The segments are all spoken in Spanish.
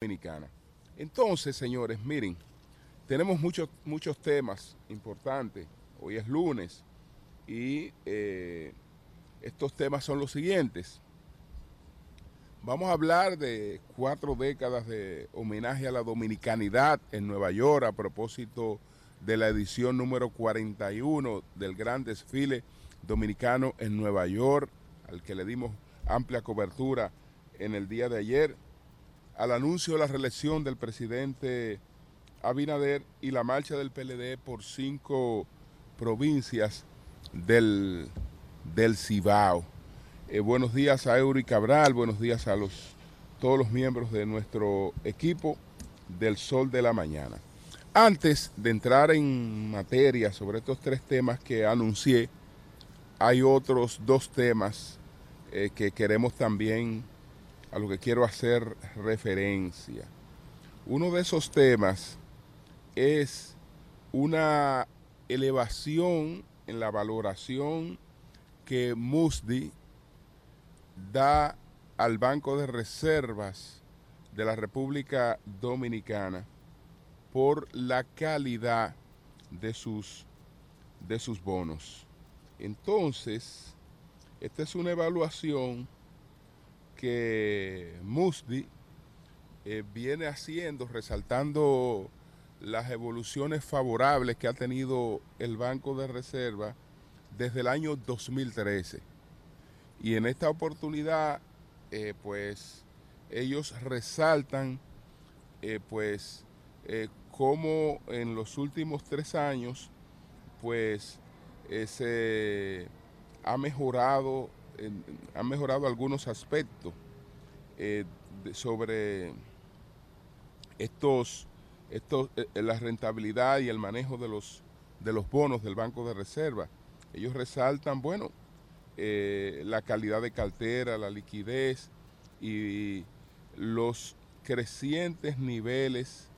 Dominicana. Entonces, señores, miren, tenemos muchos, muchos temas importantes. Hoy es lunes y eh, estos temas son los siguientes. Vamos a hablar de cuatro décadas de homenaje a la dominicanidad en Nueva York a propósito de la edición número 41 del gran desfile dominicano en Nueva York, al que le dimos amplia cobertura en el día de ayer, al anuncio de la reelección del presidente Abinader y la marcha del PLD por cinco provincias del, del Cibao. Eh, buenos días a Eury Cabral, buenos días a los, todos los miembros de nuestro equipo del Sol de la Mañana. Antes de entrar en materia sobre estos tres temas que anuncié, hay otros dos temas eh, que queremos también, a lo que quiero hacer referencia. Uno de esos temas es una elevación en la valoración que Musdi da al Banco de Reservas de la República Dominicana por la calidad de sus, de sus bonos. Entonces, esta es una evaluación que Musdi eh, viene haciendo, resaltando las evoluciones favorables que ha tenido el Banco de Reserva desde el año 2013. Y en esta oportunidad, eh, pues, ellos resaltan, eh, pues, cómo en los últimos tres años, pues, se ha mejorado, ha mejorado algunos aspectos sobre estos, estos la rentabilidad y el manejo de los, de los bonos del Banco de Reserva. Ellos resaltan, bueno, eh, la calidad de cartera, la liquidez y los crecientes niveles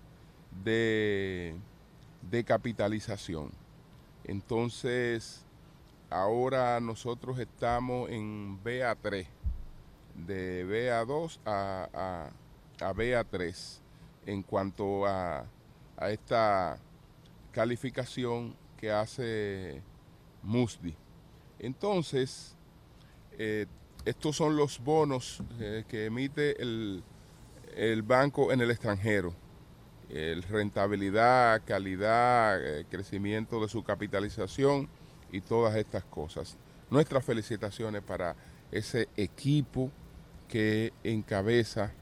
de, de capitalización. Entonces, ahora nosotros estamos en BA3, de BA2 a, a, BA3, en cuanto a, a esta calificación que hace Musdi. Entonces, eh, estos son los bonos eh, que emite el, banco en el extranjero. El rentabilidad, calidad, eh, crecimiento de su capitalización y todas estas cosas. Nuestras felicitaciones para ese equipo que encabeza,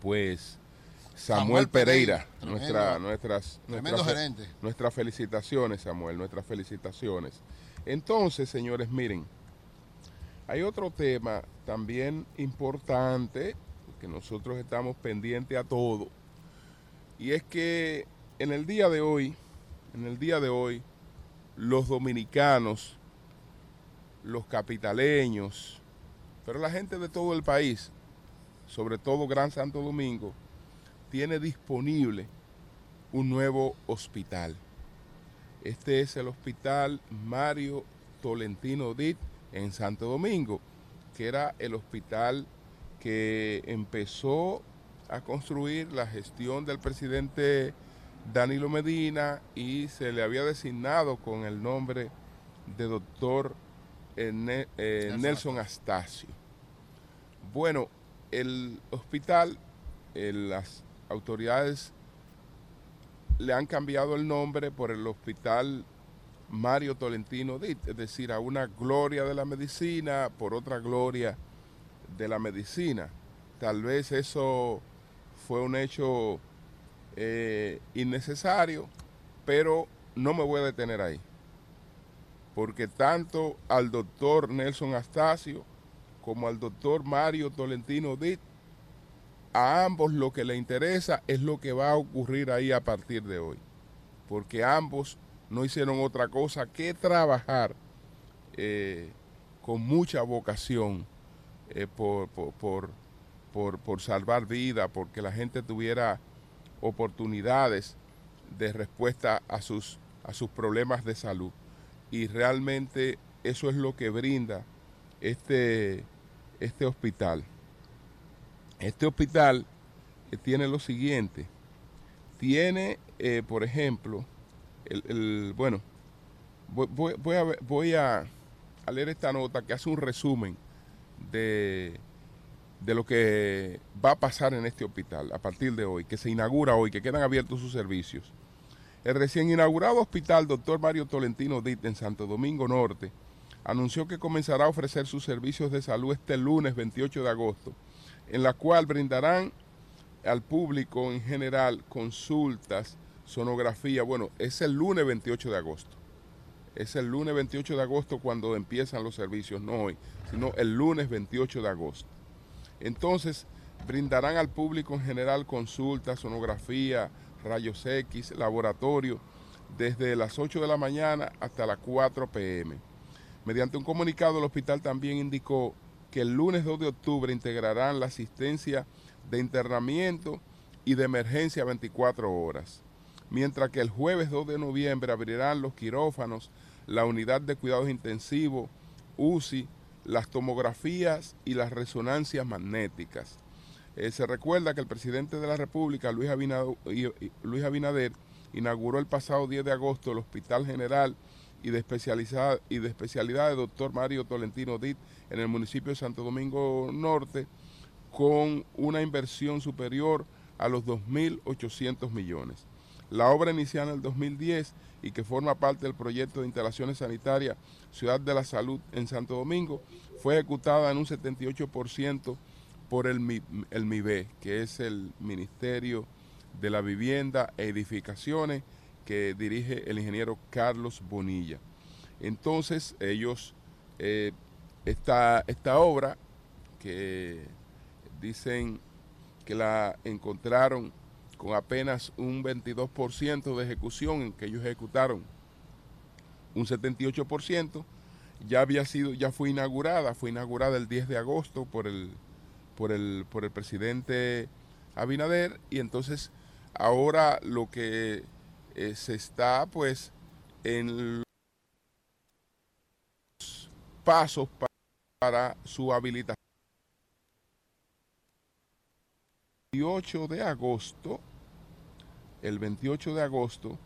pues, Samuel, Pereira, nuestra, nuestras, nuestras, nuestras felicitaciones, Samuel, nuestras felicitaciones. Entonces, señores, miren, hay otro tema también importante que nosotros estamos pendientes a todo, y es que en el día de hoy, en el día de hoy, los dominicanos, los capitaleños, pero la gente de todo el país, sobre todo Gran Santo Domingo, tiene disponible un nuevo hospital. Este es el hospital Mario Tolentino Dit en Santo Domingo, que era el hospital que empezó a construir la gestión del presidente Danilo Medina y se le había designado con el nombre de doctor eh, eh, Nelson Astacio. Bueno, el hospital, eh, las autoridades le han cambiado el nombre por el Hospital Mario Tolentino Dit, es decir, a una gloria de la medicina por otra gloria de la medicina. Tal vez eso fue un hecho eh, innecesario, pero no me voy a detener ahí. Porque tanto al doctor Nelson Astacio como al doctor Mario Tolentino Dit a ambos lo que le interesa es lo que va a ocurrir ahí a partir de hoy, porque ambos no hicieron otra cosa que trabajar eh, con mucha vocación eh, por, por, salvar vida, porque la gente tuviera oportunidades de respuesta a sus, a sus problemas de salud. Y realmente eso es lo que brinda este, este hospital. Este hospital tiene lo siguiente. Tiene, por ejemplo, el, bueno, voy, a, voy a, leer esta nota que hace un resumen de, de lo que va a pasar en este hospital a partir de hoy, que se inaugura hoy, que quedan abiertos sus servicios. El recién inaugurado hospital Dr. Mario Tolentino Ditt en Santo Domingo Norte anunció que comenzará a ofrecer sus servicios de salud este lunes 28 de agosto, en la cual brindarán al público en general consultas, sonografía. Bueno, es el lunes 28 de agosto. Es el lunes 28 de agosto cuando empiezan los servicios, no hoy, sino el lunes 28 de agosto. Entonces, brindarán al público en general consultas, sonografía, rayos X, laboratorio, desde las 8 de la mañana hasta las 4 pm. Mediante un comunicado, el hospital también indicó que el lunes 2 de octubre integrarán la asistencia de internamiento y de emergencia 24 horas, mientras que el jueves 2 de noviembre abrirán los quirófanos, la unidad de cuidados intensivos, UCI, las tomografías y las resonancias magnéticas. Eh, se recuerda que el presidente de la República, Luis Abinader, inauguró el pasado 10 de agosto el Hospital General y de, especialidad, y de especialidad de doctor Mario Tolentino Dit en el municipio de Santo Domingo Norte con una inversión superior a los 2.800 millones. La obra iniciada en el 2010 y que forma parte del proyecto de instalaciones sanitarias Ciudad de la Salud en Santo Domingo fue ejecutada en un 78% por el, el MIBE, que es el Ministerio de la Vivienda e Edificaciones, que dirige el ingeniero Carlos Bonilla. Entonces ellos, eh, esta, esta obra que dicen que la encontraron con apenas un 22% de ejecución, en que ellos ejecutaron un 78%, ya había sido, ya fue inaugurada, fue inaugurada el 10 de agosto por el, por el, por el presidente Abinader, y entonces ahora lo que eh, se está pues en los pasos para, su habilitación. El 28 de agosto, el 28 de agosto,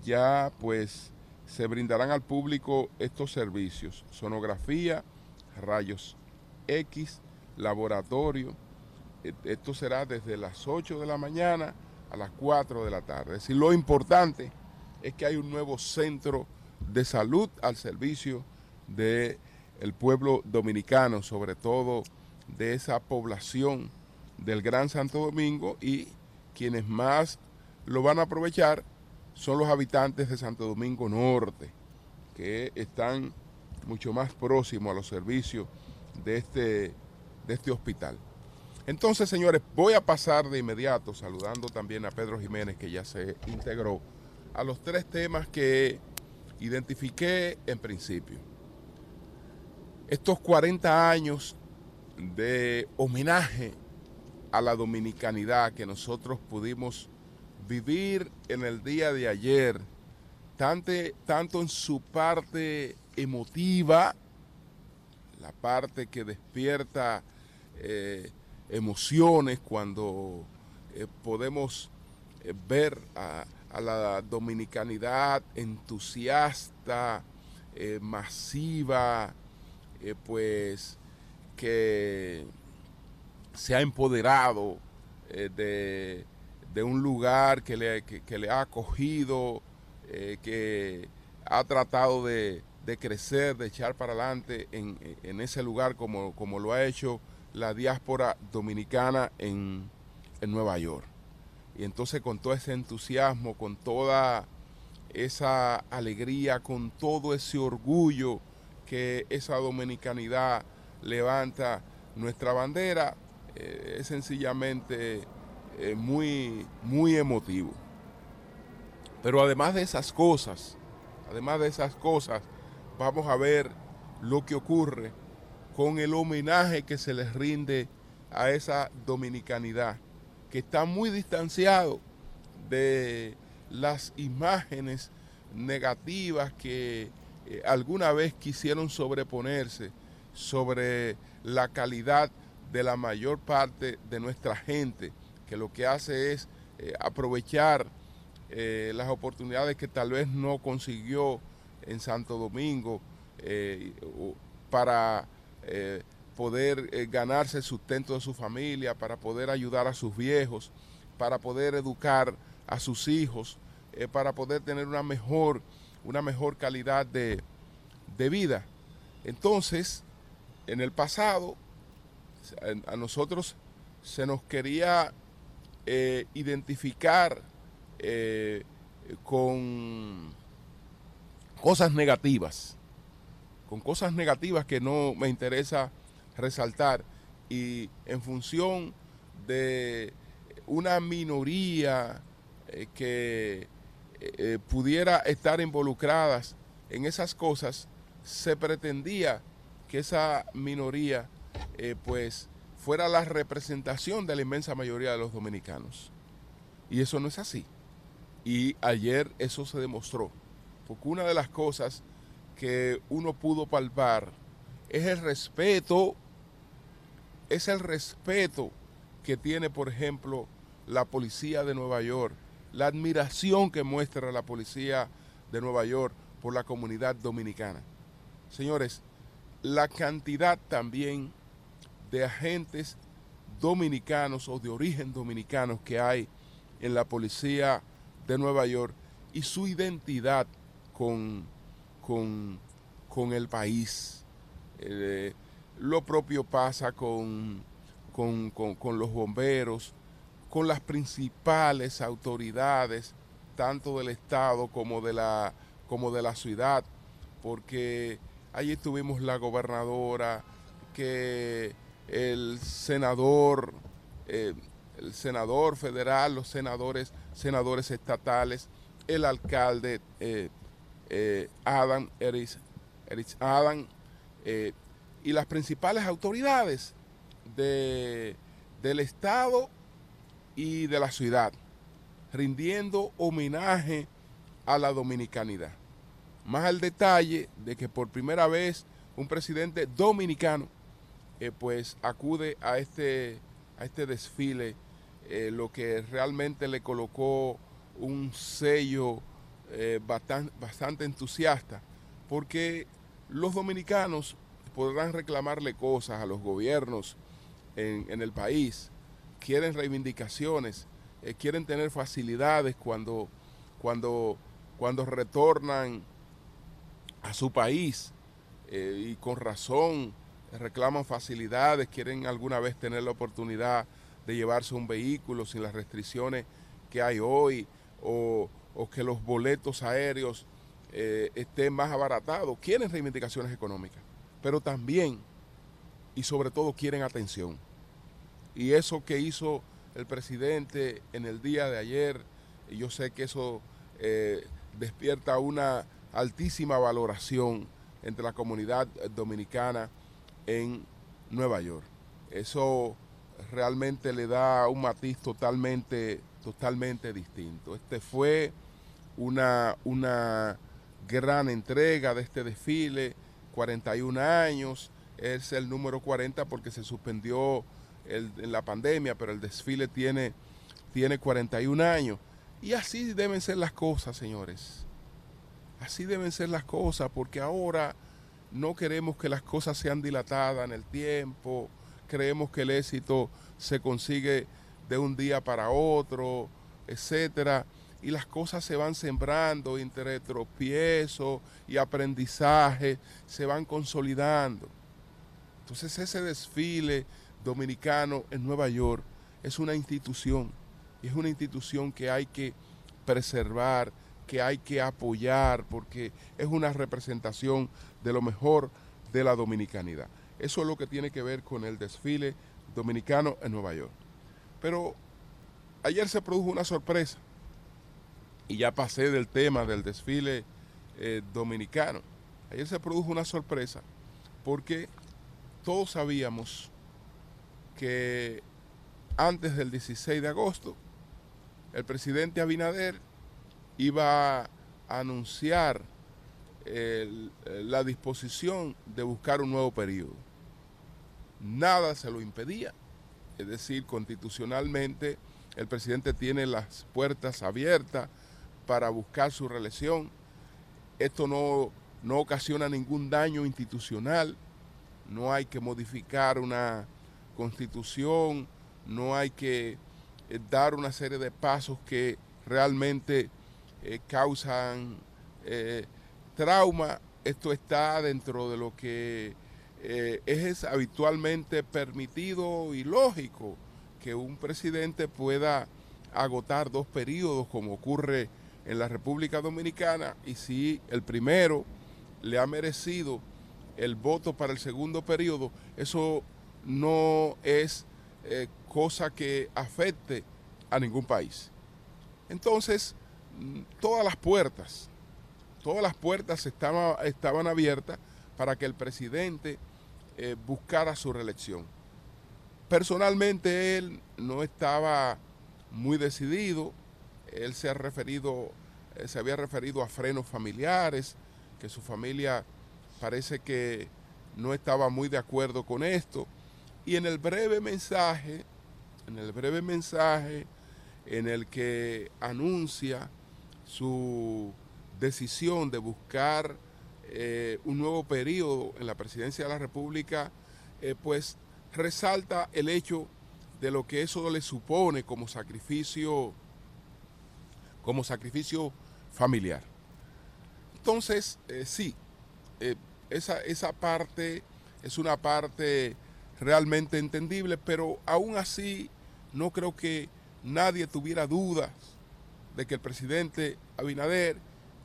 ya pues se brindarán al público estos servicios, sonografía, rayos X, laboratorio. E, esto será desde las 8 de la mañana a las 4 de la tarde. Es decir, lo importante es que hay un nuevo centro de salud al servicio del el pueblo dominicano, sobre todo de esa población del Gran Santo Domingo y quienes más lo van a aprovechar son los habitantes de Santo Domingo Norte, que están mucho más próximos a los servicios de este, de este hospital. Entonces, señores, voy a pasar de inmediato, saludando también a Pedro Jiménez, que ya se integró, a los tres temas que identifiqué en principio. Estos 40 años de homenaje a la dominicanidad que nosotros pudimos vivir en el día de ayer, tanto, tanto en su parte emotiva, la parte que despierta eh, emociones cuando eh, podemos eh, ver a, la dominicanidad entusiasta, masiva, pues que se ha empoderado de, un lugar que le, le ha acogido, que ha tratado de, crecer, de echar para adelante en, en ese lugar como, como lo ha hecho la diáspora dominicana en, Nueva York. Y entonces con todo ese entusiasmo, con toda esa alegría, con todo ese orgullo que esa dominicanidad levanta nuestra bandera, eh, es sencillamente eh, muy, muy emotivo. Pero además de esas cosas, además de esas cosas, vamos a ver lo que ocurre con el homenaje que se les rinde a esa dominicanidad, que está muy distanciado de las imágenes negativas que eh, alguna vez quisieron sobreponerse sobre la calidad de la mayor parte de nuestra gente que lo que hace es eh, aprovechar eh, las oportunidades que tal vez no consiguió en Santo Domingo eh, para poder ganarse el sustento de su familia, para poder ayudar a sus viejos, para poder educar a sus hijos, para poder tener una mejor, una mejor calidad de, de vida. Entonces, en el pasado, a nosotros se nos quería eh, identificar eh, con cosas negativas, con cosas negativas que no me interesa resaltar. Y en función de una minoría eh, que pudiera estar involucradas en esas cosas, se pretendía que esa minoría pues fuera la representación de la inmensa mayoría de los dominicanos. Y eso no es así. Y ayer eso se demostró. Porque una de las cosas que uno pudo palpar es el respeto, es el respeto que tiene, por ejemplo, la policía de Nueva York, la admiración que muestra la policía de Nueva York por la comunidad dominicana. Señores, la cantidad también de agentes dominicanos o de origen dominicano que hay en la policía de Nueva York y su identidad con, con, el país. Eh, lo propio pasa con, con, los bomberos, con las principales autoridades, tanto del Estado como de la, como de la ciudad, porque allí tuvimos la gobernadora que el senador, eh, el senador federal, los senadores, senadores estatales, el alcalde eh, eh, Adam, Erich, Adam, y las principales autoridades de, del Estado y de la ciudad, rindiendo homenaje a la dominicanidad. Más al detalle de que por primera vez un presidente dominicano eh, pues acude a este, a este desfile, eh, lo que realmente le colocó un sello eh, bastante, entusiasta, porque los dominicanos podrán reclamarle cosas a los gobiernos en, el país, quieren reivindicaciones, quieren tener facilidades cuando, cuando, cuando retornan a su país y con razón reclaman facilidades, quieren alguna vez tener la oportunidad de llevarse un vehículo sin las restricciones que hay hoy o, que los boletos aéreos eh, estén más abaratados. Quieren reivindicaciones económicas, pero también y sobre todo quieren atención. Y eso que hizo el presidente en el día de ayer, yo sé que eso eh, despierta una altísima valoración entre la comunidad dominicana en Nueva York. Eso realmente le da un matiz totalmente, totalmente distinto. Este fue una, una gran entrega de este desfile, 41 años, es el número 40 porque se suspendió en la pandemia, pero el desfile tiene, tiene 41 años. Y así deben ser las cosas, señores. Así deben ser las cosas, porque ahora no queremos que las cosas sean dilatadas en el tiempo, creemos que el éxito se consigue de un día para otro, etcétera, y las cosas se van sembrando entre tropiezos y aprendizaje, se van consolidando. Entonces ese desfile dominicano en Nueva York es una institución, y es una institución que hay que preservar, que hay que apoyar porque es una representación de lo mejor de la dominicanidad. Eso es lo que tiene que ver con el desfile dominicano en Nueva York. Pero ayer se produjo una sorpresa y ya pasé del tema del desfile eh, dominicano. Ayer se produjo una sorpresa porque todos sabíamos que antes del 16 de agosto el presidente Abinader iba a anunciar la disposición de buscar un nuevo periodo. Nada se lo impedía, es decir, constitucionalmente el presidente tiene las puertas abiertas para buscar su reelección. Esto no, no ocasiona ningún daño institucional, no hay que modificar una constitución, no hay que eh, dar una serie de pasos que realmente eh, causan eh, trauma. Esto está dentro de lo que es habitualmente permitido y lógico que un presidente pueda agotar dos periodos como ocurre en la República Dominicana y si el primero le ha merecido el voto para el segundo periodo, eso no es eh, cosa que afecte a ningún país. Entonces, mm, todas las puertas, todas las puertas estaban, abiertas para que el presidente eh, buscara su reelección. Personalmente él no estaba muy decidido, él se ha referido, eh, se había referido a frenos familiares, que su familia parece que no estaba muy de acuerdo con esto. Y en el breve mensaje, en el breve mensaje en el que anuncia su decisión de buscar eh, un nuevo periodo en la presidencia de la República, eh, pues resalta el hecho de lo que eso le supone como sacrificio, como sacrificio familiar. Entonces, eh, sí, esa, esa parte es una parte realmente entendible, pero aún así no creo que nadie tuviera dudas de que el presidente Abinader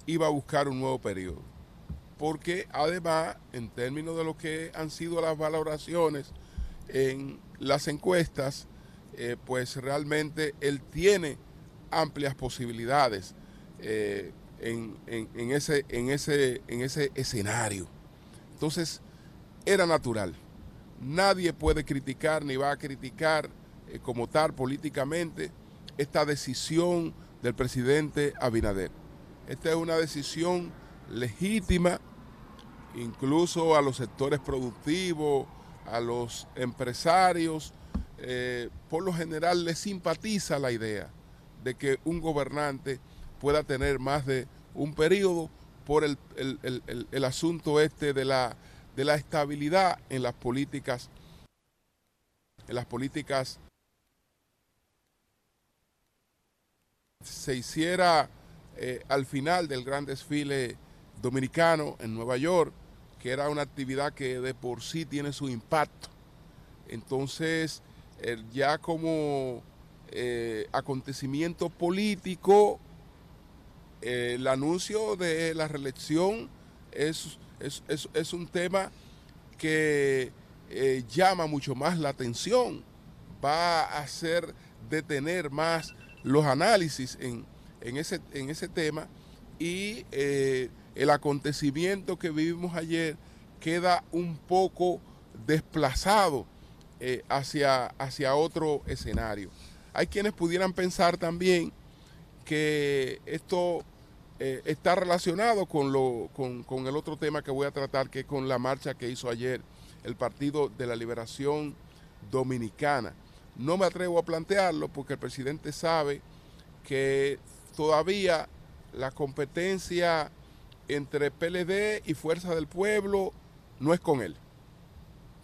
iba a buscar un nuevo periodo. Porque además, en términos de lo que han sido las valoraciones en las encuestas, eh, pues realmente él tiene amplias posibilidades eh, en, ese, en, ese, en ese escenario. Entonces, era natural. Nadie puede criticar ni va a criticar eh, como tal políticamente esta decisión del presidente Abinader. Esta es una decisión legítima, incluso a los sectores productivos, a los empresarios, eh, por lo general les simpatiza la idea de que un gobernante pueda tener más de un periodo por el, asunto este de la, de la estabilidad en las políticas, en las políticas. Se hiciera eh, al final del gran desfile dominicano en Nueva York, que era una actividad que de por sí tiene su impacto. Entonces, ya como eh, acontecimiento político, el anuncio de la reelección es, es, un tema que eh, llama mucho más la atención, va a hacer detener más los análisis en, ese, en ese tema y eh, el acontecimiento que vivimos ayer queda un poco desplazado eh, hacia, hacia otro escenario. Hay quienes pudieran pensar también que esto eh, está relacionado con, lo, con, con, el otro tema que voy a tratar, que es con la marcha que hizo ayer el Partido de la Liberación Dominicana. No me atrevo a plantearlo porque el presidente sabe que todavía la competencia entre PLD y Fuerza del Pueblo no es con él.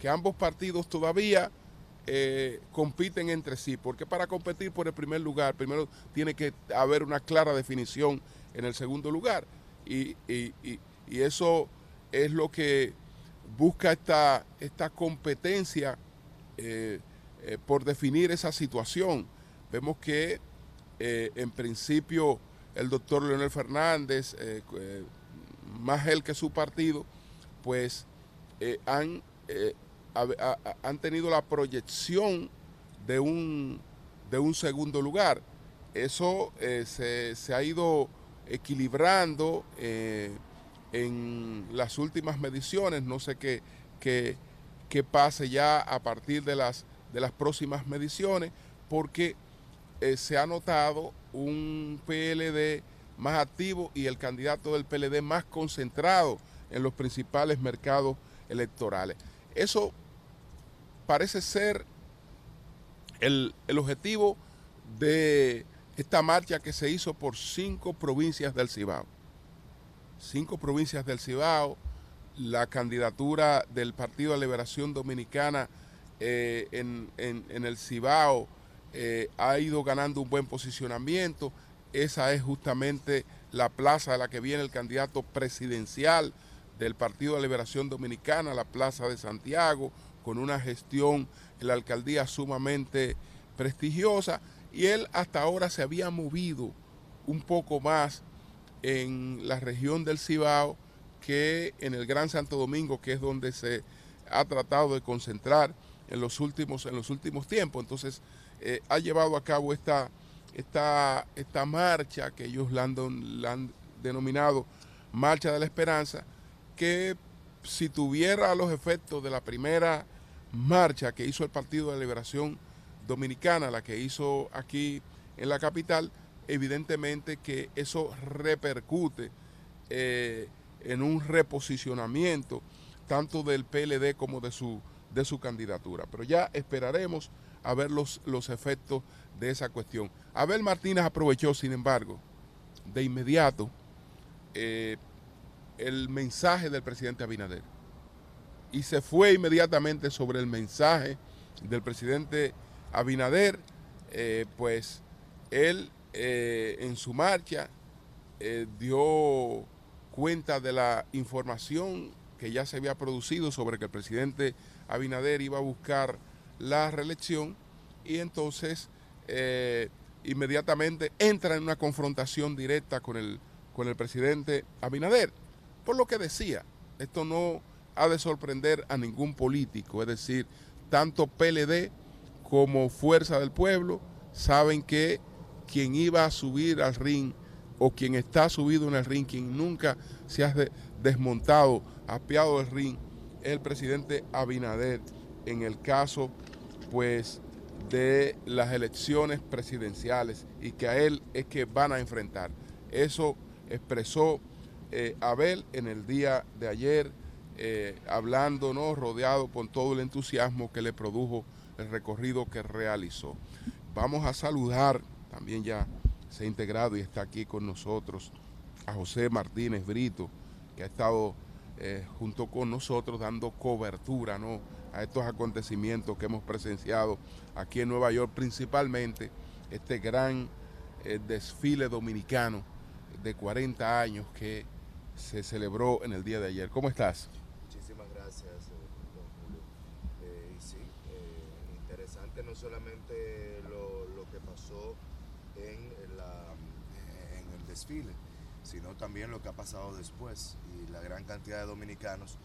Que ambos partidos todavía eh, compiten entre sí, porque para competir por el primer lugar, primero tiene que haber una clara definición en el segundo lugar. Y, eso es lo que busca esta, esta competencia eh, eh, por definir esa situación. Vemos que en principio el doctor Leonel Fernández más él que su partido, pues eh, han, eh, han tenido la proyección de un, de un segundo lugar. Eso eh, se, ha ido equilibrando en las últimas mediciones, no sé qué, qué, qué, pase ya a partir de las, de las próximas mediciones, porque se ha notado un PLD más activo y el candidato del PLD más concentrado en los principales mercados electorales. Eso parece ser el, objetivo de esta marcha que se hizo por cinco provincias del Cibao. Cinco provincias del Cibao, la candidatura del Partido de Liberación Dominicana eh, en, el Cibao eh, ha ido ganando un buen posicionamiento. Esa es justamente la plaza de la que viene el candidato presidencial del Partido de Liberación Dominicana, la plaza de Santiago, con una gestión en la alcaldía sumamente prestigiosa y él hasta ahora se había movido un poco más en la región del Cibao que en el Gran Santo Domingo, que es donde se ha tratado de concentrar en los últimos, en los últimos tiempos. Entonces, eh, ha llevado a cabo esta, esta, esta marcha que ellos la han denominado Marcha de la Esperanza, que si tuviera los efectos de la primera marcha que hizo el Partido de Liberación Dominicana, la que hizo aquí en la capital, evidentemente que eso repercute eh, en un reposicionamiento tanto del PLD como de su, de su candidatura. Pero ya esperaremos a ver los, los efectos de esa cuestión. Abel Martínez aprovechó, sin embargo, de inmediato eh, el mensaje del presidente Abinader y se fue inmediatamente sobre el mensaje del presidente Abinader, eh, pues él eh, en su marcha dio cuenta de la información que ya se había producido sobre que el presidente Abinader iba a buscar la reelección y entonces inmediatamente entra en una confrontación directa con el, con el presidente Abinader. Por lo que decía, esto no ha de sorprender a ningún político, es decir, tanto PLD como Fuerza del Pueblo saben que quien iba a subir al ring o quien está subido en el ring, quien nunca se ha desmontado, apiado del ring, es el presidente Abinader en el caso pues de las elecciones presidenciales y que a él es que van a enfrentar. Eso expresó eh, Abel en el día de ayer eh, hablando, ¿no? rodeado con todo el entusiasmo que le produjo el recorrido que realizó. Vamos a saludar, también ya se ha integrado y está aquí con nosotros, a José Martínez Brito, que ha estado eh, junto con nosotros dando cobertura ¿no? A estos acontecimientos que hemos presenciado aquí en Nueva York, principalmente este gran eh, desfile dominicano de 40 años que se celebró en el día de ayer. ¿Cómo estás? no solamente lo, que pasó en, el desfile, sino también lo que ha pasado después y la gran cantidad de dominicanos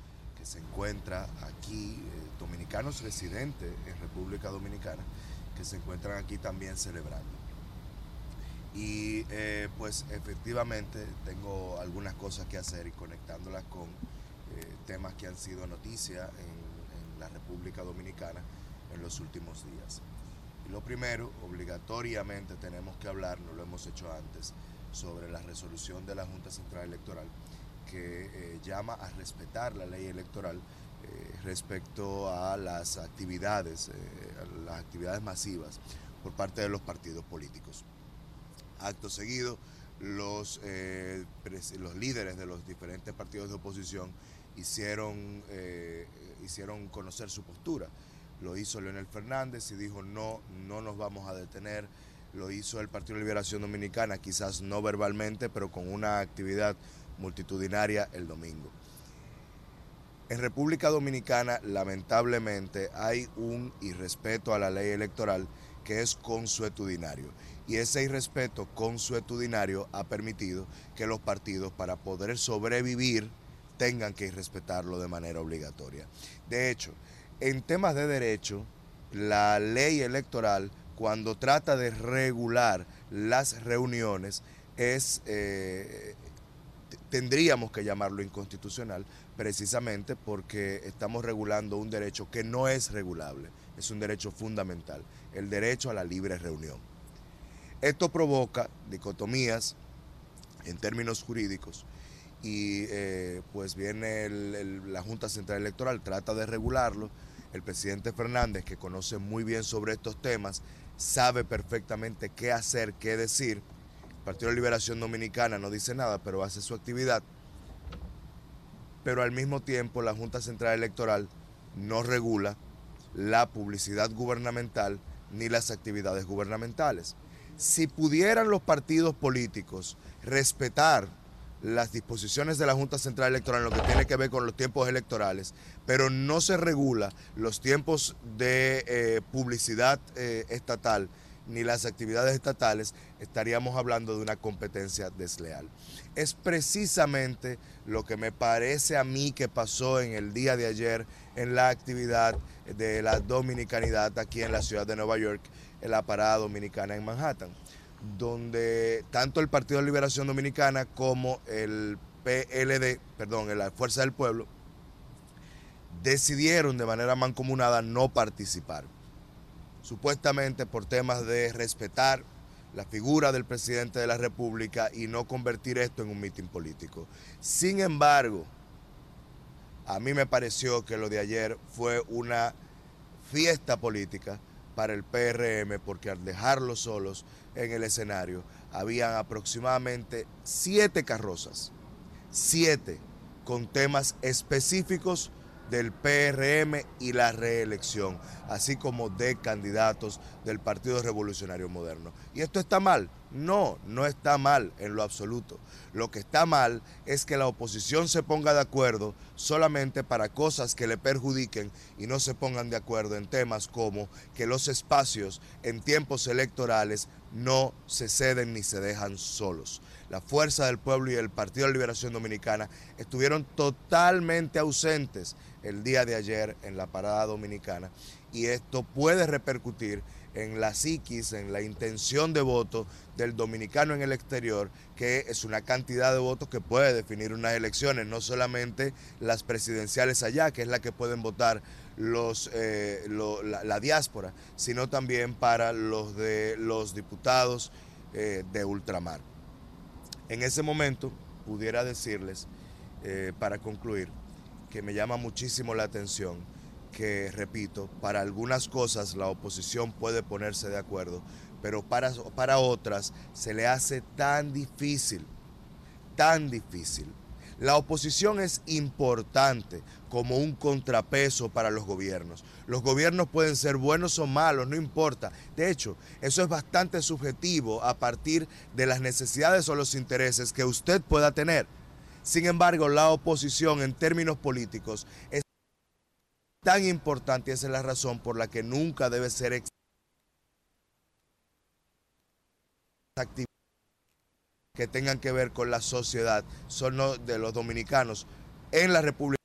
se encuentra aquí, eh, dominicanos residentes en República Dominicana, que se encuentran aquí también celebrando. Y eh, pues efectivamente tengo algunas cosas que hacer y conectándolas con eh, temas que han sido noticia en la República Dominicana en los últimos días. Y lo primero, obligatoriamente tenemos que hablar, no lo hemos hecho antes, sobre la resolución de la Junta Central Electoral que eh, llama a respetar la ley electoral eh, respecto a las actividades, eh, las actividades masivas por parte de los partidos políticos. Acto seguido, los, los líderes de los diferentes partidos de oposición hicieron, hicieron conocer su postura lo hizo Leonel Fernández y dijo no, no nos vamos a detener. Lo hizo el Partido de Liberación Dominicana, quizás no verbalmente, pero con una actividad multitudinaria el domingo. En República Dominicana, lamentablemente, hay un irrespeto a la ley electoral que es consuetudinario. Y ese irrespeto consuetudinario ha permitido que los partidos, para poder sobrevivir, tengan que irrespetarlo de manera obligatoria. De hecho, en temas de derecho, la ley electoral, cuando trata de regular las reuniones, es, eh, tendríamos que llamarlo inconstitucional precisamente porque estamos regulando un derecho que no es regulable, es un derecho fundamental, el derecho a la libre reunión. Esto provoca dicotomías en términos jurídicos y eh, pues viene la Junta Central Electoral, trata de regularlo, el presidente Fernández, que conoce muy bien sobre estos temas, sabe perfectamente qué hacer, qué decir. Partido de Liberación Dominicana no dice nada, pero hace su actividad. Pero al mismo tiempo la Junta Central Electoral no regula la publicidad gubernamental ni las actividades gubernamentales. Si pudieran los partidos políticos respetar las disposiciones de la Junta Central Electoral en lo que tiene que ver con los tiempos electorales, pero no se regula los tiempos de eh, publicidad eh, estatal ni las actividades estatales, estaríamos hablando de una competencia desleal. Es precisamente lo que me parece a mí que pasó en el día de ayer en la actividad de la dominicanidad aquí en la ciudad de Nueva York, en la parada dominicana en Manhattan donde tanto el Partido de Liberación Dominicana como el PLD, perdón, la Fuerza del Pueblo, decidieron de manera mancomunada no participar, supuestamente por temas de respetar la figura del presidente de la República y no convertir esto en un mitin político. Sin embargo, a mí me pareció que lo de ayer fue una fiesta política para el PRM porque al dejarlos solos en el escenario habían aproximadamente siete carrozas, siete con temas específicos del PRM y la reelección, así como de candidatos del Partido Revolucionario Moderno. ¿Y esto está mal? No, no está mal en lo absoluto. Lo que está mal es que la oposición se ponga de acuerdo solamente para cosas que le perjudiquen y no se pongan de acuerdo en temas como que los espacios en tiempos electorales no se ceden ni se dejan solos. La Fuerza del Pueblo y el Partido de Liberación Dominicana estuvieron totalmente ausentes el día de ayer en la parada dominicana y esto puede repercutir en la psiquis, en la intención de voto del dominicano en el exterior, que es una cantidad de votos que puede definir unas elecciones, no solamente las presidenciales allá, que es la que pueden votar eh, la, diáspora, sino también para los de los diputados eh, de ultramar. En ese momento, pudiera decirles, eh, para concluir, que me llama muchísimo la atención que, repito, para algunas cosas la oposición puede ponerse de acuerdo, pero para, para otras se le hace tan difícil, tan difícil. La oposición es importante como un contrapeso para los gobiernos. Los gobiernos pueden ser buenos o malos, no importa. De hecho, eso es bastante subjetivo a partir de las necesidades o los intereses que usted pueda tener. Sin embargo, la oposición en términos políticos es tan importante y esa es la razón por la que nunca debe ser que tengan que ver con la sociedad, son de los dominicanos en la República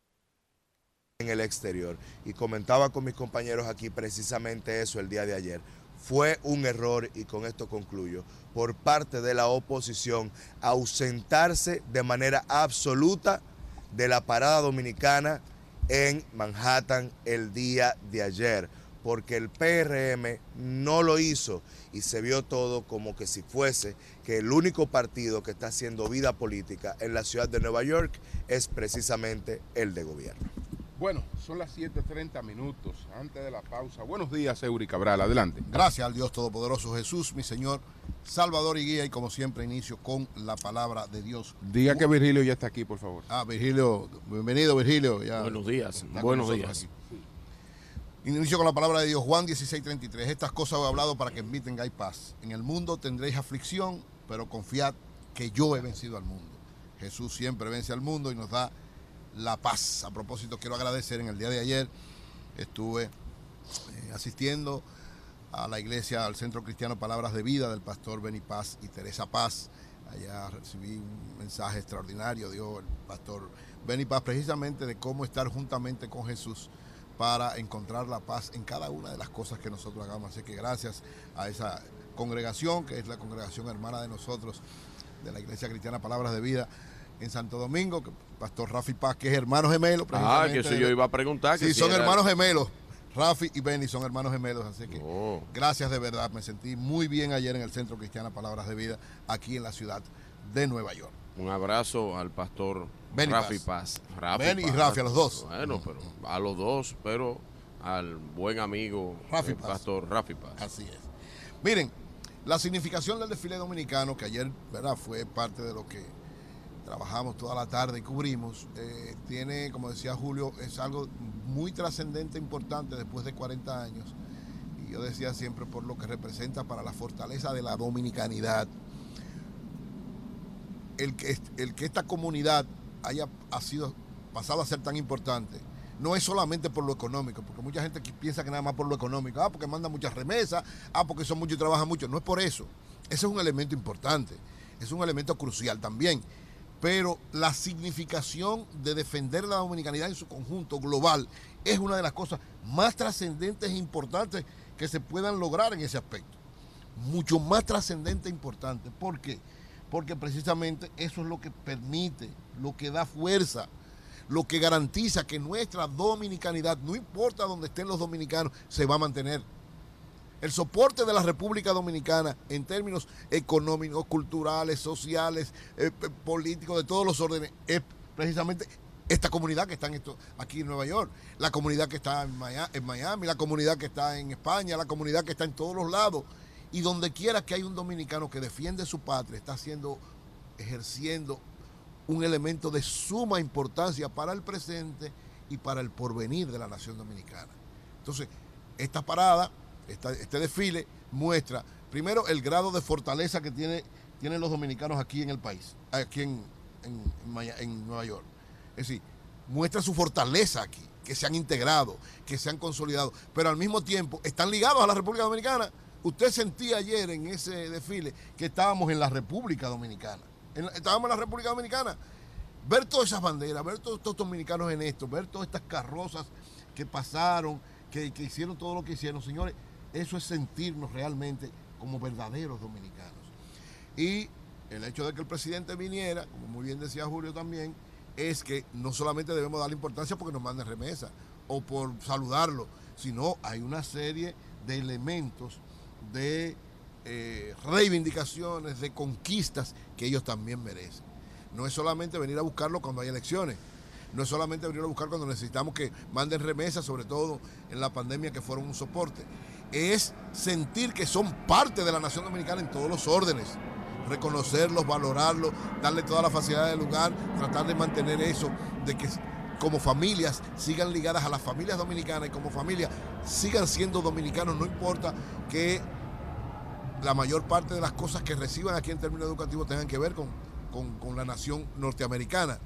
en el exterior. Y comentaba con mis compañeros aquí precisamente eso el día de ayer. Fue un error, y con esto concluyo, por parte de la oposición ausentarse de manera absoluta de la parada dominicana en Manhattan el día de ayer, porque el PRM no lo hizo y se vio todo como que si fuese que el único partido que está haciendo vida política en la ciudad de Nueva York es precisamente el de gobierno. Bueno, son las 7.30 minutos antes de la pausa. Buenos días, Eury Cabral. Adelante. Gracias al Dios Todopoderoso Jesús, mi Señor, Salvador y Guía. Y como siempre, inicio con la palabra de Dios. Diga que Virgilio ya está aquí, por favor. Ah, Virgilio, bienvenido, Virgilio. Buenos días. Buenos días. Inicio con la palabra de Dios, Juan 16:33. Estas cosas he hablado para que en mí tengáis paz. En el mundo tendréis aflicción, pero confiad que yo he vencido al mundo. Jesús siempre vence al mundo y nos da la paz. A propósito, quiero agradecer en el día de ayer, estuve eh, asistiendo a la iglesia, al Centro Cristiano Palabras de Vida del pastor Beni Paz y Teresa Paz. Allá recibí un mensaje extraordinario, dio el pastor Beni Paz, precisamente de cómo estar juntamente con Jesús para encontrar la paz en cada una de las cosas que nosotros hagamos. Así que gracias a esa congregación, que es la congregación hermana de nosotros, de la Iglesia Cristiana Palabras de Vida, en Santo Domingo, que Pastor Rafi Paz, que es hermano gemelo. Ah, que eso yo iba a preguntar. sí, son hermanos gemelos. Rafi y Benny son hermanos gemelos, así que oh. gracias de verdad. Me sentí muy bien ayer en el Centro Cristiana Palabras de Vida, aquí en la ciudad de Nueva York. Un abrazo al pastor Rafi Paz. Benny y Rafi, a los dos. Bueno, pero a los dos, pero al buen amigo Rafi pastor Rafi Paz. Así es. Miren, la significación del desfile dominicano, que ayer ¿verdad? fue parte de lo que trabajamos toda la tarde y cubrimos, eh, tiene, como decía Julio, es algo muy trascendente, importante después de 40 años. Y yo decía siempre por lo que representa para la fortaleza de la dominicanidad. El que, esta comunidad haya ha sido pasado a ser tan importante no es solamente por lo económico, porque mucha gente piensa que nada más por lo económico, ah, porque manda muchas remesas, ah, porque son muchos y trabajan mucho, no es por eso. Ese es un elemento importante, es un elemento crucial también. Pero la significación de defender la dominicanidad en su conjunto global es una de las cosas más trascendentes e importantes que se puedan lograr en ese aspecto. Mucho más trascendente e importante. ¿Por qué? Porque precisamente eso es lo que permite, lo que da fuerza lo que garantiza que nuestra dominicanidad, no importa dónde estén los dominicanos, se va a mantener. El soporte de la República Dominicana en términos económicos, culturales, sociales, eh, políticos, de todos los órdenes, es precisamente esta comunidad que está en esto, aquí en Nueva York, la comunidad que está en Miami, la comunidad que está en España, la comunidad que está en todos los lados. Y donde quiera que hay un dominicano que defiende su patria, está haciendo, ejerciendo un elemento de suma importancia para el presente y para el porvenir de la nación dominicana. Entonces, esta parada, este desfile muestra, primero, el grado de fortaleza que tiene, tienen los dominicanos aquí en el país, aquí en, en Nueva York. Es decir, muestra su fortaleza aquí, que se han integrado, que se han consolidado, pero al mismo tiempo están ligados a la República Dominicana. Usted sentía ayer en ese desfile que estábamos en la República Dominicana estábamos en la República Dominicana. Ver todas esas banderas, ver todos estos dominicanos en esto, ver todas estas carrozas que pasaron, que, hicieron todo lo que hicieron, señores, eso es sentirnos realmente como verdaderos dominicanos. Y el hecho de que el presidente viniera, como muy bien decía Julio también, es que no solamente debemos darle importancia porque nos manden remesa o por saludarlo, sino hay una serie de elementos de eh, reivindicaciones, de conquistas que ellos también merecen. No es solamente venir a buscarlo cuando hay elecciones, no es solamente venir a buscar cuando necesitamos que manden remesas, sobre todo en la pandemia que fueron un soporte. Es sentir que son parte de la nación dominicana en todos los órdenes. Reconocerlos, valorarlos, darle toda la facilidad del lugar, tratar de mantener eso, de que como familias sigan ligadas a las familias dominicanas y como familias sigan siendo dominicanos, no importa que la mayor parte de las cosas que reciban aquí en términos educativos tengan que ver con, la nación norteamericana,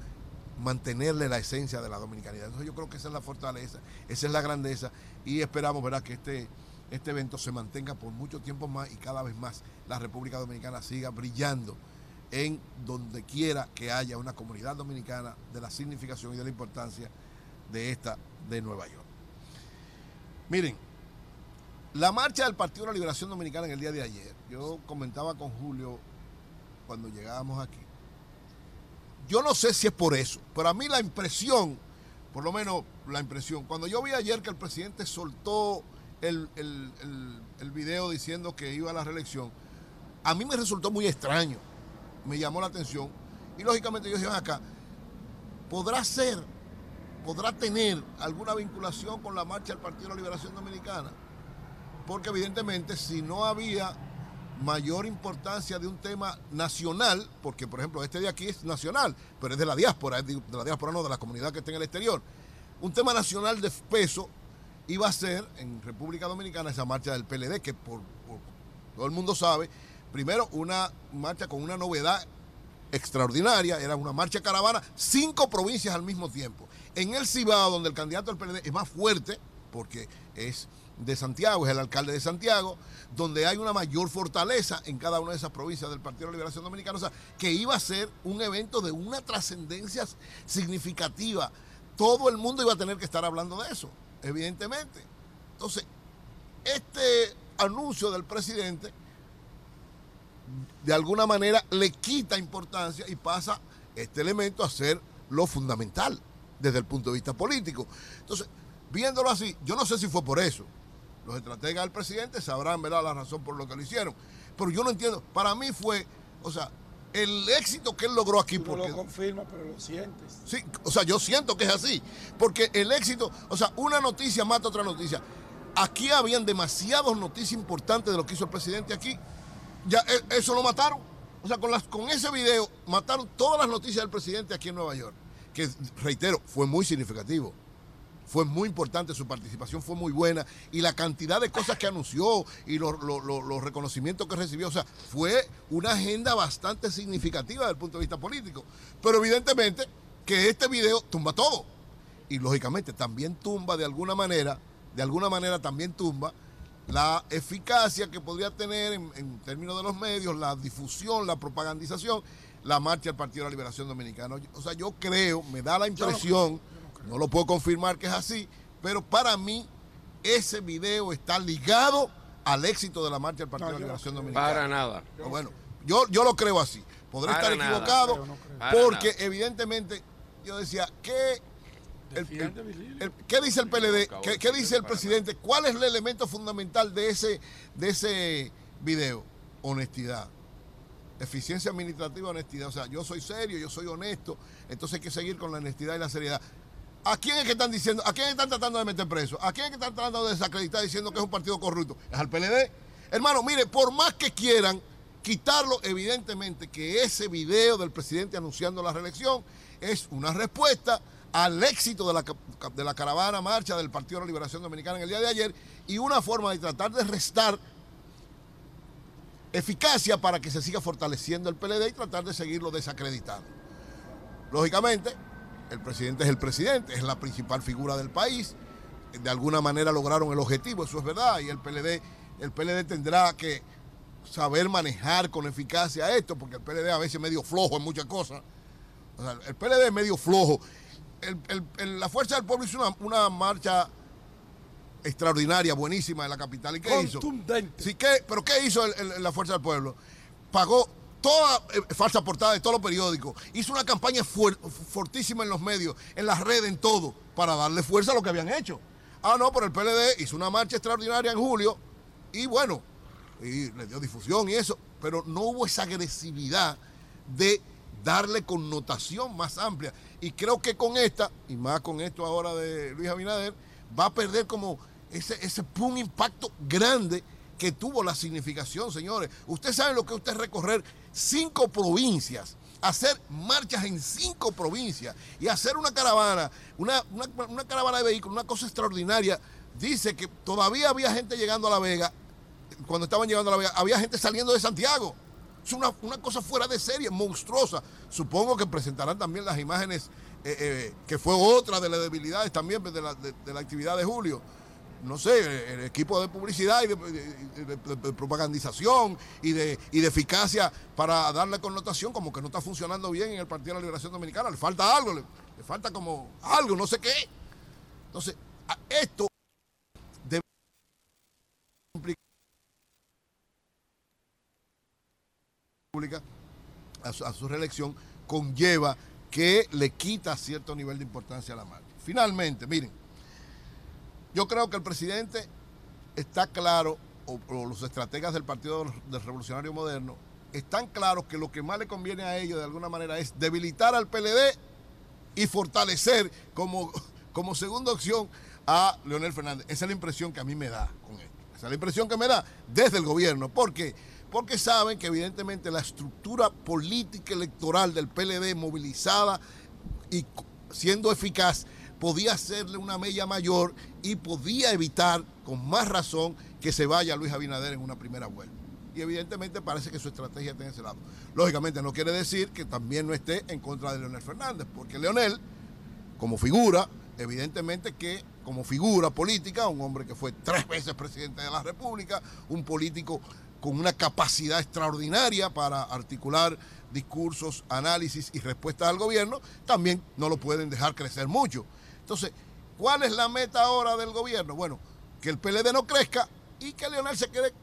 mantenerle la esencia de la dominicanidad. Entonces yo creo que esa es la fortaleza, esa es la grandeza y esperamos ¿verdad? que este, este evento se mantenga por mucho tiempo más y cada vez más la República Dominicana siga brillando en donde quiera que haya una comunidad dominicana de la significación y de la importancia de esta de Nueva York. Miren, la marcha del Partido de la Liberación Dominicana en el día de ayer, yo comentaba con Julio cuando llegábamos aquí. Yo no sé si es por eso, pero a mí la impresión, por lo menos la impresión, cuando yo vi ayer que el presidente soltó el, el video diciendo que iba a la reelección, a mí me resultó muy extraño, me llamó la atención y lógicamente yo dije, acá, ¿podrá ser, podrá tener alguna vinculación con la marcha del Partido de la Liberación Dominicana? porque evidentemente si no había mayor importancia de un tema nacional, porque por ejemplo este de aquí es nacional, pero es de la diáspora, de la diáspora no, de la comunidad que está en el exterior, un tema nacional de peso iba a ser en República Dominicana esa marcha del PLD, que por, todo el mundo sabe, primero una marcha con una novedad extraordinaria, era una marcha caravana, cinco provincias al mismo tiempo. En el Cibao, donde el candidato del PLD es más fuerte, porque es de Santiago, es el alcalde de Santiago, donde hay una mayor fortaleza en cada una de esas provincias del Partido de Liberación Dominicana, o sea, que iba a ser un evento de una trascendencia significativa. Todo el mundo iba a tener que estar hablando de eso, evidentemente. Entonces, este anuncio del presidente, de alguna manera, le quita importancia y pasa este elemento a ser lo fundamental desde el punto de vista político. Entonces, viéndolo así, yo no sé si fue por eso, los estrategas del presidente sabrán ¿verdad? la razón por lo que lo hicieron. Pero yo no entiendo. Para mí fue, o sea, el éxito que él logró aquí. Tú lo confirma, pero lo sientes. Sí, o sea, yo siento que es así. Porque el éxito, o sea, una noticia mata otra noticia. aquí habían demasiadas noticias importantes de lo que hizo el presidente aquí. Ya e, eso lo mataron. O sea, con, las, con ese video mataron todas las noticias del presidente aquí en Nueva York. Que, reitero, fue muy significativo. Fue muy importante, su participación fue muy buena y la cantidad de cosas que anunció y los, reconocimientos que recibió, o sea, fue una agenda bastante significativa desde el punto de vista político. Pero evidentemente que este video tumba todo y lógicamente también tumba de alguna manera, de alguna manera también tumba la eficacia que podría tener en, términos de los medios, la difusión, la propagandización, la marcha del Partido de la Liberación Dominicana. O sea, yo creo, me da la impresión no lo puedo confirmar que es así, pero para mí ese video está ligado al éxito de la marcha del Partido de la Liberación Dominicana. Para nada. Bueno, yo, yo lo creo así. Podré estar equivocado porque evidentemente yo decía, ¿qué, ¿qué dice el PLD? ¿Qué, ¿Qué, dice el presidente? ¿Cuál es el elemento fundamental de ese, de ese video? Honestidad. Eficiencia administrativa, honestidad. O sea, yo soy serio, yo soy honesto, entonces hay que seguir con la honestidad y la seriedad. ¿A quién es que están diciendo, a quién están tratando de meter preso? ¿A quién es que están tratando de desacreditar diciendo que es un partido corrupto? Es al PLD. Hermano, mire, por más que quieran quitarlo, evidentemente que ese video del presidente anunciando la reelección es una respuesta al éxito de la, de la caravana marcha del Partido de la Liberación Dominicana en el día de ayer y una forma de tratar de restar eficacia para que se siga fortaleciendo el PLD y tratar de seguirlo desacreditando. Lógicamente, el presidente es el presidente, es la principal figura del país. De alguna manera lograron el objetivo, eso es verdad, y el PLD, el PLD tendrá que saber manejar con eficacia esto, porque el PLD a veces es medio flojo en muchas cosas. el PLD es medio flojo. La Fuerza del Pueblo hizo una, marcha extraordinaria, buenísima en la capital. ¿Y qué hizo? Sí, ¿qué? ¿Pero qué hizo la Fuerza del Pueblo? Pagó toda eh, falsa portada de todos los periódicos. Hizo una campaña fortísima en los medios, en las redes, en todo, para darle fuerza a lo que habían hecho. Ah, no, pero el PLD hizo una marcha extraordinaria en julio y bueno, y le dio difusión y eso, pero no hubo esa agresividad de darle connotación más amplia. Y creo que con esta, y más con esto ahora de Luis Abinader, va a perder como ese, ese un impacto grande que tuvo la significación, señores. Ustedes saben lo que usted recorrer cinco provincias, hacer marchas en cinco provincias y hacer una caravana, una, caravana de vehículos, una cosa extraordinaria. Dice que todavía había gente llegando a La Vega, cuando estaban llegando a La Vega, había gente saliendo de Santiago. Es una, cosa fuera de serie, monstruosa. Supongo que presentarán también las imágenes, eh, eh, que fue otra de las debilidades también de la actividad de Julio no sé, el equipo de publicidad y de, propagandización y de, y de eficacia para darle connotación como que no está funcionando bien en el Partido de la Liberación Dominicana. Le falta algo, le, falta como algo, no sé qué. Entonces, esto debe a su, a su reelección conlleva que le quita cierto nivel de importancia a la marcha. Finalmente, miren, yo creo que el presidente está claro, o, los estrategas del Partido del Revolucionario Moderno, están claros que lo que más le conviene a ellos de alguna manera es debilitar al PLD y fortalecer como, como segunda opción a Leonel Fernández. Esa es la impresión que a mí me da con esto. Esa es la impresión que me da desde el gobierno. ¿Por qué? Porque saben que evidentemente la estructura política electoral del PLD movilizada y siendo eficaz podía hacerle una mella mayor y podía evitar con más razón que se vaya Luis Abinader en una primera vuelta. Y evidentemente parece que su estrategia está en ese lado. Lógicamente no quiere decir que también no esté en contra de Leonel Fernández, porque Leonel, como figura, evidentemente que como figura política, un hombre que fue tres veces presidente de la República, un político con una capacidad extraordinaria para articular discursos, análisis y respuestas al gobierno, también no lo pueden dejar crecer mucho. Entonces, ¿cuál es la meta ahora del gobierno? Bueno, que el PLD no crezca y que Leonel se quede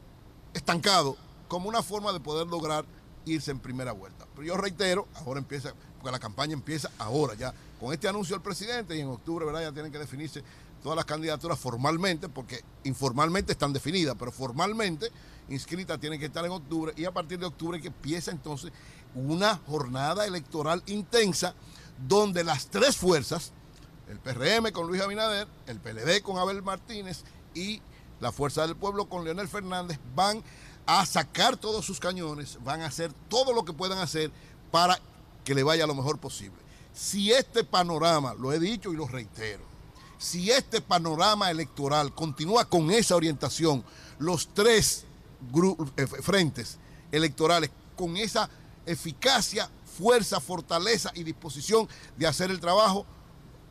estancado como una forma de poder lograr irse en primera vuelta. Pero yo reitero, ahora empieza, porque la campaña empieza ahora ya, con este anuncio del presidente y en octubre, ¿verdad? Ya tienen que definirse todas las candidaturas formalmente, porque informalmente están definidas, pero formalmente inscritas tienen que estar en octubre y a partir de octubre que empieza entonces una jornada electoral intensa donde las tres fuerzas, el PRM con Luis Abinader, el PLD con Abel Martínez y la Fuerza del Pueblo con Leonel Fernández van a sacar todos sus cañones, van a hacer todo lo que puedan hacer para que le vaya lo mejor posible. Si este panorama, lo he dicho y lo reitero, si este panorama electoral continúa con esa orientación, los tres frentes electorales con esa eficacia, fuerza, fortaleza y disposición de hacer el trabajo,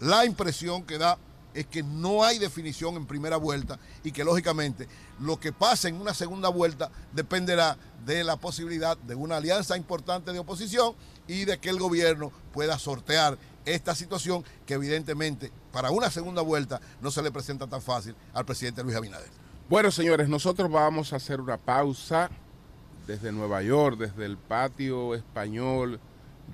la impresión que da es que no hay definición en primera vuelta y que lógicamente lo que pase en una segunda vuelta dependerá de la posibilidad de una alianza importante de oposición y de que el gobierno pueda sortear esta situación que evidentemente para una segunda vuelta no se le presenta tan fácil al presidente Luis Abinader. Bueno, señores, nosotros vamos a hacer una pausa desde Nueva York, desde el patio español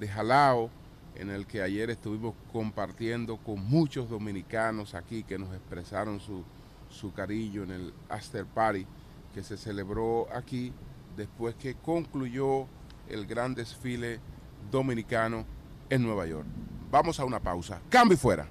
de Jalao en el que ayer estuvimos compartiendo con muchos dominicanos aquí que nos expresaron su, su cariño en el After Party que se celebró aquí después que concluyó el gran desfile dominicano en Nueva York. Vamos a una pausa. Cambio y fuera.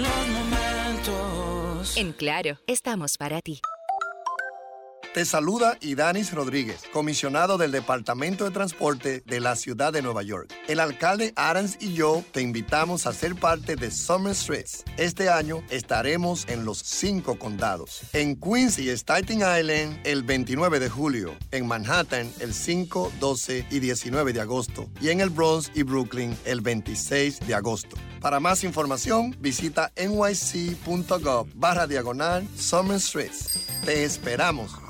Los momentos. En Claro, estamos para ti. Te saluda Idanis Rodríguez, comisionado del Departamento de Transporte de la Ciudad de Nueva York. El alcalde Adams y yo te invitamos a ser parte de Summer Streets. Este año estaremos en los cinco condados. En Queens y Staten Island el 29 de julio. En Manhattan el 5, 12 y 19 de agosto. Y en el Bronx y Brooklyn el 26 de agosto. Para más información, visita nyc.gov barra diagonal Summer Streets. Te esperamos.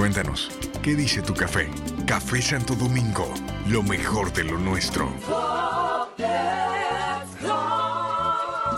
Cuéntanos, ¿qué dice tu café? Café Santo Domingo, lo mejor de lo nuestro.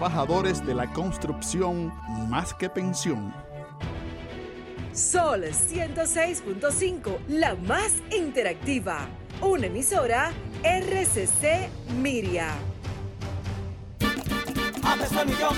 trabajadores de la construcción más que pensión. Sol 106.5, la más interactiva. Una emisora RCC Miria. A peso el millón,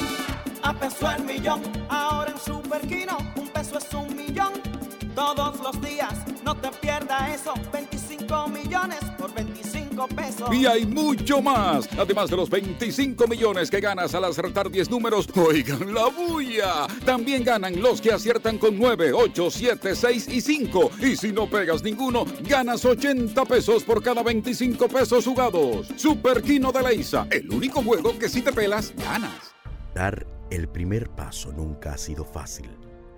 a peso el millón. Ahora en Superquino, un peso es un millón. Todos los días, no te pierdas eso. 25 millones por 25 pesos. Y hay mucho más. Además de los 25 millones que ganas al acertar 10 números, oigan la bulla. También ganan los que aciertan con 9, 8, 7, 6 y 5. Y si no pegas ninguno, ganas 80 pesos por cada 25 pesos jugados. Super Kino de la ISA, el único juego que si te pelas, ganas. Dar el primer paso nunca ha sido fácil,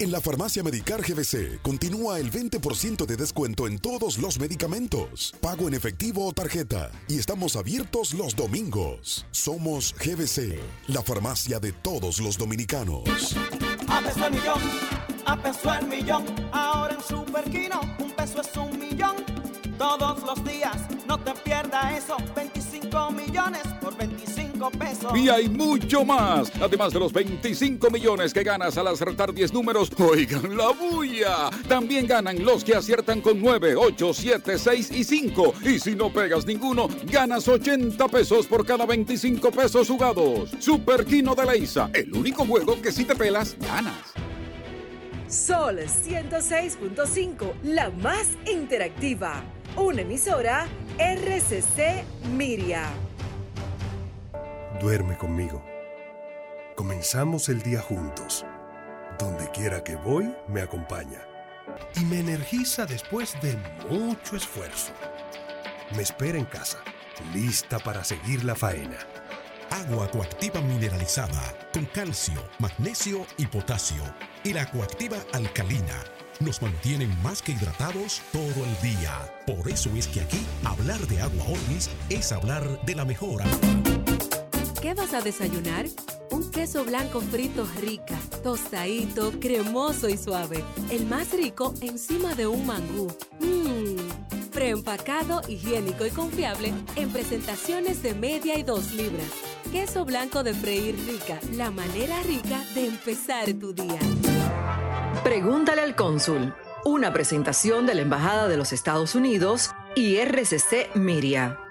En la farmacia Medicar GBC continúa el 20% de descuento en todos los medicamentos, pago en efectivo o tarjeta, y estamos abiertos los domingos. Somos GBC, la farmacia de todos los dominicanos. A peso el millón, a peso el millón, ahora en Super Kino, un peso es un millón. Todos los días, no te pierdas eso, 25 millones por 25 pesos. Y hay mucho más. Además de los 25 millones que ganas al acertar 10 números, oigan la bulla. También ganan los que aciertan con 9, 8, 7, 6 y 5. Y si no pegas ninguno, ganas 80 pesos por cada 25 pesos jugados. Super Kino de la ISA, el único juego que si te pelas, ganas. Sol 106.5, la más interactiva. Una emisora RCC Miria. Duerme conmigo. Comenzamos el día juntos. Donde quiera que voy, me acompaña. Y me energiza después de mucho esfuerzo. Me espera en casa, lista para seguir la faena. Agua coactiva mineralizada con calcio, magnesio y potasio. Y la coactiva alcalina nos mantienen más que hidratados todo el día. Por eso es que aquí hablar de agua Orvis es hablar de la mejor ¿Qué vas a desayunar? Un queso blanco frito rica, tostadito, cremoso y suave. El más rico encima de un mangú. Mmm. Preempacado, higiénico y confiable en presentaciones de media y dos libras. Queso blanco de freír rica, la manera rica de empezar tu día. Pregúntale al cónsul. Una presentación de la Embajada de los Estados Unidos y RCC Miria.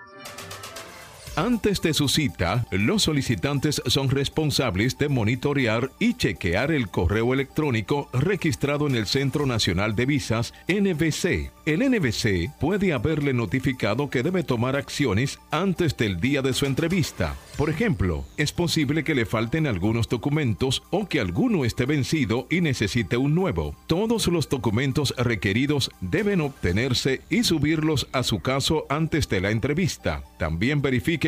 Antes de su cita, los solicitantes son responsables de monitorear y chequear el correo electrónico registrado en el Centro Nacional de Visas, NVC. El NVC puede haberle notificado que debe tomar acciones antes del día de su entrevista. Por ejemplo, es posible que le falten algunos documentos o que alguno esté vencido y necesite un nuevo. Todos los documentos requeridos deben obtenerse y subirlos a su caso antes de la entrevista. También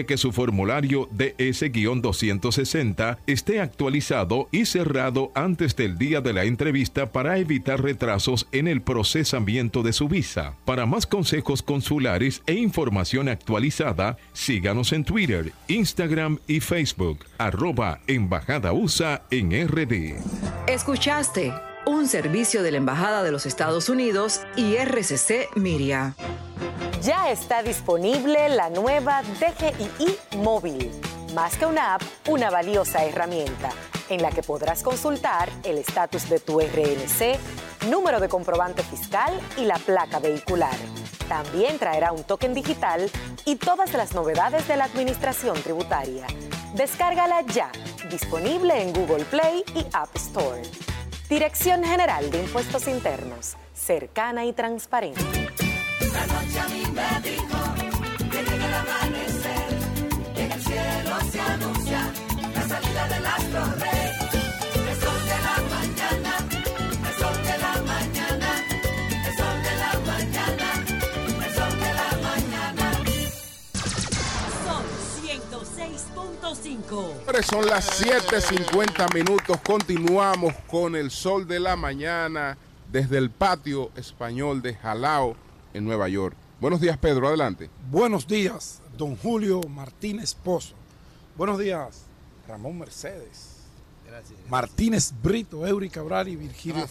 que su formulario DS-260 esté actualizado y cerrado antes del día de la entrevista para evitar retrasos en el procesamiento de su visa. Para más consejos consulares e información actualizada, síganos en Twitter, Instagram y Facebook, arroba Embajada USA en RD. Escuchaste un servicio de la Embajada de los Estados Unidos y RCC Miria. Ya está disponible la nueva DGII móvil. Más que una app, una valiosa herramienta en la que podrás consultar el estatus de tu RNC, número de comprobante fiscal y la placa vehicular. También traerá un token digital y todas las novedades de la administración tributaria. Descárgala ya, disponible en Google Play y App Store. Dirección General de Impuestos Internos, cercana y transparente. La noche a mí me dijo que llega el amanecer, y en el cielo se anuncia la salida del astro rey. Son las 7:50 minutos. Continuamos con el sol de la mañana desde el patio español de Jalao, en Nueva York. Buenos días, Pedro. Adelante. Buenos días, don Julio Martínez Pozo. Buenos días, Ramón Mercedes. Gracias. Martínez Brito, Eury Cabral y Virgilio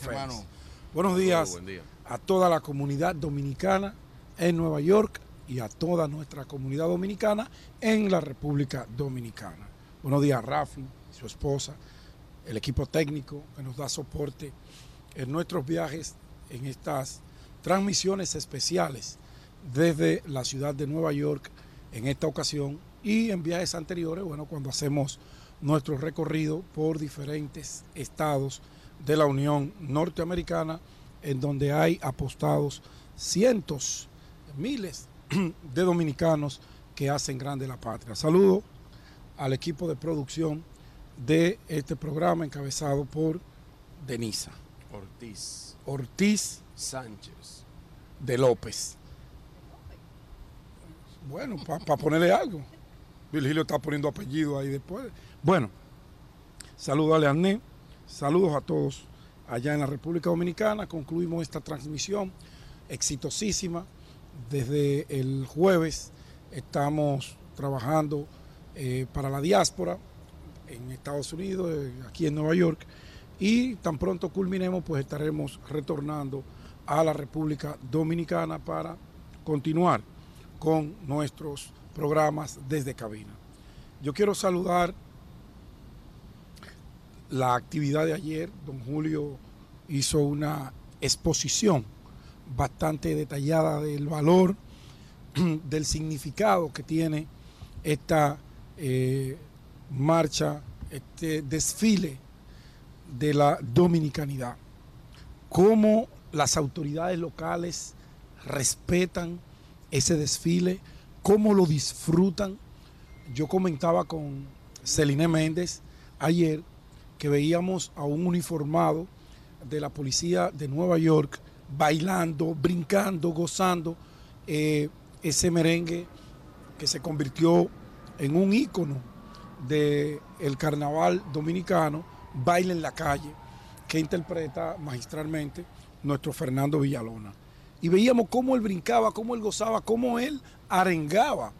Buenos días buen día. a toda la comunidad dominicana en Nueva York y a toda nuestra comunidad dominicana en la República Dominicana. Buenos días, Rafi, su esposa, el equipo técnico que nos da soporte en nuestros viajes en estas transmisiones especiales desde la ciudad de Nueva York en esta ocasión y en viajes anteriores, bueno, cuando hacemos nuestro recorrido por diferentes estados de la Unión Norteamericana, en donde hay apostados cientos, miles de dominicanos que hacen grande la patria. Saludo al equipo de producción de este programa encabezado por Denisa Ortiz. Ortiz Sánchez. de López. Bueno, para ponerle algo. Virgilio está poniendo apellido ahí después. Bueno, saludos a Leané, saludos a todos allá en la República Dominicana. Concluimos esta transmisión exitosísima. Desde el jueves estamos trabajando eh, para la diáspora en Estados Unidos, eh, aquí en Nueva York, y tan pronto culminemos, pues estaremos retornando a la República Dominicana para continuar con nuestros programas desde cabina. Yo quiero saludar la actividad de ayer. Don Julio hizo una exposición bastante detallada del valor, del significado que tiene esta eh, marcha, este desfile de la dominicanidad. Cómo las autoridades locales respetan ese desfile, cómo lo disfrutan. Yo comentaba con Celine Méndez ayer que veíamos a un uniformado de la policía de Nueva York bailando, brincando, gozando eh, ese merengue que se convirtió en un ícono del carnaval dominicano, Baile en la calle, que interpreta magistralmente nuestro Fernando Villalona. Y veíamos cómo él brincaba, cómo él gozaba, cómo él arengaba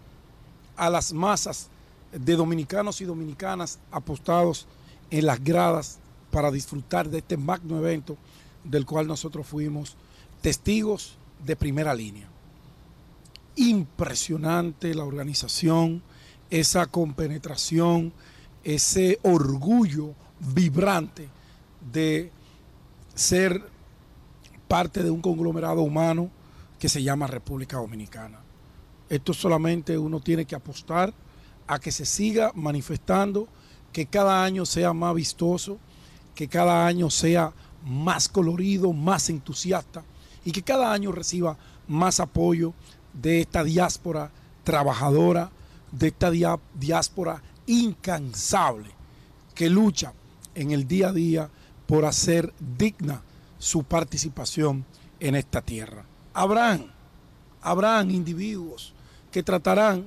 a las masas de dominicanos y dominicanas apostados en las gradas para disfrutar de este magno evento del cual nosotros fuimos testigos de primera línea. Impresionante la organización, esa compenetración, ese orgullo vibrante de ser parte de un conglomerado humano que se llama República Dominicana. Esto solamente uno tiene que apostar a que se siga manifestando, que cada año sea más vistoso, que cada año sea más colorido, más entusiasta y que cada año reciba más apoyo de esta diáspora trabajadora, de esta diáspora incansable que lucha en el día a día por hacer digna su participación en esta tierra. Habrán, habrán individuos que tratarán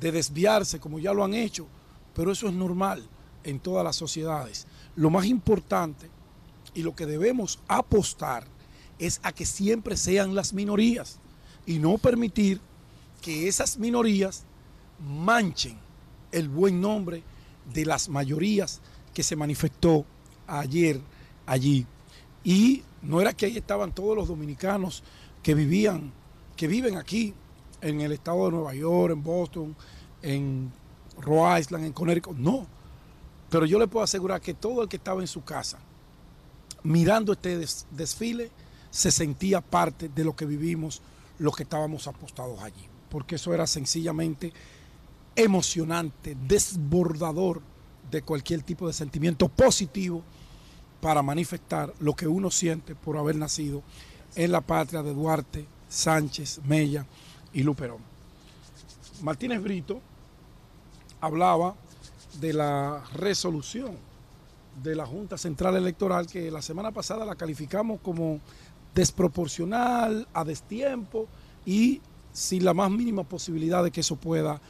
de desviarse como ya lo han hecho, pero eso es normal en todas las sociedades. Lo más importante y lo que debemos apostar es a que siempre sean las minorías y no permitir que esas minorías manchen el buen nombre de las mayorías que se manifestó ayer allí. Y no era que ahí estaban todos los dominicanos que vivían, que viven aquí en el estado de Nueva York, en Boston, en Rhode Island, en Connecticut. No. Pero yo le puedo asegurar que todo el que estaba en su casa mirando este desfile se sentía parte de lo que vivimos los que estábamos apostados allí. Porque eso era sencillamente emocionante, desbordador de cualquier tipo de sentimiento positivo para manifestar lo que uno siente por haber nacido en la patria de Duarte, Sánchez, Mella y Luperón. Martínez Brito hablaba de la resolución de la Junta Central Electoral que la semana pasada la calificamos como desproporcional, a destiempo y sin la más mínima posibilidad de que eso pueda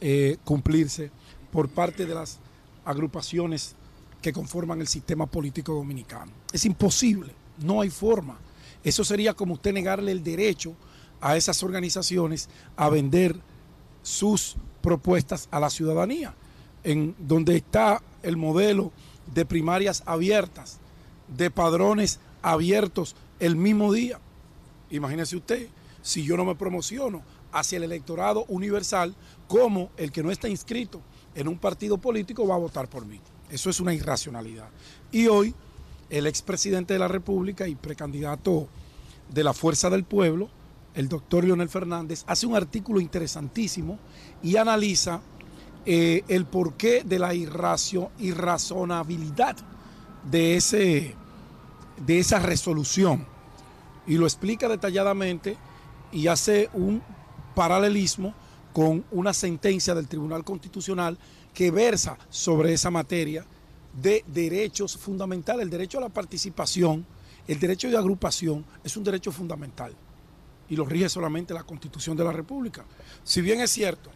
eh, cumplirse por parte de las agrupaciones que conforman el sistema político dominicano. Es imposible, no hay forma. Eso sería como usted negarle el derecho a esas organizaciones a vender sus propuestas a la ciudadanía, en donde está el modelo de primarias abiertas, de padrones abiertos el mismo día. Imagínese usted, si yo no me promociono hacia el electorado universal, como el que no está inscrito en un partido político va a votar por mí. Eso es una irracionalidad. Y hoy el expresidente de la República y precandidato de la Fuerza del Pueblo, el doctor Leonel Fernández, hace un artículo interesantísimo y analiza eh, el porqué de la irrazonabilidad de, ese, de esa resolución. Y lo explica detalladamente y hace un paralelismo con una sentencia del Tribunal Constitucional que versa sobre esa materia de derechos fundamentales. El derecho a la participación, el derecho de agrupación es un derecho fundamental y lo rige solamente la Constitución de la República. Si bien es cierto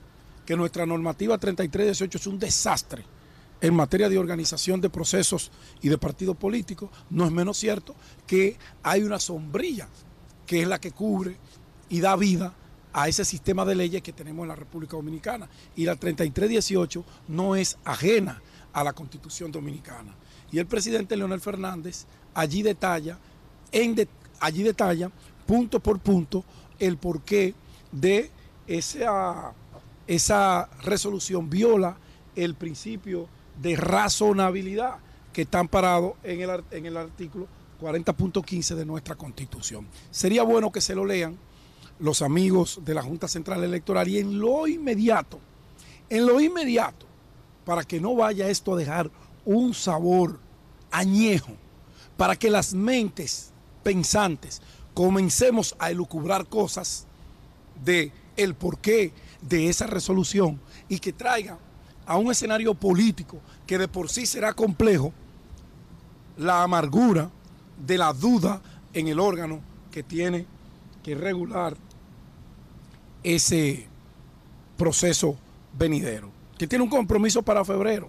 que nuestra normativa 3318 es un desastre en materia de organización de procesos y de partidos políticos, no es menos cierto que hay una sombrilla que es la que cubre y da vida a ese sistema de leyes que tenemos en la República Dominicana. Y la 3318 no es ajena a la Constitución Dominicana. Y el presidente Leonel Fernández allí detalla, allí detalla punto por punto el porqué de esa, esa resolución viola el principio de razonabilidad que está amparado en el, en el artículo 40.15 de nuestra Constitución. Sería bueno que se lo lean los amigos de la Junta Central Electoral y en lo inmediato, en lo inmediato, para que no vaya esto a dejar un sabor añejo, para que las mentes pensantes comencemos a elucubrar cosas de el porqué de esa resolución y que traiga a un escenario político que de por sí será complejo la amargura de la duda en el órgano que tiene que regular ese proceso venidero, que tiene un compromiso para febrero,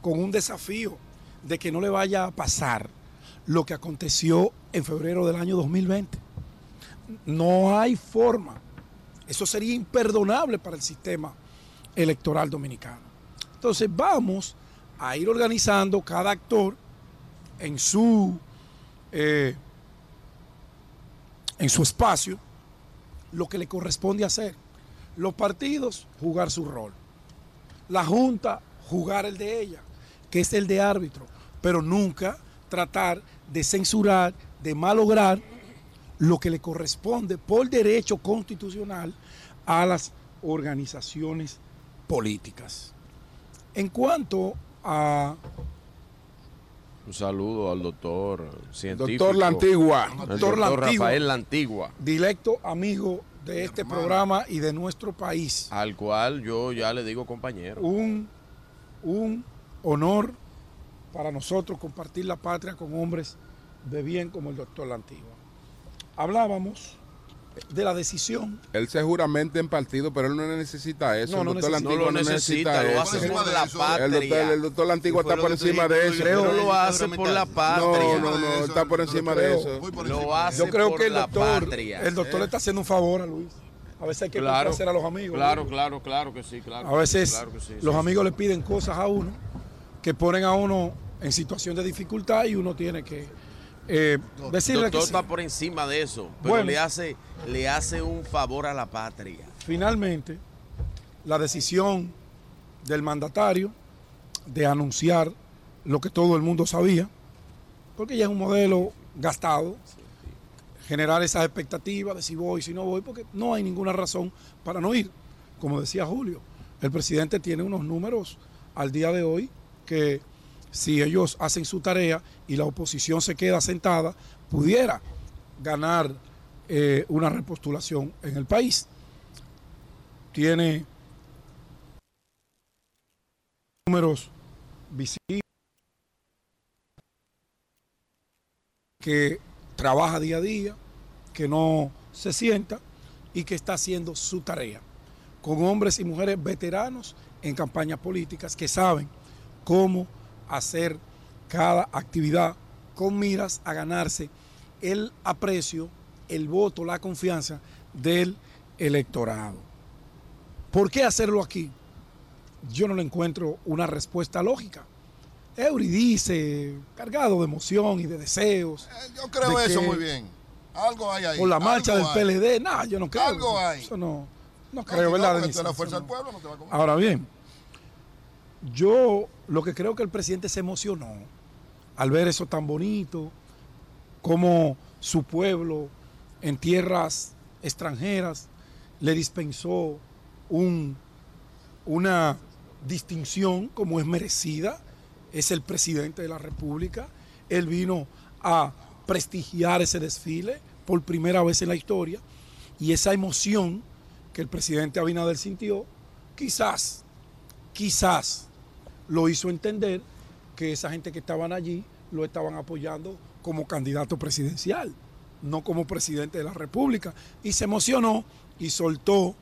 con un desafío de que no le vaya a pasar lo que aconteció en febrero del año 2020. No hay forma. Eso sería imperdonable para el sistema electoral dominicano. Entonces vamos a ir organizando cada actor en su, eh, en su espacio lo que le corresponde hacer. Los partidos jugar su rol. La Junta jugar el de ella, que es el de árbitro, pero nunca tratar de censurar, de malograr lo que le corresponde por derecho constitucional a las organizaciones políticas. En cuanto a Un saludo al doctor científico. Doctor La Antigua. El Doctor doctor La Antigua. Rafael La Antigua. directo amigo de este programa y de nuestro país. Al cual yo ya le digo compañero. Un, un honor para nosotros compartir la patria con hombres de bien como el doctor La Antigua. Hablábamos de la decisión. Él se juramenta en partido, pero él no necesita eso. No, el no doctor necesita. No lo necesita, lo hace por la El patria. doctor, el doctor La Antigua Y fue está por encima de eso. creo que lo hace por la patria. No, no, no, está por encima de eso. Lo hace Yo creo por que el doctor, patria. el doctor le está haciendo un favor a Luis. A veces hay que Claro, complacer a los amigos. Claro, Luis. claro, claro que sí, claro. A veces claro que sí, los sí, amigos le piden cosas a uno que ponen a uno en situación de dificultad y uno tiene que eh, decirle doctor que sí. está por encima de eso, pero Bueno. le hace le hace un favor a la patria. Finalmente, la decisión del mandatario de anunciar lo que todo el mundo sabía, porque ya es un modelo gastado, generar esas expectativas de si voy, si no voy, porque no hay ninguna razón para no ir. Como decía Julio, el presidente tiene unos números al día de hoy que si ellos hacen su tarea y la oposición se queda sentada, pudiera ganar eh, una repostulación en el país. Tiene números visibles que trabaja día a día, que no se sienta y que está haciendo su tarea, con hombres y mujeres veteranos en campañas políticas que saben cómo hacer cada actividad con miras a ganarse el aprecio, el voto, la confianza del electorado. ¿Por qué hacerlo aquí? Yo no le encuentro una respuesta lógica. Euridice, cargado de emoción y de deseos. Yo creo de eso muy bien. Algo hay ahí. Por la marcha del hay. PLD, no, yo no creo. Algo hay. Eso no, no creo, ¿verdad, la fuerza no. del pueblo, no te va a comer. Ahora bien, yo lo que creo que el presidente se emocionó al ver eso tan bonito, como su pueblo en tierras extranjeras le dispensó un, una distinción como es merecida, es el presidente de la República, él vino a prestigiar ese desfile por primera vez en la historia y esa emoción que el presidente Abinader sintió, quizás quizás lo hizo entender que esa gente que estaban allí lo estaban apoyando como candidato presidencial, no como presidente de la República. Y se emocionó y soltó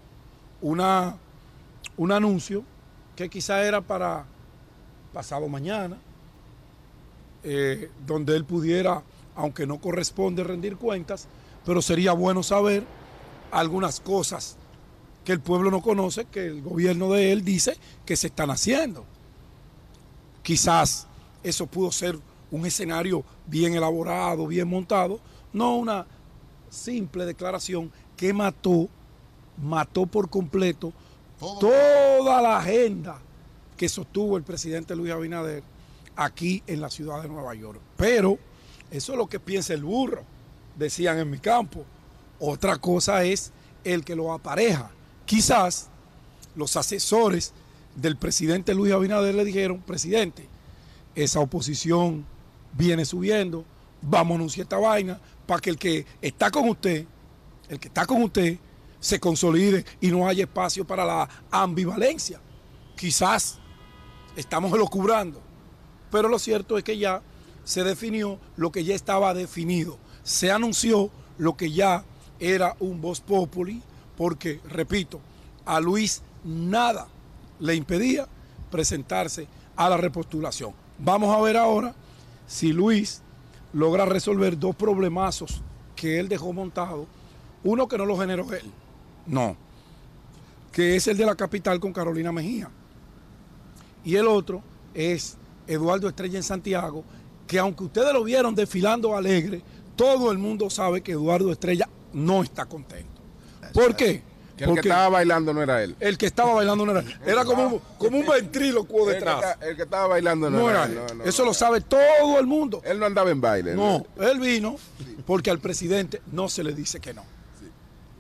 una, un anuncio que quizá era para pasado mañana, eh, donde él pudiera, aunque no corresponde rendir cuentas, pero sería bueno saber algunas cosas que el pueblo no conoce, que el gobierno de él dice que se están haciendo. Quizás eso pudo ser un escenario bien elaborado, bien montado, no una simple declaración que mató, mató por completo toda la agenda que sostuvo el presidente Luis Abinader aquí en la ciudad de Nueva York. Pero eso es lo que piensa el burro, decían en mi campo. Otra cosa es el que lo apareja. Quizás los asesores del presidente Luis Abinader le dijeron, presidente, esa oposición viene subiendo, vamos a anunciar esta vaina para que el que está con usted, el que está con usted, se consolide y no haya espacio para la ambivalencia. Quizás estamos elocubrando, pero lo cierto es que ya se definió lo que ya estaba definido, se anunció lo que ya era un voz populi, porque, repito, a Luis nada le impedía presentarse a la repostulación. Vamos a ver ahora si Luis logra resolver dos problemazos que él dejó montado. Uno que no lo generó él, no, que es el de la capital con Carolina Mejía. Y el otro es Eduardo Estrella en Santiago, que aunque ustedes lo vieron desfilando alegre, todo el mundo sabe que Eduardo Estrella no está contento. ¿Por qué? Que el que estaba bailando no era él. El que estaba bailando no era él. Era como un, como un ventrílocuo detrás. El que, el que estaba bailando no, No era él. él. no, no, Eso no. lo sabe todo el mundo. Él no andaba en baile. No, él vino porque al presidente no se le dice que no.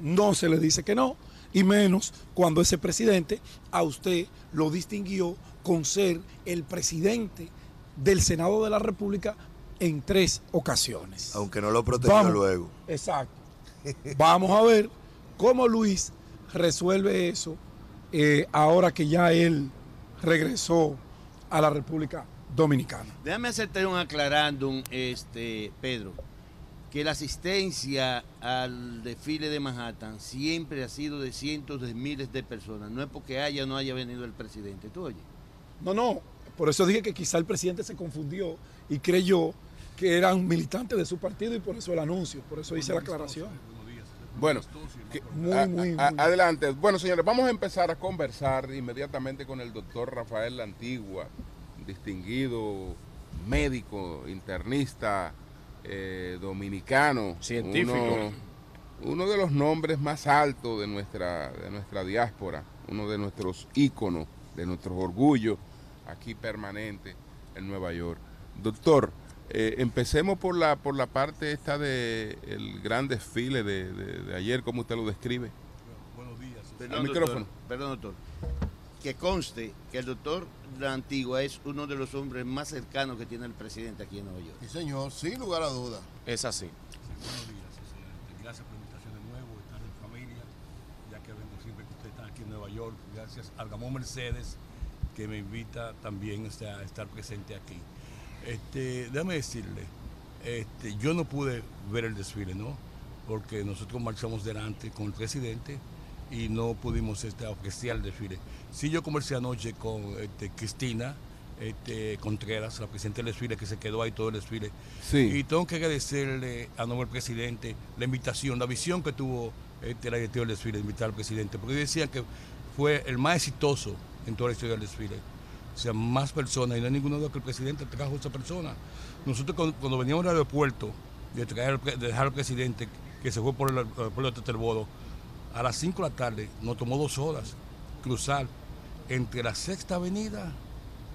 No se le dice que no. Y menos cuando ese presidente a usted lo distinguió con ser el presidente del Senado de la República en tres ocasiones. Aunque no lo protegió Vamos. luego. Exacto. Vamos a ver cómo Luis resuelve eso eh, ahora que ya él regresó a la República Dominicana. Déjame hacerte un aclarándum, este, Pedro, que la asistencia al desfile de Manhattan siempre ha sido de cientos de miles de personas. No es porque haya o no haya venido el presidente. ¿Tú oyes? No, no, por eso dije que quizá el presidente se confundió y creyó que eran militantes de su partido y por eso el anuncio, por eso hice la aclaración. Bueno, que- Muy, a- muy, a- muy. adelante. Bueno, señores, vamos a empezar a conversar inmediatamente con el doctor Rafael La Antigua, distinguido médico, internista, eh, dominicano. Científico. Uno, uno de los nombres más altos de nuestra, de nuestra diáspora, uno de nuestros íconos, de nuestros orgullos aquí permanente en Nueva York. Doctor, eh, empecemos por la, por la parte esta de el gran desfile de, de- de ayer, ¿cómo usted lo describe? Buenos días. Al Perdón, micrófono. doctor. Perdón, doctor. Que conste que el doctor La Antigua es uno de los hombres más cercanos que tiene el presidente aquí en Nueva York. Sí, señor, sin lugar a duda. Es así. Buenos días, gracias por la invitación de nuevo, estar en familia, ya que vengo siempre que ustedes están aquí en Nueva York, gracias al Gamón Mercedes, que me invita también a estar presente aquí. Este, déjame decirle, este, yo no pude ver el desfile, ¿no? Porque nosotros marchamos delante con el presidente y no pudimos este, apreciar el desfile. Sí, yo conversé anoche con este, Cristina este, Contreras, la presidenta del desfile, que se quedó ahí todo el desfile. Sí. Y tengo que agradecerle a nombre del presidente la invitación, la visión que tuvo este, la directiva del desfile de invitar al presidente, porque decían que fue el más exitoso en toda la historia del desfile. O sea, más personas, y no hay ninguno de que el presidente trajo a esa persona. Nosotros cuando, cuando veníamos al aeropuerto de, traer de dejar al presidente que se fue por el aeropuerto de Tetelbodo, a las 5 de la tarde nos tomó dos horas cruzar entre la Sexta Avenida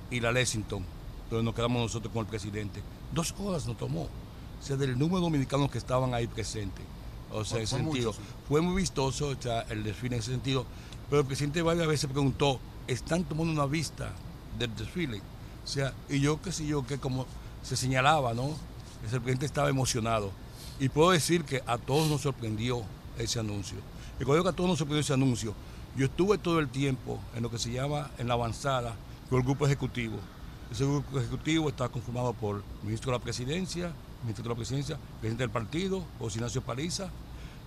y la Lexington, donde nos quedamos nosotros con el presidente. Dos horas nos tomó. O sea, del número de dominicanos que estaban ahí presentes. O sea, en ese sentido. Fue muy vistoso o sea, el desfile en ese sentido. Pero el presidente varias veces preguntó, ¿están tomando una vista del desfile? O sea, y yo qué sé yo, que como se señalaba, ¿no? El presidente estaba emocionado. Y puedo decir que a todos nos sorprendió ese anuncio. Y cuando digo que a todos nos sorprendió ese anuncio, Yo estuve todo el tiempo en lo que se llama en la avanzada con el grupo ejecutivo. Ese grupo ejecutivo está conformado por el ministro de la presidencia, ministro de la presidencia, presidente del partido, José Ignacio Paliza,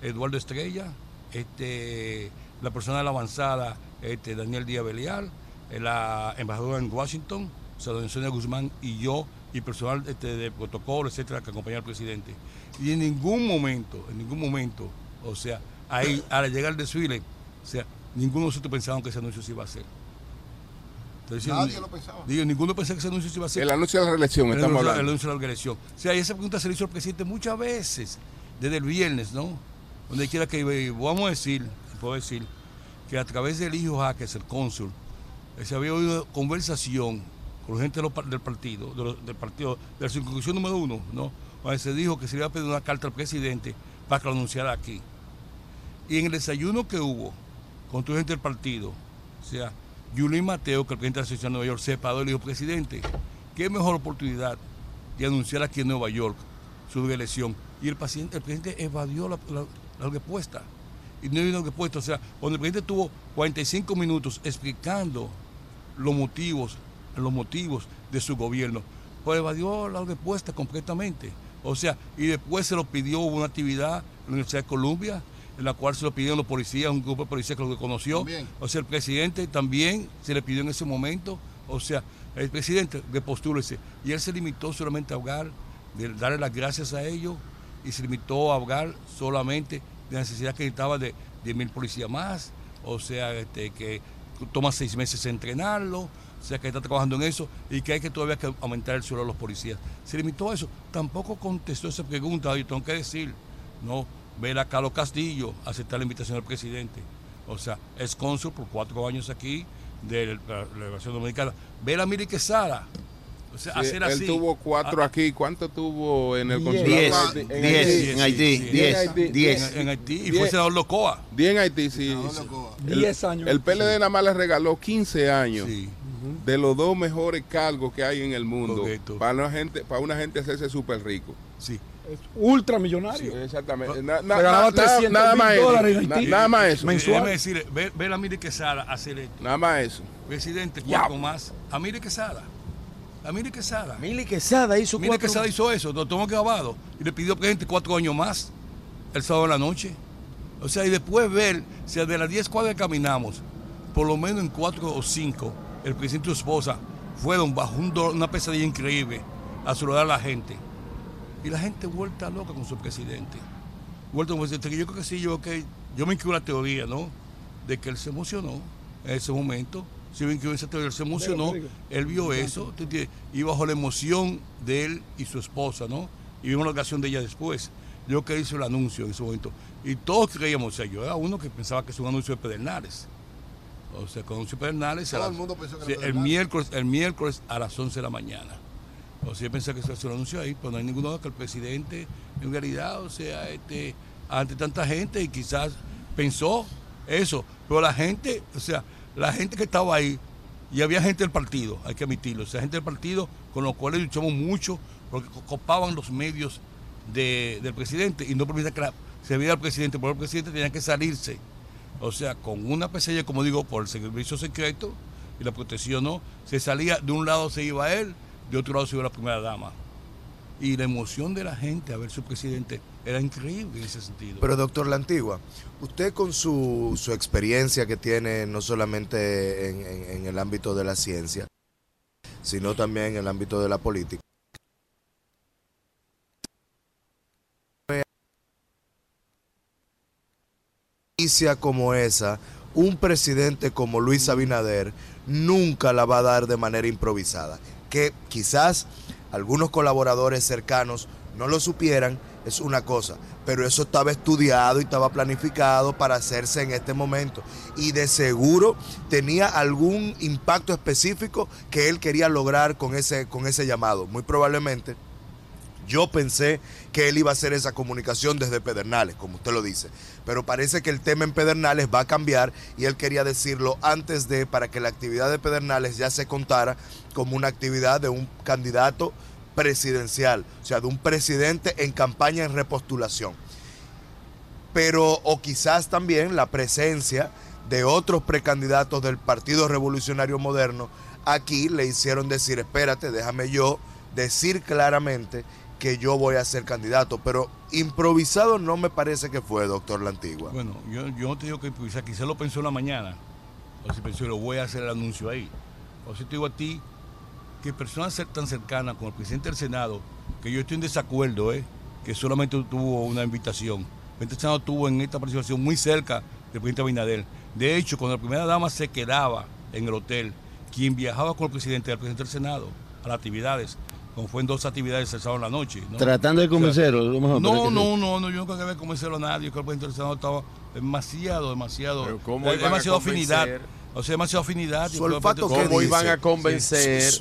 Eduardo Estrella, este, la persona de la avanzada, este, Daniel Díaz Belial, la embajadora en Washington, Sonia Guzmán y yo, y personal este, de protocolo, etcétera, que acompaña al presidente. Y en ningún momento, en ningún momento, o sea, ahí, al llegar al desfile, o sea, ninguno de nosotros pensábamos que ese anuncio se iba a hacer. Entonces, Nadie ni- lo pensaba. Digo, ninguno pensaba que ese anuncio se iba a hacer. El anuncio de la reelección, El estamos anuncio- hablando. El anuncio de la reelección. O sea, y esa pregunta se le hizo al presidente muchas veces, desde el viernes, ¿no? Donde quiera que iba, y vamos a decir, puedo decir, que a través del hijo Jaques, el cónsul, eh, se había oído conversación con gente del partido, del partido, de la circunscripción número uno, ¿no? Donde se dijo que se le iba a pedir una carta al presidente para que lo anunciara aquí. Y en el desayuno que hubo con tu gente del partido, o sea, Yulín Mateo, que el presidente de la Asociación de Nueva York, se paró y le dijo, presidente, qué mejor oportunidad de anunciar aquí en Nueva York su reelección. Y el, paciente, el presidente evadió la respuesta. Y no vino respuesta. O sea, cuando el presidente tuvo 45 minutos explicando los motivos, los motivos de su gobierno, pues evadió la respuesta completamente. O sea, y después se lo pidió, una actividad en la Universidad de Columbia, en la cual se lo pidieron los policías, un grupo de policías que lo reconoció. También. O sea, el presidente también se le pidió en ese momento, o sea, el presidente repostúlese. Y él se limitó solamente a hablar, de darle las gracias a ellos, y se limitó a hablar solamente de la necesidad que necesitaba de 10 mil policías más, o sea, este, que toma seis meses entrenarlo, o sea, que está trabajando en eso y que hay que todavía que aumentar el sueldo a los policías. Se limitó a eso. Tampoco contestó esa pregunta, yo tengo que decir, no, ver a Carlos Castillo aceptar la invitación del presidente. O sea, es cónsul por cuatro años aquí de la Delegación Dominicana. Ver a Miri Quesada. O sea, Sí, hacer él tuvo cuatro Ah, aquí. ¿Cuánto tuvo en el consulado? Diez. en Diez. Haití? En Haití. Diez. Diez. En Haití. Y fue senador Locoa. Diez en Haití, sí. El- Diez años. El PLD nada más le regaló 15 años de los dos mejores cargos que hay en el mundo para una gente, para una gente hacerse súper rico. Sí. Es ultramillonario. exactamente. Na- na- ganaba na- 300 nada más eso. dólares en Na- Haití. nada más eso. Déjeme decirle, ver, ver a Miri Quesada hacer esto. Nada más eso. Presidente, cuatro más. A Miri Quesada. A Miri Quesada. Mili Quesada hizo Miri cuatro- Quesada hizo eso, lo tomó grabado. Y le pidió presidente cuatro años más el sábado en la noche. O sea, y después ver, si de las 10 cuadras caminamos, por lo menos en cuatro o cinco, el presidente y su esposa fueron bajo un dolor- una pesadilla increíble a saludar a la gente. Y la gente vuelta loca con su presidente. Vuelta con su presidente. Yo creo que sí, yo, que yo me incluyo la teoría, ¿no? De que él se emocionó en ese momento. Sí, me incluyo en esa teoría, él se emocionó. Él vio eso, y bajo la emoción de él y su esposa, ¿no? Y vimos la ocasión de ella después. Yo que hizo el anuncio en ese momento. Y todos creíamos, o sea, yo era uno que pensaba que es un anuncio de Pedernales. O sea, con anuncio de Pedernales. Todo las- el mundo pensó que era sí, el miércoles, el miércoles a las 11 de la mañana. O sea, yo pensé que se hacía un anuncio ahí, pero no hay ningún duda que el presidente, en realidad, o sea, este, ante tanta gente, y quizás pensó eso, pero la gente, o sea, la gente que estaba ahí, y había gente del partido, hay que admitirlo, o sea, gente del partido con los cuales luchamos mucho, porque co- copaban los medios de- del presidente y no permitían que se viera al presidente, porque el presidente tenía que salirse. O sea, con una pesadilla, como digo, por el servicio secreto y la protección, ¿no? Se salía, de un lado se iba él, de otro lado se iba la primera dama. Y la emoción de la gente a ver su presidente era increíble en ese sentido. Pero doctor La Antigua, usted con su, su experiencia que tiene no solamente en, el ámbito de la ciencia, sino también en el ámbito de la política, como esa, un presidente como Luis Abinader nunca la va a dar de manera improvisada. Que quizás algunos colaboradores cercanos no lo supieran, es una cosa, pero eso estaba estudiado y estaba planificado para hacerse en este momento. Y de seguro tenía algún impacto específico que él quería lograr con ese, con ese llamado. Muy probablemente yo pensé que él iba a hacer esa comunicación desde Pedernales, como usted lo dice. Pero parece que el tema en Pedernales va a cambiar y él quería decirlo antes de, para que la actividad de Pedernales ya se contara como una actividad de un candidato presidencial, o sea, de un presidente en campaña en repostulación. Pero, o quizás también la presencia de otros precandidatos del Partido Revolucionario Moderno, aquí le hicieron decir, espérate, déjame yo decir claramente que yo voy a ser candidato, pero improvisado no me parece que fue, doctor La Antigua. Bueno, yo, yo no te digo que improvisar, quizá lo pensó en la mañana, o si pensó, lo voy a hacer el anuncio ahí. O si te digo a ti, que personas tan cercanas con el presidente del Senado, que yo estoy en desacuerdo, ¿eh? que solamente tuvo una invitación. El presidente del Senado estuvo en esta participación muy cerca del presidente Abinader. De hecho, cuando la primera dama se quedaba en el hotel, quien viajaba con el presidente era el presidente del Senado a las actividades, como fue en dos actividades el sábado en la noche. ¿no? Tratando de O sea, convencerlo, lo mejor, No, que no, no, no, yo nunca quería convencerlo a nadie. Yo creo que el presidente del Senado estaba demasiado, demasiado. Pero ¿cómo eh, demasiado afinidad. O sea, demasiada afinidad. Su olfato, ¿Cómo iban a convencer,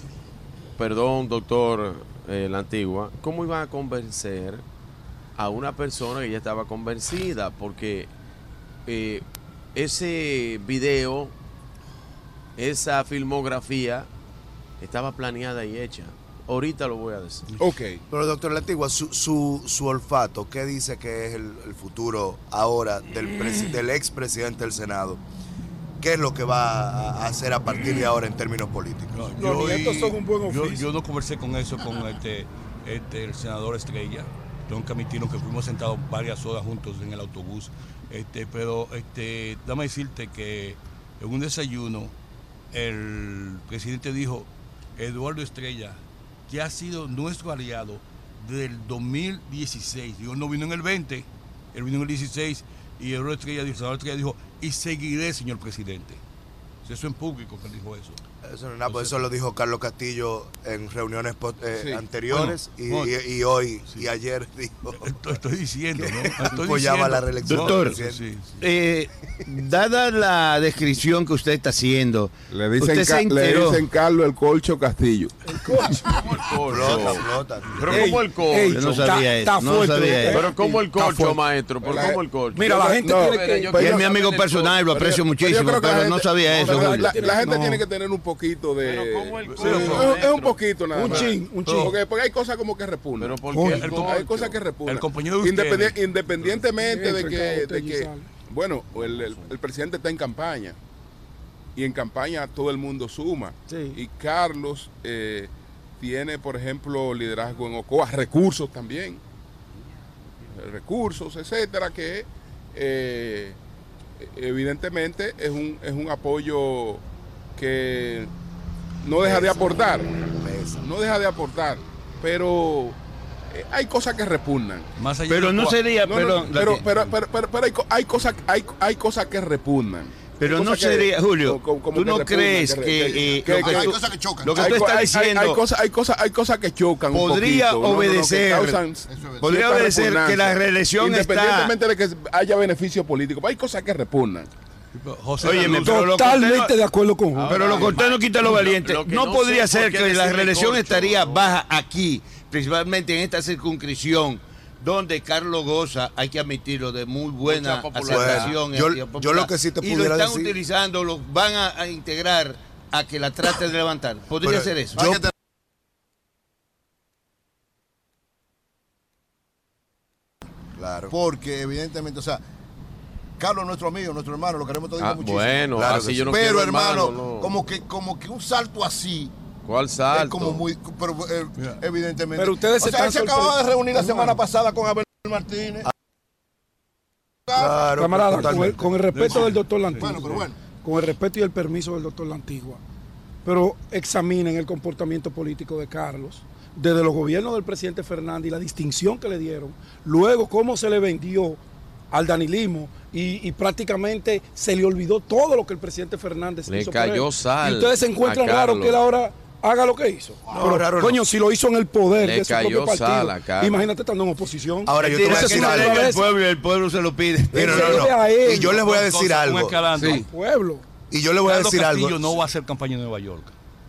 perdón, doctor eh, La Antigua, cómo iban a convencer a una persona que ya estaba convencida? Porque eh, ese video, esa filmografía, estaba planeada y hecha. Ahorita lo voy a decir. Ok. Pero doctor La Antigua, su, su, su olfato, ¿qué dice que es el, el futuro ahora del, presi- del expresidente del Senado? ¿Qué es lo que va a hacer a partir de ahora en términos políticos? Yo, yo, yo no conversé con eso con este, este, el senador Estrella. Tengo que admitirlo que fuimos sentados varias horas juntos en el autobús. Este, pero este, dame decirte que en un desayuno el presidente dijo, Eduardo Estrella, que ha sido nuestro aliado desde el 2016. Digo, no vino en el 20, él vino en el 16 y Eduardo Estrella, el senador Estrella dijo, y seguiré, señor presidente. Eso en público que dijo eso. Eso, no es nada, pues eso lo dijo Carlos Castillo en reuniones eh, Sí. anteriores Bueno, y, bueno. y- y hoy y ayer dijo Esto estoy diciendo, ¿no? Estoy apoyaba diciendo. la reelección. Doctor, eh, dada la descripción que usted está haciendo, Le dicen, usted se Ca- le dicen Carlos el Colcho Castillo. Flota, flota. Pero Ey, como el colcho. ey, Yo no sabía eso, no sabía eso. Pero como el colcho, maestro. Pero como el colcho. Mira, la gente tiene que- es mi amigo personal, lo colcho. aprecio muchísimo, pero no sabía eso. la, gente No. tiene que tener un poquito de. Pero ¿cómo el Sí, colcho, es, un poquito nada Un chin, un chin. Porque, porque hay cosas como que repugnan. Pero ¿por Oye, qué el Hay cosas que repugnan. El compañero de independientemente de que, de bueno, el, el- el presidente está en campaña y en campaña todo el mundo suma. Sí. Y Carlos eh, tiene, por ejemplo, liderazgo en Ocoa, recursos también, recursos, etcétera, que eh, evidentemente es un, es un apoyo que no deja de aportar, no deja de aportar, pero eh, hay cosas que repugnan. Más allá Pero de no sería, No, no, perdón, pero, pero, pero, pero, pero hay, co- hay cosas hay, hay cosas que repugnan. Pero no que- sería, Julio, como ¿tú no repugnan, crees re- que, eh, que- lo que que- Hay tú- cosas que chocan. lo que hay tú estás diciendo Hay, cosas, hay, cosas, hay cosas que chocan. un podría poquito, ¿no? No, no, no, que obedecer, podría obedecer que la reelección está... Independientemente de que haya beneficio político, pero hay cosas que repugnan. José pero lo Totalmente de acuerdo con Julio. Pero lo cortés no quita lo valiente. lo no, no podría ser que la reelección estaría ¿no? baja aquí, principalmente en esta circunscripción, donde Carlos goza, hay que admitirlo, de muy buena aceptación. y Yo- lo que sí te Y lo pudiera están decir- utilizando, lo van a, a integrar a que la trate de levantar. Podría ser eso. yo- Claro. Porque evidentemente, o sea, Carlos es nuestro amigo, nuestro hermano, lo queremos todos Ah, muchísimo. bueno, Claro así yo no pero hermano, no. como que como que un salto así ¿Cuál salto? es como muy pero, eh, evidentemente. Pero ustedes o se sea, él se acababa de reunir la Hermano. semana pasada con Abel Martínez. Claro, Camarada, con el, con el respeto del doctor Lantigua, Bueno, pero bueno. con el respeto y el permiso del doctor Lantigua, pero examinen el comportamiento político de Carlos desde los gobiernos del presidente Fernández y la distinción que le dieron, luego cómo se le vendió al danilismo y, y prácticamente se le olvidó todo lo que el presidente Fernández Le hizo cayó sal Y ustedes se encuentran raro que él ahora haga lo que hizo. No, Pero, raro no. coño, si lo hizo en el poder Le de su cayó propio sal partido, a Carlos. imagínate estando en oposición. Ahora yo te voy a decir algo. vez- pueblo y el pueblo se lo pide. No, no. Y yo les voy a decir algo. al pueblo. Y yo les voy a decir Castillo algo. no va a hacer campaña en Nueva York.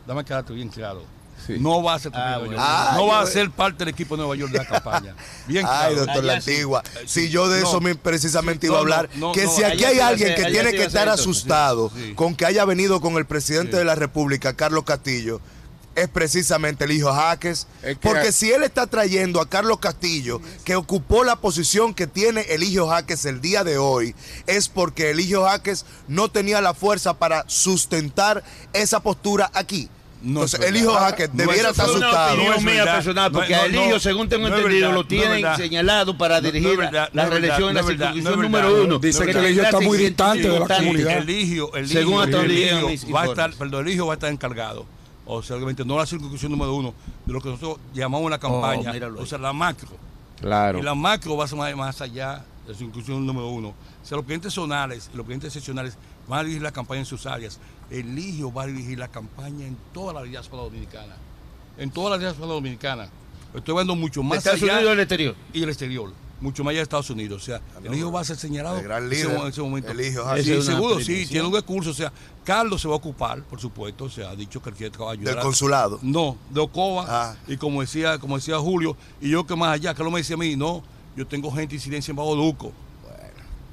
Dame quedarte bien claro. Sí. No va a York. Ah, no va yo- a ser parte del equipo de Nueva York de la campaña. Bien Ay, claro. doctor La sí. Antigua. Si yo de No. eso me- precisamente Sí, iba a no, hablar, no, que no, si aquí hay alguien ser- que tiene que ser estar esto. asustado con que haya venido con el presidente de la República, Carlos Castillo, es precisamente el hijo Jaques. Es que- Porque si él está trayendo a Carlos Castillo, que ocupó la posición que tiene el hijo Jaques el día de hoy, es porque el hijo Jaques no tenía la fuerza para sustentar esa postura aquí. Entonces, el hijo Jaques debiera estar es asustado. opinión mía personal, porque a Eligio, según tengo entendido, lo tienen señalado para dirigir la reelección en la circunscripción número uno. Dice que Eligio está muy 600 distante de la comunidad. Eligio, Según va a estar, perdón, Eligio va a estar encargado. O sea, obviamente no la circunscripción número uno, de lo que nosotros llamamos la campaña, míralo ahí. o sea, la macro. Claro. Y la macro va a ser más, más allá de la circunscripción número uno. O sea, los clientes zonales y los clientes seccionales van a dirigir la campaña en sus áreas. Eligio va a dirigir la campaña en toda la diáspora dominicana. En toda la diáspora dominicana. Estoy hablando mucho más Estados allá. Unidos y el exterior. Y el exterior. Mucho más allá de Estados Unidos. O sea, Eligio va a ser señalado el gran en ese líder, en ese momento. Eligio Sí, Jaques. sí, seguro, sí, tiene un recurso. O sea, Carlos se va a ocupar, por supuesto. O sea, ha dicho que él quiere ayudar. Del a- consulado. No, de Ocoa. Ah. Y como decía, como decía Julio, y yo que más allá, Carlos me decía a mí, no, yo tengo gente en silencio en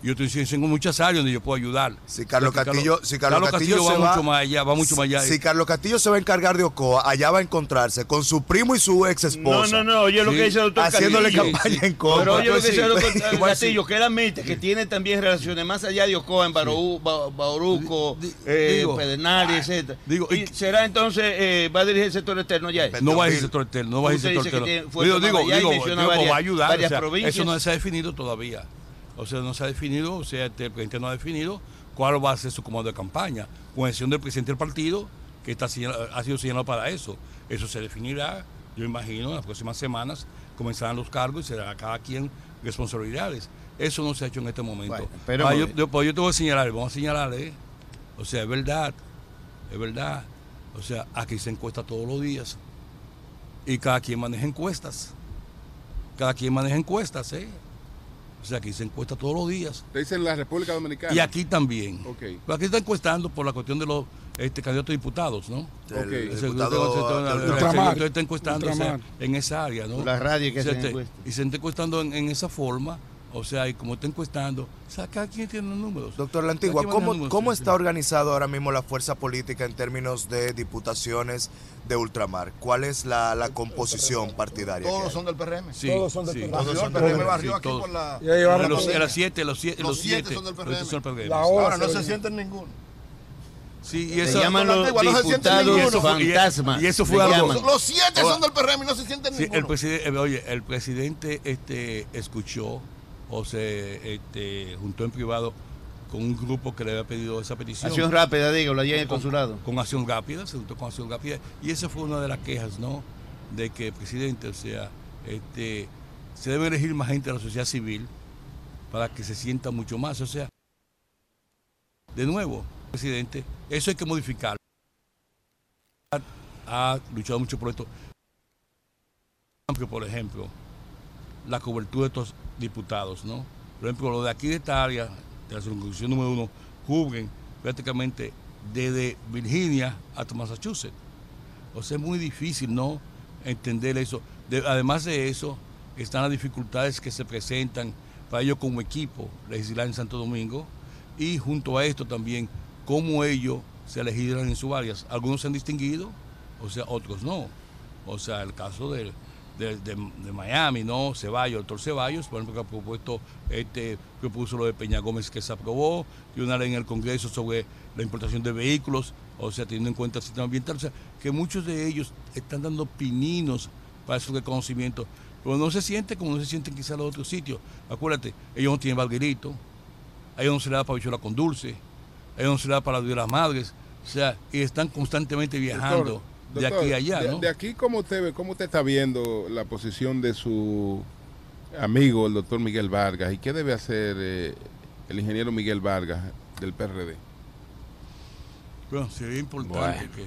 Yo estoy en muchas áreas donde yo puedo ayudar. Si Carlos O sea, que Castillo, si Carlos, Castillo, va se mucho más allá, va mucho si- más allá. Si Carlos Castillo se va a encargar de Ocoa, allá va a encontrarse con su primo y su ex esposa. No, no, no, oye lo que dice el doctor Haciéndole Castillo. campaña sí. en contra. Pero oye lo que dice el doctor Castillo, que él admite que tiene también relaciones más allá de Ocoa, en Barú, Ba- Bauruco, eh, digo, Pedernales, etcétera. digo, y será entonces, eh, va a dirigir el sector externo ya. No va a ir sector externo, no va a ir Usted sector externo. Digo, digo, digo, va a ayudar. eso no se ha definido todavía. O sea, no se ha definido, o sea, este, el presidente no ha definido cuál va a ser su comando de campaña. Con excepción del presidente del partido, que está ha sido señalado para eso. Eso se definirá, yo imagino, en las próximas semanas comenzarán los cargos y será cada quien responsabilidades. Eso no se ha hecho en este momento. Bueno, pero- Ah, yo, yo- pues yo te voy a señalar, vamos a señalar, ¿eh? O sea, es verdad, es verdad. O sea, aquí se encuesta todos los días. Y cada quien maneja encuestas. Cada quien maneja encuestas, ¿eh? O sea, aquí se encuesta todos los días. Te dicen la República Dominicana. Y aquí también. Ok. Pero aquí está encuestando por la cuestión de los este, candidatos a diputados, ¿no? Diputado está encuestando o sea, Ultramar. en esa área, ¿no? La radio que O sea, hacen te- encuestas. Y se está encuestando en, en esa forma, o sea, y como está encuestando, o sea, cada quien tiene los números. Doctor La Antigua, ¿cómo, cómo está organizado ahora mismo la fuerza política en términos de diputaciones de ultramar? ¿Cuál es la, la composición partidaria? Todos son del PRM. Sí, Todos son del sí. PRM. Todos Todos son son del del PRM. PRM. Barrió Sí, aquí todos. por la... Ya llevaron los, pandemia. a las 7, los 7, Los los siete 7 son del los PRM. siete son del PRM. Ahora no se sienten ninguno. Sí, y eso, llaman la los no diputados fantasmas. y eso fue algo-. Los siete son del PRM y no se sienten Sí, ninguno. eh, oye, el presidente este, escuchó o se este, juntó en privado con un grupo que le había pedido esa petición. Acción rápida, dígalo, allá en el consulado. Con acción rápida, se juntó con acción rápida. Y esa fue una de las quejas, ¿no? De que presidente, o sea, este, se debe elegir más gente de la sociedad civil para que se sienta mucho más. O sea, de nuevo, presidente, eso hay que modificarlo. Ha luchado mucho por esto. Por ejemplo, la cobertura de estos diputados, ¿no? Por ejemplo, lo de aquí de esta área, de la circunscripción número uno, cubren prácticamente desde Virginia hasta Massachusetts. O sea, es muy difícil, ¿no? Entender eso. De- además de eso, están las dificultades que se presentan para ellos como equipo legislar en Santo Domingo y junto a esto también cómo ellos se legislan en sus áreas. Algunos se han distinguido, o sea, otros no. O sea, el caso de, de, de- de Miami, ¿no? Ceballos, el doctor Ceballos, por ejemplo, que ha propuesto, este, propuso lo de Peña Gómez que se aprobó, y una ley en el Congreso sobre la importación de vehículos, o sea, teniendo en cuenta el sistema ambiental, o sea, que muchos de ellos están dando pininos para su reconocimiento, pero no se siente como no se sienten quizás los otros sitios. Acuérdate, ellos no tienen valguerito, a ellos no se le da para bichuela con dulce, a ellos no se le da para la de las madres, o sea, y están constantemente viajando Doctor, aquí a allá, de, ¿no? de aquí, ¿cómo usted ve, cómo usted está viendo la posición de su amigo, el doctor Miguel Vargas? ¿Y qué debe hacer eh, el ingeniero Miguel Vargas del PRD? Bueno, sería importante que,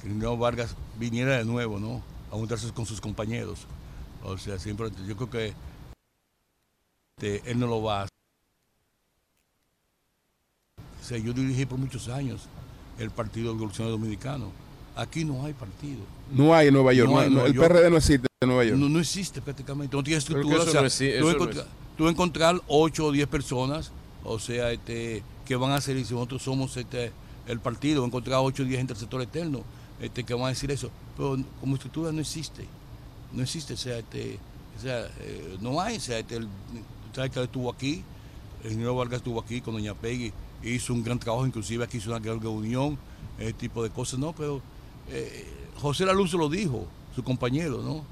que Leonardo Vargas viniera de nuevo, ¿no? A juntarse con sus compañeros. O sea, siempre, yo creo que este, él no lo va a hacer. O sea, yo dirigí por muchos años el Partido Revolucionario Dominicano. Aquí no hay partido. No hay en Nueva York, No no- hay en no, Nueva el York. PRD no existe en Nueva York. No, no existe prácticamente, no tiene estructura. o sea, no exi- tú, no encontrar, es- tú encontrar 8 o 10 personas, o sea, este, que van a ser, y si nosotros somos este, el partido, encontrar 8 o 10 gente del sector externo. este, que van a decir eso, pero como estructura no existe, no existe, o sea, este, o sea eh, no hay, o sea, este, el, ¿sabes que estuvo aquí? El ingeniero Vargas estuvo aquí con Doña Peggy, hizo un gran trabajo, inclusive aquí hizo una gran reunión, ese tipo de cosas, ¿no? Pero eh, José Laluz lo dijo, su compañero, ¿no?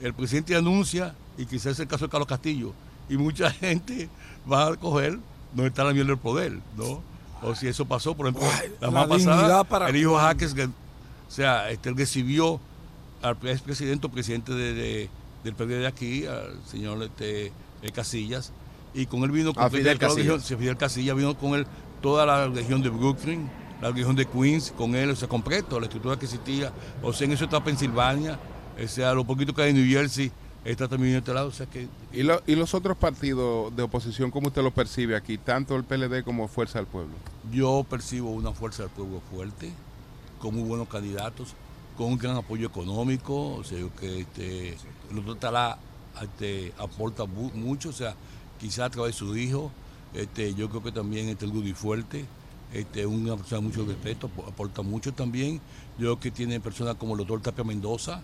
El presidente anuncia, y quizás es el caso de Carlos Castillo, y mucha gente va a coger donde está la miel del poder, ¿no? O si eso pasó, por ejemplo, la, la más pasada, para- el hijo Jaques, que- o sea, este, él recibió al expresidente o presidente de, de- del PRD de aquí, al señor este, eh, Casillas, y con él vino A Fidel región- Casillas. sí, Fidel Casillas vino con él toda la región de Brooklyn, la región de Queens, con él, o sea, completo, la estructura que existía, o sea, en eso está Pensilvania, o sea, lo poquito que hay en New Jersey, está también en este lado, o sea que ¿Y, lo- y los otros partidos de oposición, cómo usted los percibe aquí, tanto el PLD como Fuerza del Pueblo? Yo percibo una fuerza del pueblo fuerte, con muy buenos candidatos, con un gran apoyo económico, o sea, yo que este, el Talá este, aporta mu- mucho, o sea, quizá a través de su hijo, este, yo creo que también este, el Gudi Fuerte, este, una persona de mucho respeto, ap- aporta mucho también, yo creo que tiene personas como el doctor Tapia Mendoza,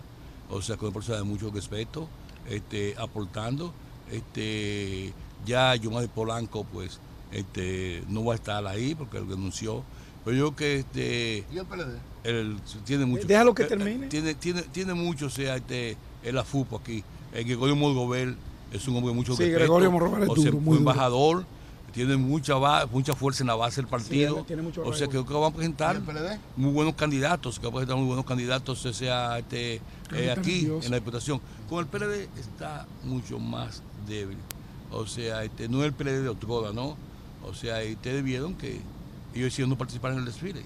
o sea, que es una persona de mucho respeto, este, aportando, este, ya Yomar Polanco, pues, este, no va a estar ahí porque él renunció. Pero yo creo que este, ¿Y el PLD? él tiene mucho. Déjalo que eh, eh, termine. Tiene, tiene, tiene mucho, o sea, este, el AFUPO aquí. El Gregorio Morgobel es un hombre de mucho Sí, respeto. Gregorio Morgobel es o sea, duro, muy duro. Tiene mucha mucha fuerza en la base del partido. tiene mucho o sea, creo que van a presentar muy buenos candidatos, que van a presentar muy buenos candidatos, o sea, este, eh, aquí nervioso. en la Diputación. Con el PLD está mucho más débil. O sea, este, no es el PLD de Otroda, ¿no? O sea, y ustedes vieron que ellos decidieron no participar en el desfile.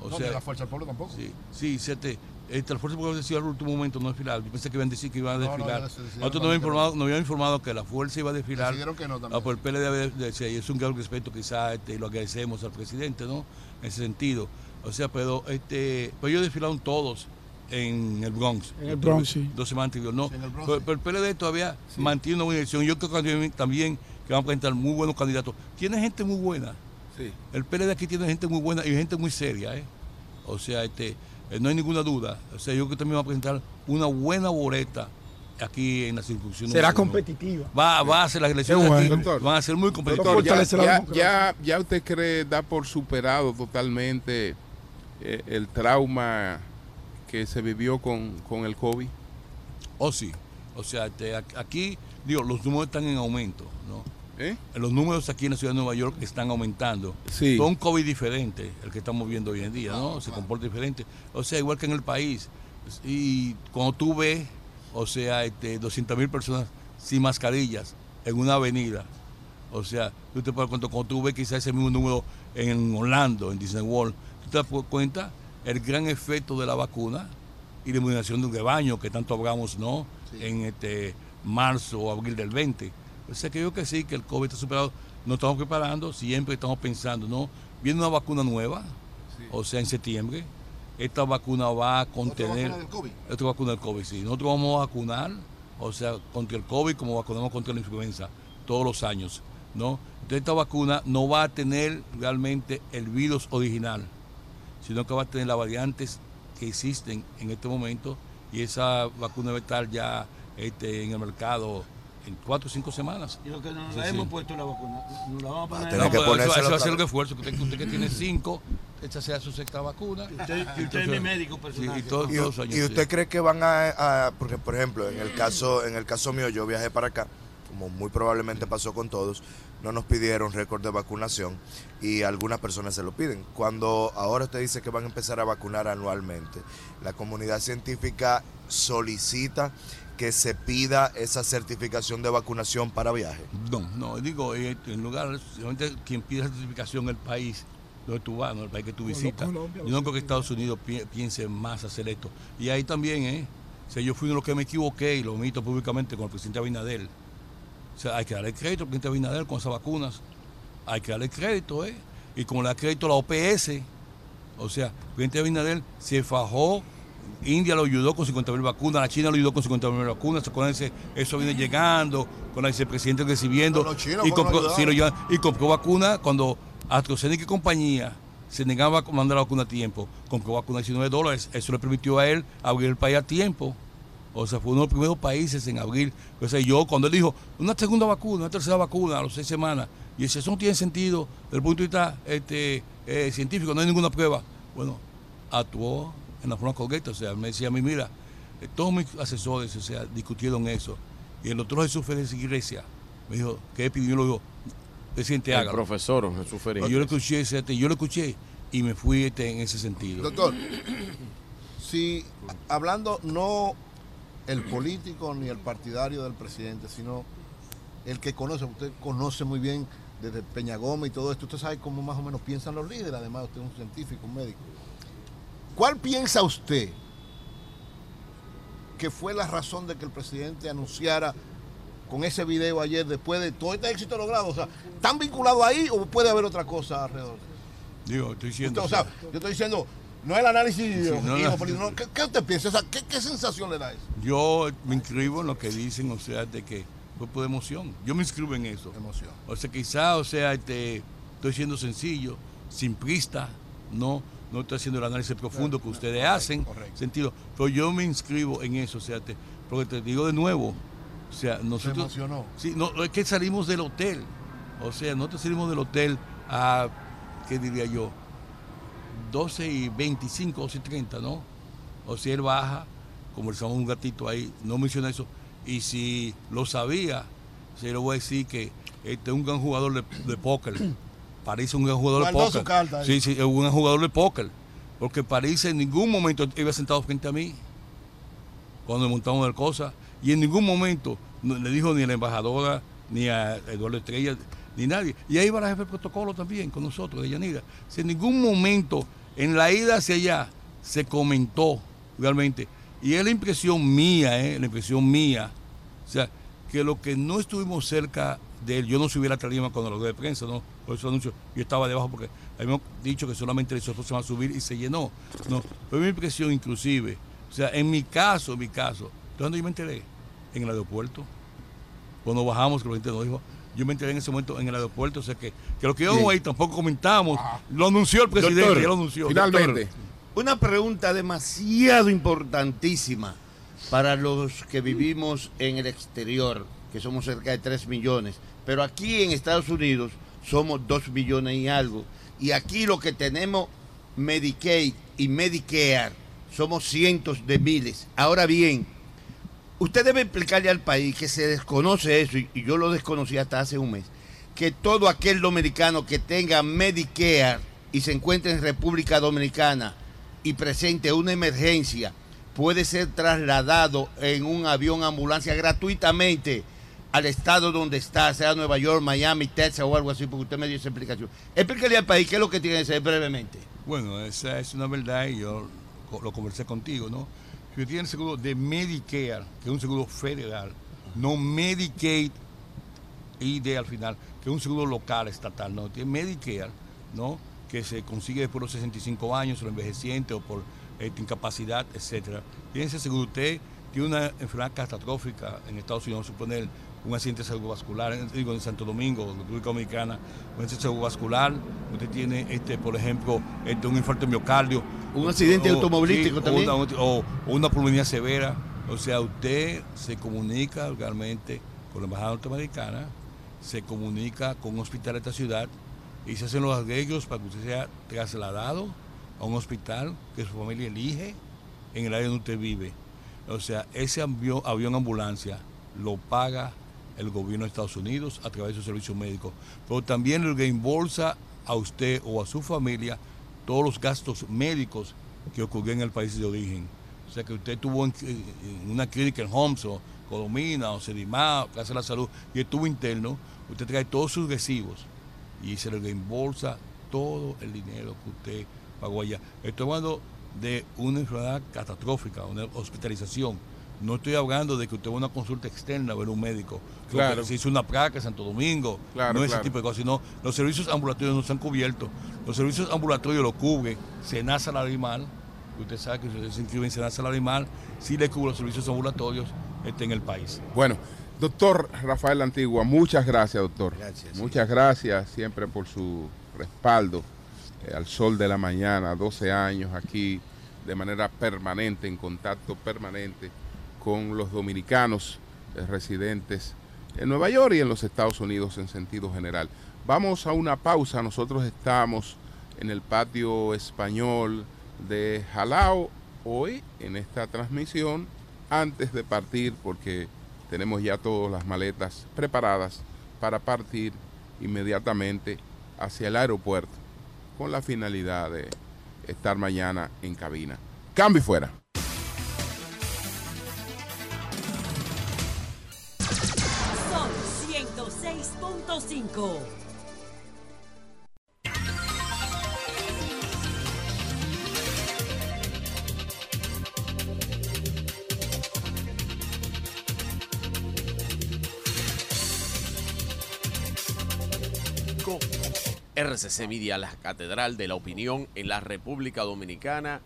O no, sea, de la Fuerza del Pueblo tampoco. Sí, sí, este, la Fuerza Popular decidió al último momento no desfilar. Yo pensé que iban a decir que iban a No, no, desfilar. ya se decidieron Nosotros nos que no. informado, habían informado que la Fuerza iba a desfilar. Decidieron que no también. Ah, pues el PLD había- decía, y es un gran respeto, quizás este, lo agradecemos al presidente, ¿no? En ese sentido. O sea, pero, este, pero ellos desfilaron todos en el Bronx. En el Bronx, sí. Dos semanas anterior, no. Sí, en el Bronx, pero, el PLD todavía mantiene una buena dirección. Yo creo que también, también que van a presentar muy buenos candidatos. Tiene gente muy buena. Sí. El PLD aquí tiene gente muy buena y gente muy seria, ¿eh? O sea, este, eh, no hay ninguna duda. O sea, yo creo que también va a presentar una buena boleta aquí en la circunscripción. Será uno. competitiva. Va, va a ser las elecciones bueno. aquí, Doctor. van a ser muy competitivas. Doctor, ya, ya, democracia. ya, ya usted cree, da por superado totalmente eh, el trauma que se vivió con, con el COVID. Oh, sí. O sea, este, aquí, digo, los números están en aumento, ¿no? ¿Eh? Los números aquí en la ciudad de Nueva York están aumentando. Sí. Con un COVID diferente, el que estamos viendo hoy en día, ¿no? Se comporta diferente. O sea, igual que en el país. Y cuando tú ves, o sea, este, 200 mil personas sin mascarillas en una avenida, o sea, tú te das cuenta, cuando tú ves quizás ese mismo número en Orlando, en Disney World, tú te das cuenta el gran efecto de la vacuna y la inmunización de un rebaño que tanto hablamos, ¿no? En este marzo o abril del 20. O sea que yo que sí, que el COVID está superado. Nos estamos preparando, siempre estamos pensando, ¿no? Viene una vacuna nueva, o sea, en septiembre. Esta vacuna va a contener. vacuna del COVID? Esta vacuna del COVID, sí. Nosotros vamos a vacunar, o sea, contra el COVID como vacunamos contra la influenza todos los años, ¿no? Entonces esta vacuna no va a tener realmente el virus original, sino que va a tener las variantes que existen en este momento y esa vacuna va a estar ya este, en el mercado en cuatro o cinco semanas. Y lo que nos Sí, la sí. hemos puesto la vacuna, nos la vamos a poner. No, que eso, va a ser vez. esfuerzo. Que usted, usted que tiene cinco, esta sea su sexta vacuna. Usted- y usted es mi médico personal. Y todos, ¿Y, todos los años. y sí. usted cree que van a, a- porque por ejemplo en el caso en el caso mío yo viajé para acá como muy probablemente pasó con todos no nos pidieron récord de vacunación y algunas personas se lo piden cuando ahora usted dice que van a empezar a vacunar anualmente la comunidad científica solicita que se pida esa certificación de vacunación para viaje No, no, digo, eh, en lugar, solamente quien pide la certificación el país donde tú vas, ¿no? el país que tú visitas. Colombia Yo no creo que Estados Unidos pi- piense más hacer esto. Y ahí también, ¿eh? O sea, yo fui uno de los que me equivoqué y lo omito públicamente con el presidente Abinader. O sea, hay que darle crédito al presidente Abinader con esas vacunas. Hay que darle crédito, ¿eh? Y como le da crédito a la OPS, o sea, el presidente Abinader se fajó, India lo ayudó con 50 mil vacunas, la China lo ayudó con 50 mil vacunas, acuérdense, eso viene llegando, con la vicepresidenta recibiendo, y, compró, sí, lo ayudar. llevan- y compró vacuna cuando AstraZeneca y compañía se negaba a mandar la vacuna a tiempo. Compró vacuna a 19 dólares. Eso le permitió a él abrir el país a tiempo. O sea, fue uno de los primeros países en abrir. O sea, yo cuando él dijo, una segunda vacuna, una tercera vacuna a los seis semanas, y dice, eso no tiene sentido desde el punto de vista este, eh, científico, no hay ninguna prueba. Bueno, actuó en la forma correcta. O sea, me decía a mí, mira, eh, todos mis asesores, o sea, discutieron eso. Y el doctor Jesús Félix Iglesia me dijo, que epidemiólogo, presidente El profesor Jesús Félix. Yo lo escuché, este, yo lo escuché y me fui este, en ese sentido. Doctor, si hablando no el político ni el partidario del presidente, sino el que conoce, usted conoce muy bien desde Peña Gómez y todo esto, usted sabe cómo más o menos piensan los líderes, además usted es un científico, un médico. ¿Cuál piensa usted que fue la razón de que el presidente anunciara con ese video ayer, después de todo este éxito logrado? O sea, ¿están vinculados ahí o puede haber otra cosa alrededor? Digo, estoy diciendo. Usted, o sea, yo estoy diciendo, no el análisis Sí, no, hijo, no, ¿qué, qué usted piensa? O sea, ¿qué, qué sensación le da eso? Yo me inscribo en lo que dicen, o sea, de que grupo de emoción. Yo me inscribo en eso. Emoción. O sea, quizá, o sea, este, estoy siendo sencillo, simplista, no, no estoy haciendo el análisis profundo que ustedes hacen, sentido. Pero yo me inscribo en eso, o sea, te- porque te digo de nuevo, o sea, nosotros. emocionó. Sí, no, es que salimos del hotel. O sea, nosotros salimos del hotel a, ¿qué diría yo? 12 y 25, 12 y 30, ¿no? O si él baja, conversamos un gatito ahí, no menciona eso. Y si lo sabía, se lo voy a decir que este es un gran jugador de, de póker. París es un jugador de póker. su carta ahí. Sí, sí, es un jugador de póker. Porque París en ningún momento iba sentado frente a mí cuando montamos el cosa. Y en ningún momento le dijo ni a la embajadora, ni a Eduardo Estrella, ni nadie. Y ahí va la jefe de protocolo también con nosotros, de Yanira. Si en ningún momento en la ida hacia allá se comentó realmente. Y es la impresión mía, ¿eh? la impresión mía. O sea, que lo que no estuvimos cerca de él, yo no subiera a tarima cuando lo de prensa, ¿no? Por eso anuncio, yo estaba debajo porque habíamos dicho que solamente nosotros se van a subir y se llenó. No, fue mi impresión inclusive. O sea, en mi caso, en mi caso, ¿dónde yo me enteré? En el aeropuerto. Cuando bajamos, que la gente nos dijo, yo me enteré en ese momento en el aeropuerto, o sea que, que lo que Sí. ahí tampoco comentamos, lo anunció el presidente, Doctor, ya lo anunció. Doctor, Una pregunta demasiado importantísima para los que vivimos en el exterior, que somos cerca de 3 millones, pero aquí en Estados Unidos somos 2 millones y algo. Y aquí lo que tenemos Medicaid y Medicare somos cientos de miles. Ahora bien, usted debe explicarle al país que se desconoce eso, y, yo lo desconocí hasta hace un mes, que todo aquel dominicano que tenga Medicare y se encuentre en República Dominicana y presente una emergencia, puede ser trasladado en un avión ambulancia gratuitamente al estado donde está, sea Nueva York, Miami, Texas o algo así, porque usted me dio esa explicación. Explícale al país qué es lo que tiene que ser brevemente. Bueno, esa es una verdad y yo lo conversé contigo, ¿no? Si usted tiene seguro de Medicare, que es un seguro federal, no Medicaid ID al final, que es un seguro local, estatal, no, tiene Medicare, ¿no? Que se consigue después de los 65 años, o envejeciente o por este, incapacidad, etcétera. Tiene ese seguro, usted tiene una enfermedad catastrófica en Estados Unidos, suponer un accidente cerebrovascular, digo en Santo Domingo, República Dominicana, un accidente cerebrovascular, usted tiene, este, por ejemplo, este, un infarto de miocardio. Un accidente o- automovilístico o también. una- o, o una pulmonía severa. O sea, usted se comunica realmente con la Embajada Norteamericana, se comunica con un hospital de esta ciudad y se hacen los arreglos para que usted sea trasladado a un hospital que su familia elige en el área donde usted vive. O sea, ese avión, avión ambulancia lo paga el gobierno de Estados Unidos a través de su servicio médico, pero también le reembolsa a usted o a su familia todos los gastos médicos que ocurrieron en el país de origen. O sea, que usted tuvo una clínica en Homs o Colomina o Sedimá, Plaza de la Salud, y estuvo interno, usted trae todos sus recibos y se le reembolsa todo el dinero que usted pagó allá. Estoy hablando de una enfermedad catastrófica, una hospitalización. No estoy hablando de que usted va a una consulta externa a ver un médico. Claro. Se hizo una placa en Santo Domingo. Claro, no ese claro. tipo de cosas, sino los servicios ambulatorios no se han cubierto. Los servicios ambulatorios lo cubre Senasa Larimal. Usted sabe que si usted se inscribe en Senasa Larimal, sí le cubre los servicios ambulatorios este, en el país. Bueno, doctor Rafael Antigua, muchas gracias, doctor. Gracias. Muchas gracias siempre por su respaldo eh, al sol de la mañana, 12 años aquí de manera permanente, en contacto permanente con los dominicanos residentes en Nueva York y en los Estados Unidos en sentido general. Vamos a una pausa, nosotros estamos en el patio español de Jalao hoy en esta transmisión antes de partir porque tenemos ya todas las maletas preparadas para partir inmediatamente hacia el aeropuerto con la finalidad de estar mañana en cabina. Cambio fuera. Son 106.5. RCC Media, la Catedral de la Opinión en la República Dominicana.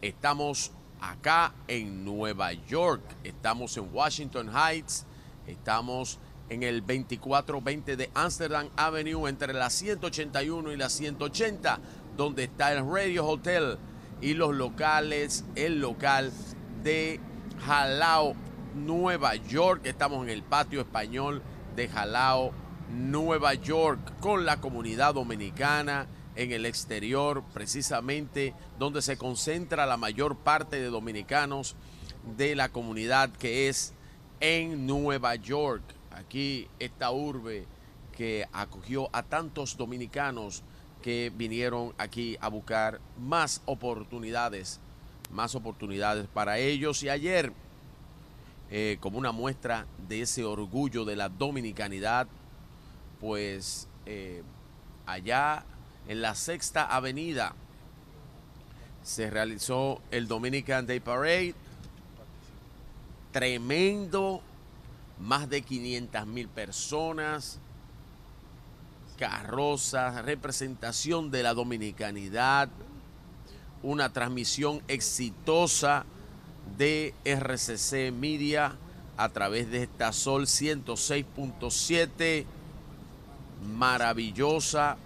Estamos acá en Nueva York, estamos en Washington Heights, estamos en el 2420 de Amsterdam Avenue entre la 181 y la 180, donde está el Radio Hotel y los locales, el local de Jalao, Nueva York. Estamos en el patio español de Jalao, Nueva York, con la comunidad dominicana en el exterior, precisamente donde se concentra la mayor parte de dominicanos de la comunidad que es en Nueva York. Aquí esta urbe que acogió a tantos dominicanos que vinieron aquí a buscar más oportunidades, más oportunidades para ellos. Y ayer, eh, como una muestra de ese orgullo de la dominicanidad, pues eh, allá en la Sexta Avenida se realizó el Dominican Day Parade. Tremendo, más de 500 mil personas, carrozas, representación de la dominicanidad, una transmisión exitosa de RCC Media a través de esta Sol 106.7 maravillosa,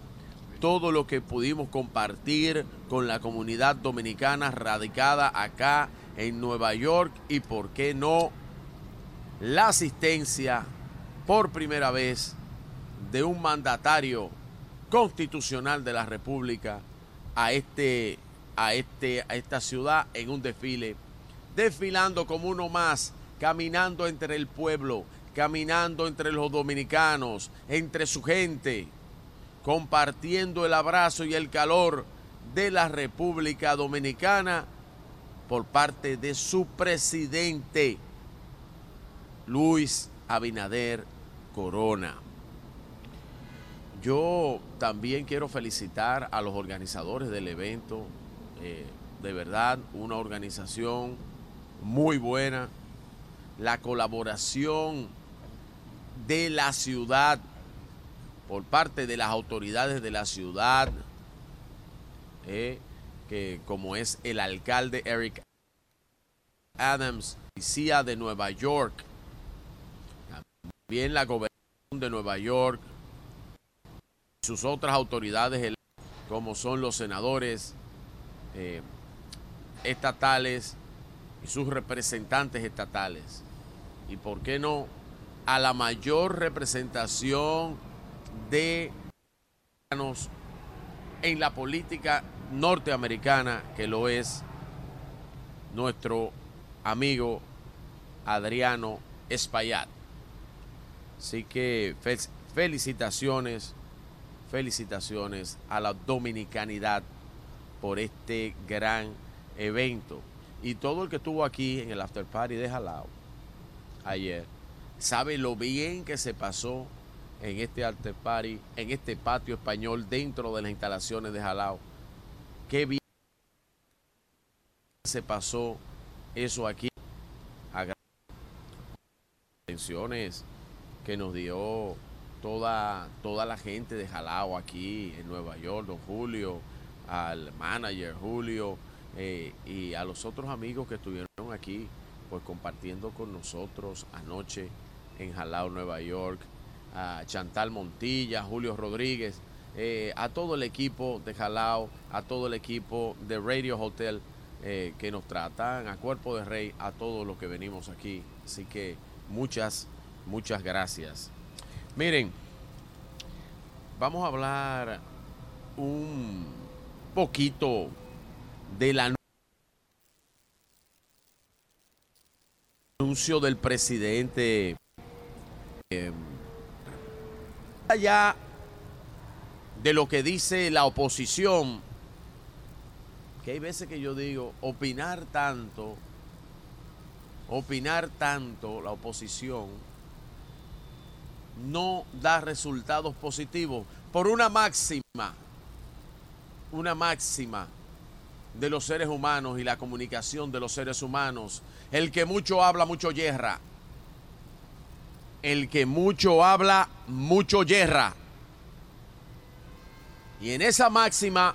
todo lo que pudimos compartir con la comunidad dominicana radicada acá en Nueva York y, por qué no, la asistencia por primera vez de un mandatario constitucional de la República a, este, a, este, a esta ciudad en un desfile, desfilando como uno más, caminando entre el pueblo, caminando entre los dominicanos, entre su gente, compartiendo el abrazo y el calor de la República Dominicana por parte de su presidente, Luis Abinader Corona. Yo también quiero felicitar a los organizadores del evento, eh, de verdad, una organización muy buena, la colaboración de la ciudad por parte de las autoridades de la ciudad, eh, que como es el alcalde Eric Adams, policía de Nueva York, también la gobernación de Nueva York, sus otras autoridades como son los senadores eh, estatales y sus representantes estatales. Y por qué no a la mayor representación de en la política norteamericana que lo es nuestro amigo Adriano Espaillat. Así que felicitaciones, felicitaciones a la dominicanidad por este gran evento. Y todo el que estuvo aquí en el after party de Jalao ayer sabe lo bien que se pasó en este arte party, en este patio español dentro de las instalaciones de Jalao. Qué bien se pasó eso aquí. Atenciones que nos dio toda, toda la gente de Jalao aquí en Nueva York, don Julio, al manager Julio eh, y a los otros amigos que estuvieron aquí pues compartiendo con nosotros anoche en Jalao, Nueva York, a Chantal Montilla, Julio Rodríguez, eh, a todo el equipo de Jalao, a todo el equipo de Radio Hotel eh, que nos tratan, a Cuerpo de Rey, a todos los que venimos aquí. Así que muchas, muchas gracias. Miren, vamos a hablar un poquito de la anuncio del presidente eh, allá de lo que dice la oposición que hay veces que yo digo opinar tanto opinar tanto la oposición no da resultados positivos por una máxima una máxima de los seres humanos y la comunicación de los seres humanos. El que mucho habla, mucho yerra. El que mucho habla, mucho yerra. Y en esa máxima,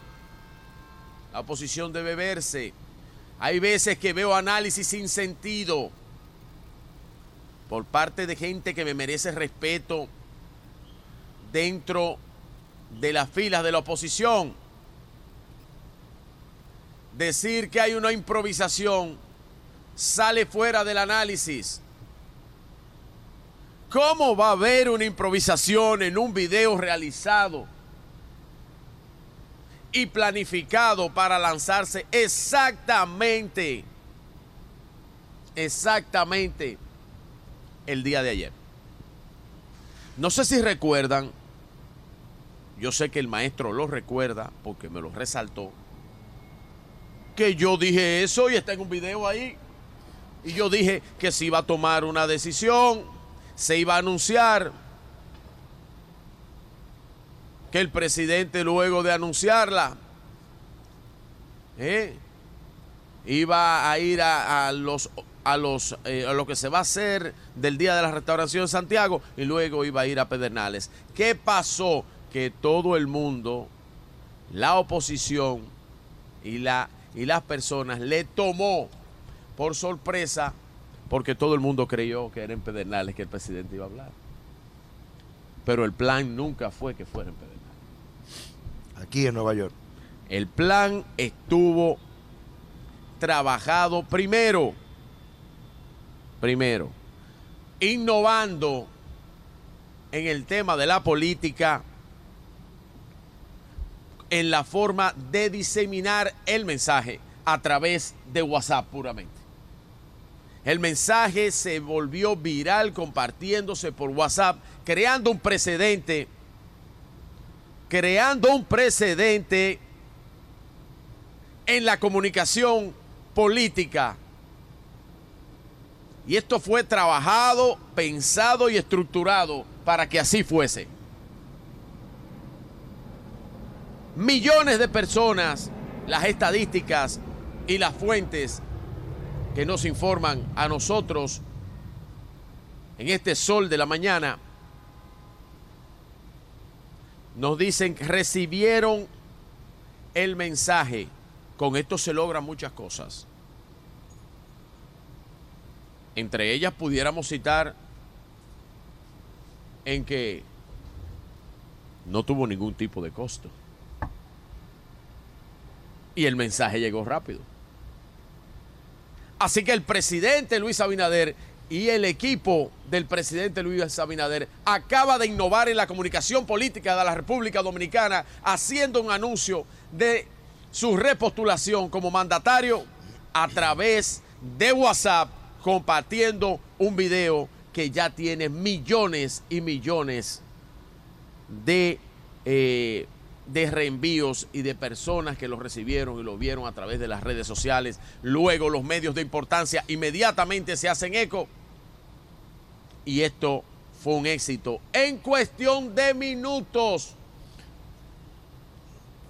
la oposición debe verse. Hay veces que veo análisis sin sentido por parte de gente que me merece respeto dentro de las filas de la oposición decir que hay una improvisación sale fuera del análisis. ¿Cómo va a haber una improvisación en un video realizado y planificado para lanzarse exactamente, exactamente el día de ayer? No sé si recuerdan, yo sé que el maestro lo recuerda porque me lo resaltó, que yo dije eso y está en un video ahí. Y yo dije que se iba a tomar una decisión, se iba a anunciar, que el presidente luego de anunciarla, eh, iba a ir a, los a los eh, a lo que se va a hacer del día de la restauración en Santiago y luego iba a ir a Pedernales. ¿Qué pasó? Que todo el mundo, la oposición y la y las personas le tomó por sorpresa porque todo el mundo creyó que era en Pedernales que el presidente iba a hablar. Pero el plan nunca fue que fuera en Pedernales. Aquí en Nueva York. El plan estuvo trabajado primero, primero, innovando en el tema de la política en la forma de diseminar el mensaje a través de WhatsApp puramente. El mensaje se volvió viral compartiéndose por WhatsApp, creando un precedente, creando un precedente en la comunicación política. Y esto fue trabajado, pensado y estructurado para que así fuese. millones de personas, las estadísticas y las fuentes que nos informan a nosotros en este sol de la mañana, nos dicen que recibieron el mensaje. Con esto se logran muchas cosas. Entre ellas pudiéramos citar en que no tuvo ningún tipo de costo y el mensaje llegó rápido. Así que el presidente Luis Abinader y el equipo del presidente Luis Abinader acaba de innovar en la comunicación política de la República Dominicana haciendo un anuncio de su repostulación como mandatario a través de WhatsApp compartiendo un video que ya tiene millones y millones de eh, de reenvíos y de personas que lo recibieron y lo vieron a través de las redes sociales. Luego los medios de importancia inmediatamente se hacen eco. Y esto fue un éxito en cuestión de minutos.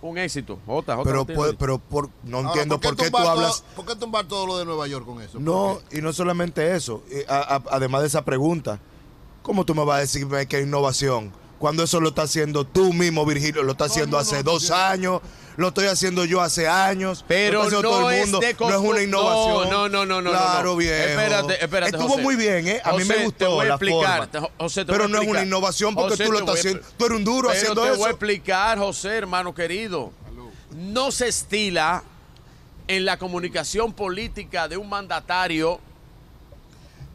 Un éxito. Jota, pero, pero por, no entiendo por qué, tú hablas. ¿Por qué tumbar todo lo de Nueva York con eso? No, y no solamente eso. además de esa pregunta, ¿cómo tú me vas a decir que hay innovación? Cuando eso lo está haciendo tú mismo, Virgilio, lo está haciendo hace dos años, lo estoy haciendo yo hace años. Pero no todo el es de no es una innovación. No, no, no, no, no, Claro, bien. Espérate, espérate, Estuvo José. muy bien, ¿eh? A mí José, me gustó te voy a la explicar, forma. te- José, te Pero voy a no es una innovación porque José, tú lo te estás haciendo. Tú eres un duro Pero haciendo te eso. voy a explicar, José, hermano querido. No se estila en la comunicación política de un mandatario.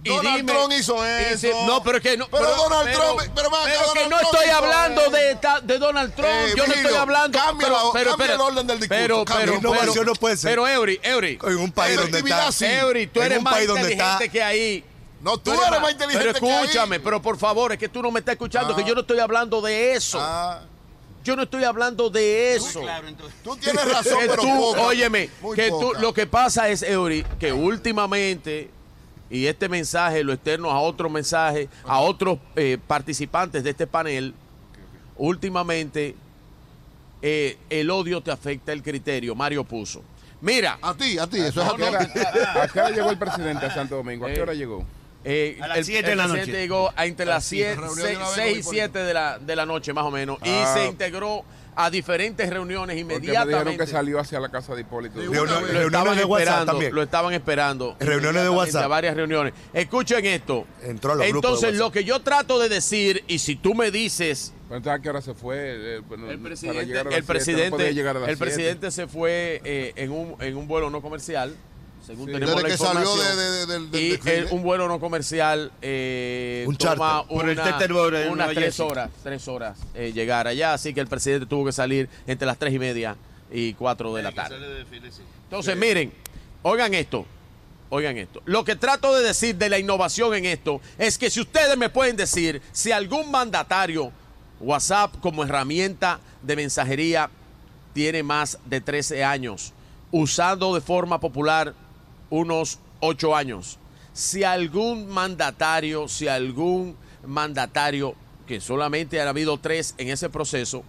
Donald dime- Trump hizo eso. dice- no, pero es que no. Pero Donald Trump- pero acá, pero que no Trump estoy hablando de, Donald Trump. Eh, yo no estoy hablando. cambia pero, pero, cambia el orden del discurso, Pero, pero, Innovación pero- no puede ser. Pero, Eury, Eury. En un país donde está. Eury, tú eres más inteligente que ahí. No, tú eres más inteligente Pero que ahí. escúchame, pero por favor, es que tú no me estás escuchando, Ah. que yo no estoy hablando de eso. Ah, Yo no estoy hablando de eso. tú tienes razón, pero tú, óyeme, que tú, lo que pasa es, Eury, que últimamente, y este mensaje lo externo a otro mensaje, a otros eh, participantes de este panel, últimamente eh, el odio te afecta el criterio. Mario puso. Mira. A ti, a ti, eso es a ¿A ti. ¿A qué hora llegó el presidente a Santo Domingo? ¿A qué Eh, hora llegó? Eh, A las el, siete de el la presidente noche. llegó a entre las Sí, reunión de 6 una vez y con 7 de la, de la noche, más o menos. Ah. y se integró a diferentes reuniones Porque me inmediatamente. dijeron que salió hacia la casa de Hipólito. De Lo, lo. Reuniones estaban de WhatsApp esperando, también. lo estaban esperando. Reuniones de inmediatamente WhatsApp. a varias reuniones. Escuchen esto. Entró a los de Entonces, WhatsApp. lo que yo trato de decir, y si tú me dices, Pero entonces, ¿a qué hora se fue? Eh, bueno, el presidente, a el siete, presidente, el siete. presidente se fue eh, en, un, en un vuelo no comercial, según Sí. tenemos Desde la que salió de- de- y el- un vuelo no comercial eh, Un toma el unas tres horas, tres horas eh, llegar allá, así que el presidente tuvo que salir entre las tres y media y cuatro de la tarde. Entonces, miren, oigan esto, oigan esto. Lo que trato de decir de la innovación en esto es que si ustedes me pueden decir si algún mandatario, WhatsApp como herramienta de mensajería, tiene más de 13 años, usando de forma popular unos 8 años. Si algún mandatario, si algún mandatario, que solamente han habido tres en ese proceso,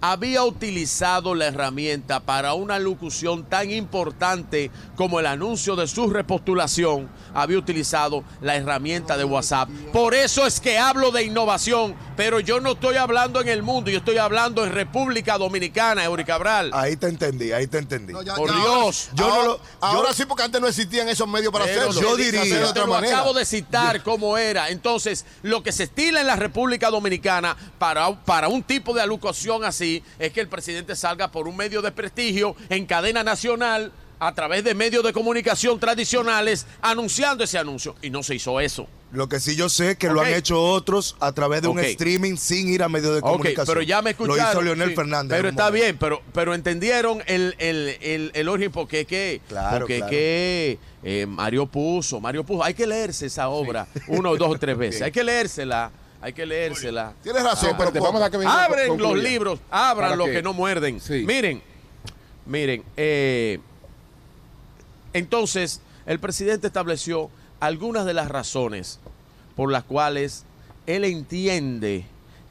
había utilizado la herramienta para una locución tan importante como el anuncio de su repostulación, había utilizado la herramienta de WhatsApp. Por eso es que hablo de innovación, pero yo no estoy hablando en el mundo, yo estoy hablando en República Dominicana, Eury Cabral. Ahí te entendí, ahí te entendí. No, ya- Por ya Dios. ahora- Yo no ahora, lo- ahora yo- sí, porque antes no existían esos medios para hacerlo. yo diría- de Te otra lo manera. acabo de citar cómo era. Entonces, lo que se estila en la República Dominicana para, para un tipo de alocución así es que el presidente salga por un medio de prestigio en cadena nacional a través de medios de comunicación tradicionales anunciando ese anuncio. Y no se hizo eso. Lo que sí yo sé que lo han hecho otros a través de un streaming sin ir a medios de comunicación. pero ya me escucharon. Lo hizo Leonel sí, Fernández. Pero está momento. bien, pero, pero entendieron el, el, el, el origen porque que, Claro, porque claro. que eh, Mario puso, Mario puso, hay que leerse esa obra una o dos o tres veces, hay que leérsela, hay que leérsela. Tienes razón, Sí, pero espérate, vamos a que Abren concluya. los libros, abran ¿Para los que no muerden. Sí. Miren, miren, eh, entonces el presidente estableció algunas de las razones por las cuales él entiende,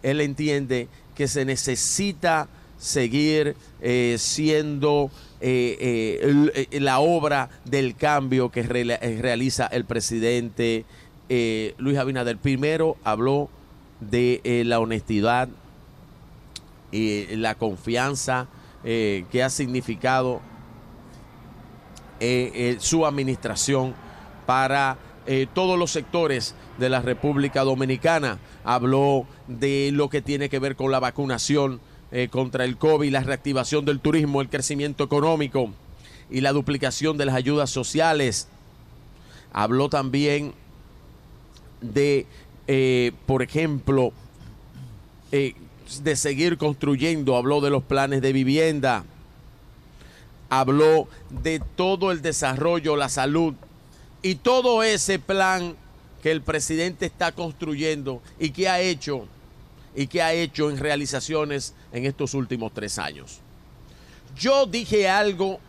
él entiende que se necesita seguir eh, siendo eh, eh, la obra del cambio que realiza el presidente Luis Abinader. Primero habló de la honestidad y la confianza que ha significado eh, eh, su administración para eh, todos los sectores de la República Dominicana. Habló de lo que tiene que ver con la vacunación contra el COVID, la reactivación del turismo, el crecimiento económico y la duplicación de las ayudas sociales. Habló también de, por ejemplo, de seguir construyendo, habló de los planes de vivienda, habló de todo el desarrollo, la salud y todo ese plan que el presidente está construyendo y que ha hecho y que ha hecho en realizaciones en estos últimos tres años. Yo dije algo,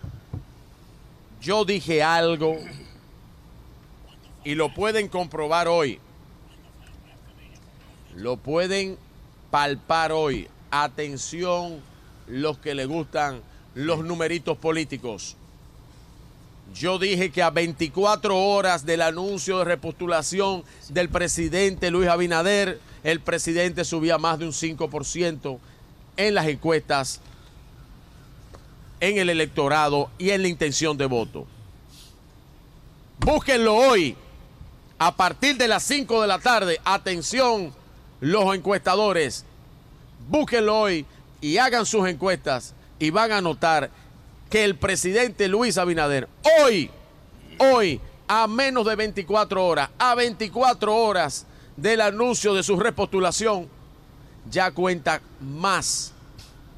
yo dije algo y lo pueden comprobar hoy. Lo pueden palpar hoy. Atención los que le gustan los numeritos políticos. Yo dije que a 24 horas del anuncio de repostulación del presidente Luis Abinader, el presidente subía más de un 5% en las encuestas, en el electorado y en la intención de voto. Búsquenlo hoy, a partir de las 5 de la tarde. Atención, los encuestadores. Búsquenlo hoy y hagan sus encuestas y van a notar que el presidente Luis Abinader hoy, hoy, a menos de 24 horas, a 24 horas del anuncio de su repostulación, ya cuenta más,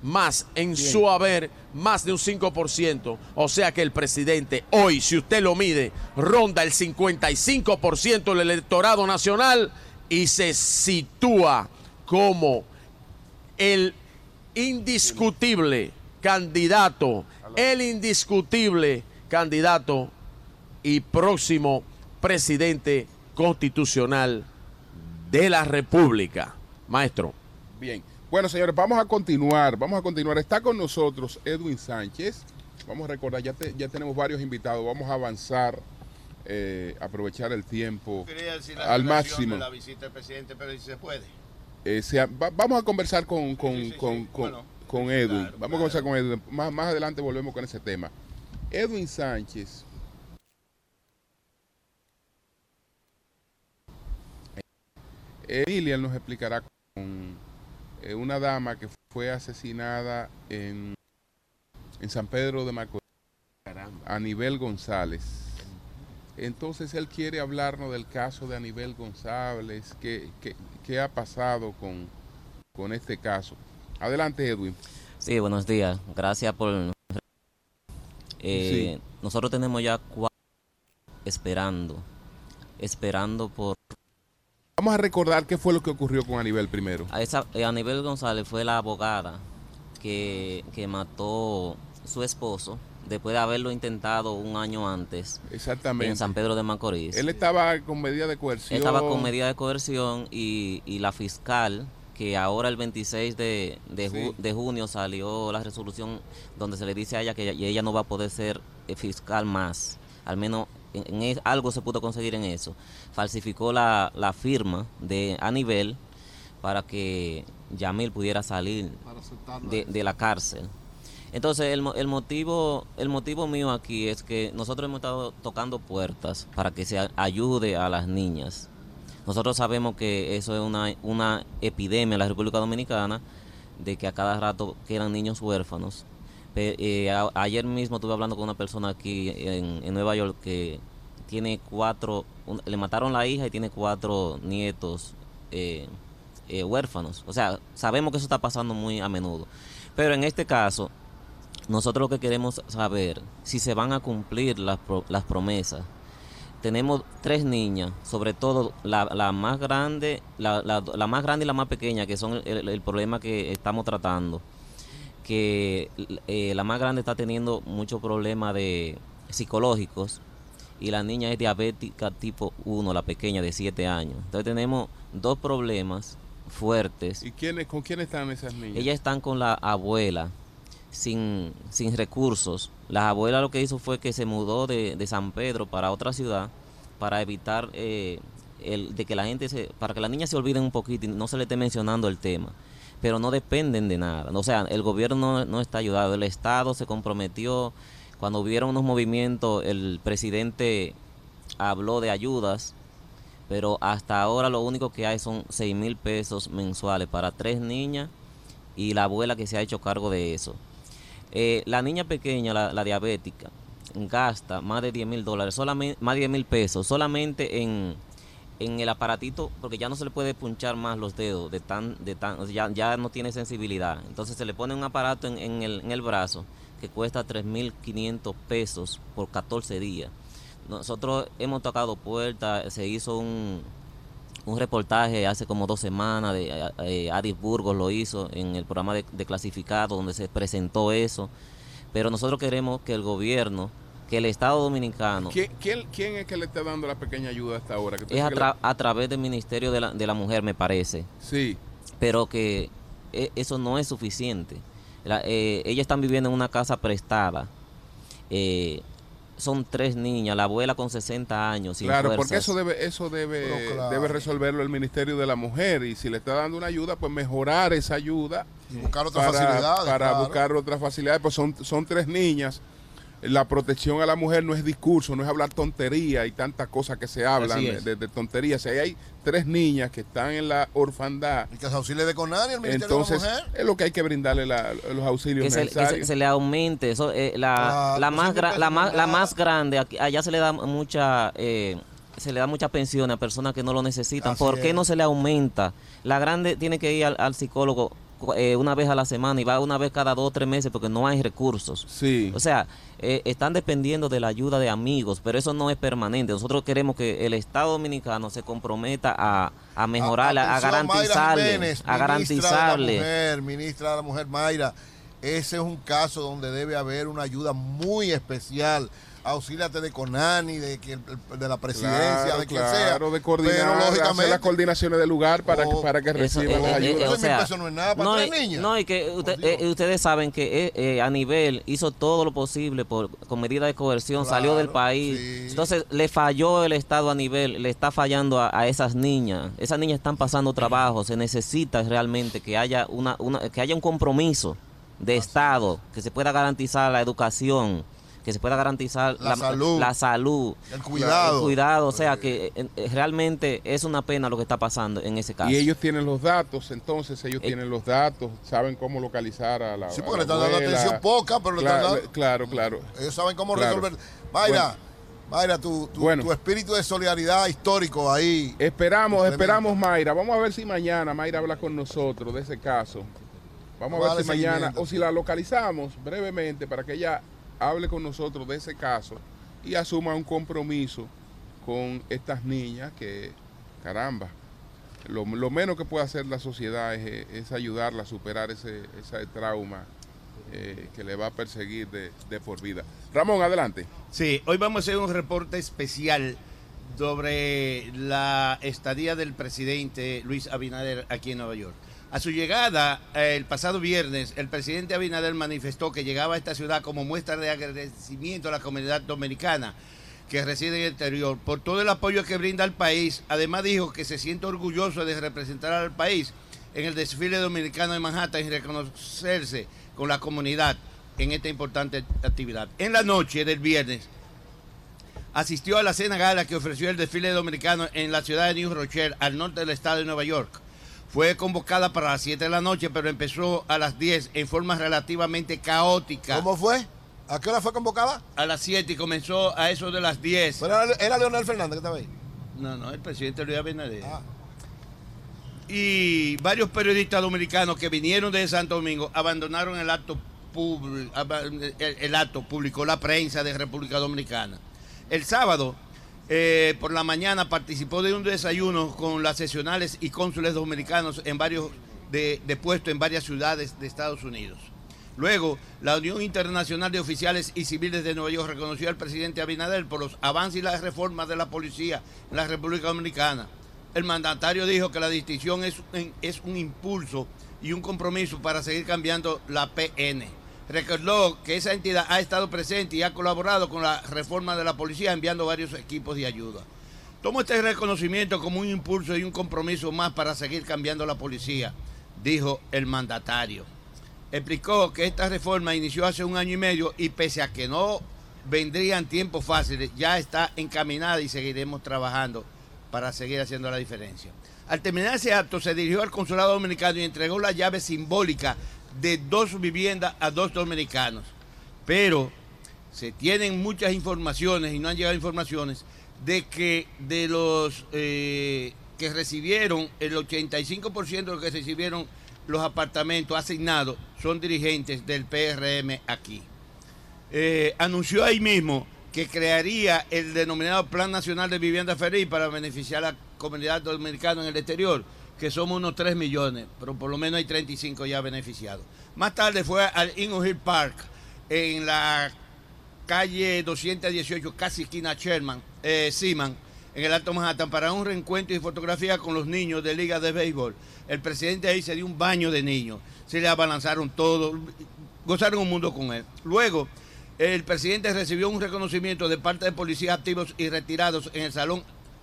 más en su haber, más de un 5%. O sea que el presidente hoy, si usted lo mide, ronda el 55% del electorado nacional y se sitúa como el indiscutible candidato, el indiscutible candidato y próximo presidente constitucional de la República. Maestro. Bien. Bueno, señores, vamos a continuar, vamos a continuar. Está con nosotros Edwin Sánchez. Vamos a recordar, ya, te- ya tenemos varios invitados. Vamos a avanzar, eh, aprovechar el tiempo Quería decir la al máximo. de la visita del presidente, pero si se puede. Eh, sea- va- vamos a conversar con, con, con, con- Bueno, con Edwin. vamos a conversar con Edwin. Más, más adelante volvemos con ese tema. Edwin Sánchez. Emilia nos explicará con eh, una dama que fue asesinada en, en San Pedro de Macorís, Anibel González. Entonces él quiere hablarnos del caso de Anibel González, qué, qué- qué ha pasado con, con este caso. Adelante, Edwin. Sí, buenos días. Gracias por... Eh, Nosotros tenemos ya cuatro esperando, esperando por... Vamos a recordar qué fue lo que ocurrió con Anibel primero. A esa, eh, Anibel González fue la abogada que, que mató su esposo después de haberlo intentado un año antes Exactamente. en San Pedro de Macorís. Él estaba con medida de coerción. Estaba con medida de coerción y, y la fiscal, que ahora el 26 de, de, ju- de junio salió la resolución donde se le dice a ella que ella, ella no va a poder ser eh, fiscal más. Al menos en, algo se pudo conseguir en eso. Falsificó la, la firma de Anibel para que Yamil pudiera salir a de, de la cárcel. Entonces el, el motivo el motivo mío aquí es que nosotros hemos estado tocando puertas para que se a- ayude a las niñas. Nosotros sabemos que eso es una, una epidemia en la República Dominicana, de que a cada rato quedan niños huérfanos. Eh, ayer mismo estuve hablando con una persona aquí en, Nueva York que tiene cuatro, le mataron la hija y tiene cuatro nietos eh, eh, huérfanos. O sea, sabemos que eso está pasando muy a menudo. Pero en este caso, nosotros lo que queremos saber si se van a cumplir las, las promesas. Tenemos tres niñas, sobre todo la, la más grande, la, la- la más grande y la más pequeña, que son el, problema que estamos tratando. Que eh, la más grande está teniendo muchos problemas de psicológicos y la niña es diabética tipo 1, la pequeña de 7 años. Entonces tenemos dos problemas fuertes. ¿Y quiénes, con quién están esas niñas? Ellas están con la abuela, sin, sin recursos. La abuela lo que hizo fue que se mudó de, San Pedro para otra ciudad para evitar eh, el, de que la gente se, para que las niñas se olviden un poquito y no se le esté mencionando el tema. Pero no dependen de nada. O sea, el gobierno no, no está ayudado. El Estado se comprometió. Cuando hubieron unos movimientos, el presidente habló de ayudas pero hasta ahora lo único que hay son 6 mil pesos mensuales para tres niñas y la abuela que se ha hecho cargo de eso. Eh, la niña pequeña, la, la diabética, gasta más de 10 mil dólares, solamente, más de 10 mil pesos, solamente en, en el aparatito, porque ya no se le puede punchar más los dedos, de tan, de tan, ya, ya no tiene sensibilidad. Entonces se le pone un aparato en, en el, en el brazo que cuesta 3.500 pesos por 14 días. Nosotros hemos tocado puertas, se hizo un, un reportaje hace como dos semanas, de eh, Adis Burgos lo hizo en el programa de, de clasificado donde se presentó eso, pero nosotros queremos que el gobierno, que el Estado Dominicano, ¿Quién, quién, quién es que le está dando la pequeña ayuda hasta ahora? Que es a, tra- a través del Ministerio de la, de la Mujer, me parece. Sí. Pero que eh, eso no es suficiente. La- eh, ellas están viviendo en una casa prestada. Eh, son tres niñas, la abuela con 60 años. Sin Claro, porque eso debe eso debe, claro. debe resolverlo el Ministerio de la Mujer y si le está dando una ayuda, pues mejorar esa ayuda Y buscar otras para, facilidades, para claro. buscar otras facilidades, pues son, son tres niñas. La protección a la mujer no es discurso, no es hablar tontería y tantas cosas que se hablan de, de- tonterías. Ahí hay tres niñas que están en la orfandad, Y que se auxilie de Conani, el Ministerio entonces de la Mujer. es lo que hay que brindarle la- los auxilios que se, que se- necesarios. se le aumente eso eh, la, Ah, la más gra- la más la más grande aquí- allá se le da mucha eh, se le da mucha pensión a personas que no lo necesitan Así ¿por qué es. no se le aumenta? la grande tiene que ir al, al psicólogo eh, una vez a la semana y va una vez cada dos o tres meses porque no hay recursos Sí. o sea eh, están dependiendo de la ayuda de amigos pero eso no es permanente nosotros queremos que el Estado Dominicano se comprometa a, a mejorar a, garantizarle Jiménez, a ministra de la garantizarle mujer, ministra de la mujer Mayra, ese es un caso donde debe haber una ayuda muy especial. Auxíliate de Conani, de, que el- de la presidencia, Claro, de quien claro, sea. de coordinar, pero hacer lógicamente las coordinaciones del lugar para, que, Oh, para que reciban eh, las eh, ayudas. eh, o sea, pesos no es nada para no, tres y- niñas. No, y que usted- eh, ustedes saben que eh, eh, a nivel hizo todo lo posible por, con medida de coerción, salió del Claro, país. sí. Entonces le falló el Estado a nivel, le está fallando a, a esas niñas. Esas niñas están pasando trabajo. Se necesita realmente que haya, una, una, que haya un compromiso de Estado, que se pueda garantizar la educación que se pueda garantizar La salud. la salud, El cuidado. el cuidado, o sea que eh, eh, realmente es una pena lo que está pasando en ese caso. Y ellos tienen los datos, entonces ellos Eh, tienen los datos, saben ccómo localizar a la Sí, porque le están dando atención poca, pero le claro, están dando- Claro, claro. Ellos saben cómo Claro. resolver. Mayra, Bueno. Mayra, tu, tu, Bueno. tu espíritu de solidaridad histórico ahí. Esperamos, esperamos Mayra. Vamos a ver si mañana Mayra habla con nosotros de ese caso. Vamos Vamos a ver si mañana, o si la localizamos brevemente para que ella hable con nosotros de ese caso y asuma un compromiso con estas niñas que, caramba, lo, menos que puede hacer la sociedad es, es ayudarla a superar ese, ese trauma eh, que le va a perseguir de, de por vida. Ramón, adelante. Sí, hoy vamos a hacer un reporte especial sobre la estadía del presidente Luis Abinader aquí en Nueva York. A su llegada eh, el pasado viernes, el presidente Abinader manifestó que llegaba a esta ciudad como muestra de agradecimiento a la comunidad dominicana que reside en el exterior por todo el apoyo que brinda al país. Además dijo que se siente orgulloso de representar al país en el desfile dominicano de Manhattan y reconocerse con la comunidad en esta importante actividad. En la noche del viernes, asistió a la cena gala que ofreció el desfile dominicano en la ciudad de New Rochelle, al norte del estado de Nueva York. Fue convocada para las 7 de la noche, pero empezó a las 10 en forma relativamente caótica. ¿Cómo fue? ¿A qué hora fue convocada? A las 7 y comenzó a eso de las 10. Pero era, era Leonel Fernández que estaba ahí. No, no, el presidente Luis Abinader. Y varios periodistas dominicanos que vinieron de Santo Domingo abandonaron el acto público, el, el acto, publicó la prensa de República Dominicana. El sábado, eh, por la mañana, participó de un desayuno con las sesionales y cónsules dominicanos en varios de, puestos en varias ciudades de Estados Unidos. Luego, la Unión Internacional de Oficiales y Civiles de Nueva York reconoció al presidente Abinader por los avances y las reformas de la policía en la República Dominicana. El mandatario dijo que la distinción es es un impulso y un compromiso para seguir cambiando la PN. Recordó que esa entidad ha estado presente y ha colaborado con la reforma de la policía enviando varios equipos de ayuda. Tomo este reconocimiento como un impulso y un compromiso más para seguir cambiando la policía, dijo el mandatario explicó que esta reforma inició hace un año y medio y pese a que no vendrían tiempos fáciles, ya está encaminada y seguiremos trabajando para seguir haciendo la diferencia. Al terminar ese acto se dirigió al consulado dominicano y entregó la llave simbólica de dos viviendas a dos dominicanos. Pero se tienen muchas informaciones y no han llegado informaciones de que de los eh, que recibieron, el 85% de los que recibieron los apartamentos asignados son dirigentes del PRM aquí. Eh, anunció ahí mismo que crearía el denominado Plan Nacional de Vivienda Feliz para beneficiar a la comunidad dominicana en el exterior, que somos unos 3 millones, pero por lo menos hay 35 ya beneficiados. Más tarde fue al Ingo Hill Park, en la calle 218, casi esquina Sherman, eh, Seaman, en el Alto Manhattan, para un reencuentro y fotografía con los niños de Liga de Béisbol. El presidente ahí se dio un baño de niños, se le abalanzaron todos, gozaron un mundo con él. Luego, el presidente recibió un reconocimiento de parte de policías activos y retirados en el salón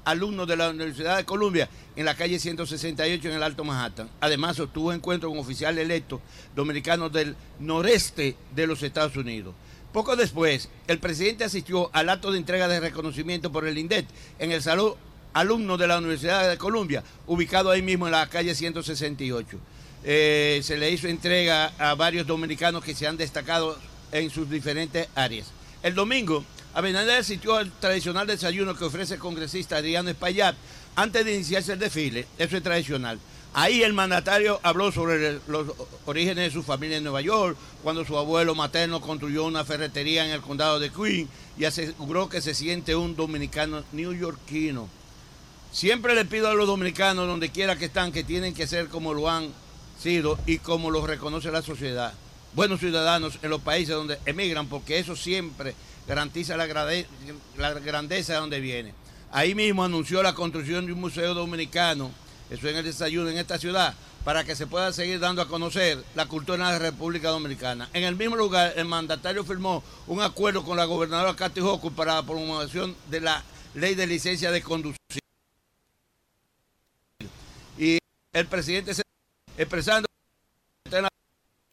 alumnos de la Universidad de Columbia en la calle 168 en el Alto Manhattan. Además, sostuvo encuentro con oficiales electos dominicanos del noreste de los Estados Unidos. Poco después, el presidente asistió al acto de entrega de reconocimiento por el INDET en el salón alumno de la Universidad de Columbia, ubicado ahí mismo en la calle 168. Eh, se le hizo entrega a varios dominicanos que se han destacado en sus diferentes áreas. El domingo, Abinader asistió al tradicional desayuno que ofrece el congresista Adriano Espaillat antes de iniciarse el desfile. Eso es tradicional. Ahí el mandatario habló sobre los orígenes de su familia en Nueva York, cuando su abuelo materno construyó una ferretería en el condado de Queen y aseguró que se siente un dominicano neoyorquino. Siempre le pido a los dominicanos, donde quiera que están, que tienen que ser como lo han sido y como lo reconoce la sociedad. Buenos ciudadanos en los países donde emigran, porque eso siempre garantiza la, grandeza de donde viene. Ahí mismo anunció la construcción de un museo dominicano, eso en el desayuno en esta ciudad, para que se pueda seguir dando a conocer la cultura de la República Dominicana. En el mismo lugar, el mandatario firmó un acuerdo con la gobernadora Katy Hochul para la promoción de la ley de licencia de conducir. Y el presidente se expresando en la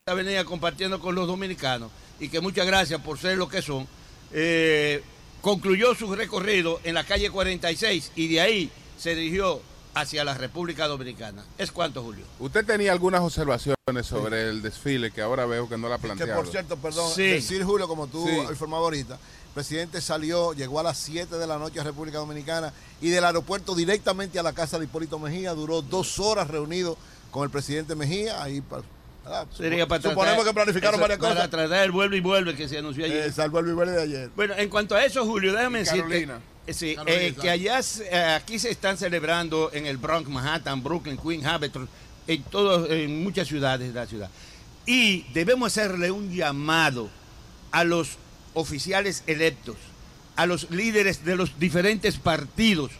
avenida compartiendo con los dominicanos y que muchas gracias por ser lo que son eh, concluyó su recorrido en la calle 46 y de ahí se dirigió hacia la República Dominicana. ¿Es cuánto, Julio? Usted tenía algunas observaciones sobre el desfile que ahora veo que no la planteado. Que por cierto, perdón, decir Julio, como tú informado ahorita, el presidente salió, llegó a las 7 de la noche a República Dominicana y del aeropuerto directamente a la casa de Hipólito Mejía, duró dos horas reunido con el presidente Mejía, ahí Sería para Suponemos que planificaron varias cosas. Para tratar el vuelve y vuelve que se anunció ayer. el vuelve y vuelve de ayer. Bueno, en cuanto a eso, Julio, déjame decirte. Sí, eh, que allá, eh, aquí se están celebrando en el Bronx, Manhattan, Brooklyn, Queens, Habitat, en, todos, en muchas ciudades de la ciudad. Y debemos hacerle un llamado a los oficiales electos, a los líderes de los diferentes partidos,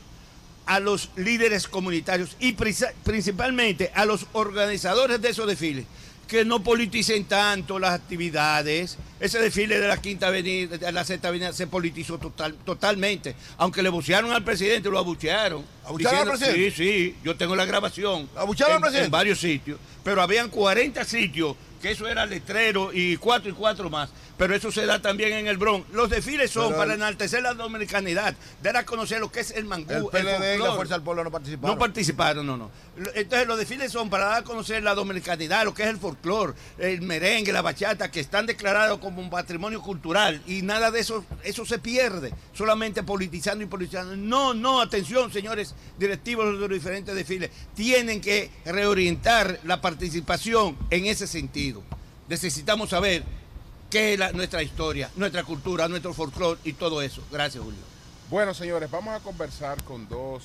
a los líderes comunitarios y principalmente a los organizadores de esos desfiles que no politicen tanto las actividades. Ese desfile de la Quinta Avenida, de la Sexta Avenida, se politizó total, totalmente. Aunque le bucearon al presidente, lo abuchearon. ¿Abuchearon al presidente? Sí, sí, yo tengo la grabación. ¿Abuchearon al presidente? En varios sitios. Pero habían 40 sitios, que eso era letrero, y cuatro y cuatro más pero eso se da también en el Bronx. Los desfiles son para enaltecer la dominicanidad, dar a conocer lo que es el mangú. El PLD y la Fuerza del Pueblo no participaron. No participaron, no, no. Entonces los desfiles son para dar a conocer la dominicanidad, lo que es el folclore, el merengue, la bachata, que están declarados como un patrimonio cultural y nada de eso, eso se pierde, solamente politizando y politizando. No, no, atención, señores directivos de los diferentes desfiles, tienen que reorientar la participación en ese sentido. Necesitamos saber qué es nuestra historia, nuestra cultura, nuestro folclore y todo eso. Gracias, Julio. Bueno, señores, vamos a conversar con dos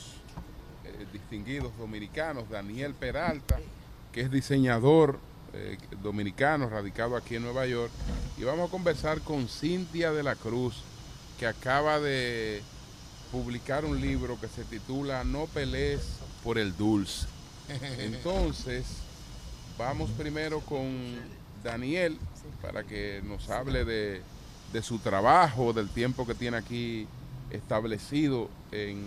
eh, distinguidos dominicanos, Daniel Peralta, que es diseñador eh, dominicano radicado aquí en Nueva York, y vamos a conversar con Cintia de la Cruz, que acaba de publicar un libro que se titula No pelees por el dulce. Entonces, vamos primero con Daniel para que nos hable de, su trabajo, del tiempo que tiene aquí establecido en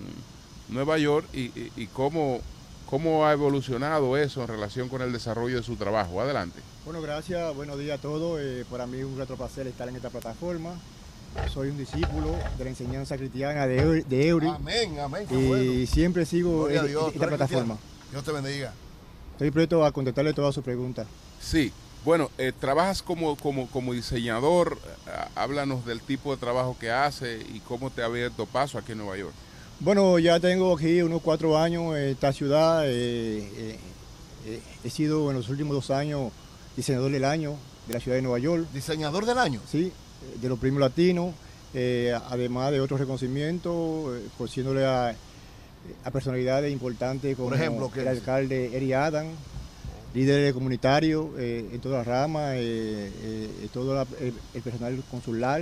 Nueva York y, cómo, cómo ha evolucionado eso en relación con el desarrollo de su trabajo. Adelante. Bueno, gracias, buenos días a todos. Eh, para mí es un reto placer estar en esta plataforma. Soy un discípulo de la enseñanza cristiana de, de Eury. Amén, amén. Y siempre sigo en, esta plataforma. Dios te bendiga. Estoy presto a contestarle todas sus preguntas. Sí, bueno, eh, trabajas como, como, como diseñador, eh, háblanos del tipo de trabajo que hace y cómo te ha abierto paso aquí en Nueva York. Bueno, ya tengo aquí unos cuatro años en esta ciudad. Eh, he sido en los últimos dos años diseñador del año de la ciudad de Nueva York. ¿Diseñador del año? Sí, de los premios latinos, además de otros reconocimientos, conociéndole a, a personalidades importantes como ejemplo, el alcalde Eri Adam, líderes comunitarios eh, en todas las ramas, eh, eh, todo el, personal consular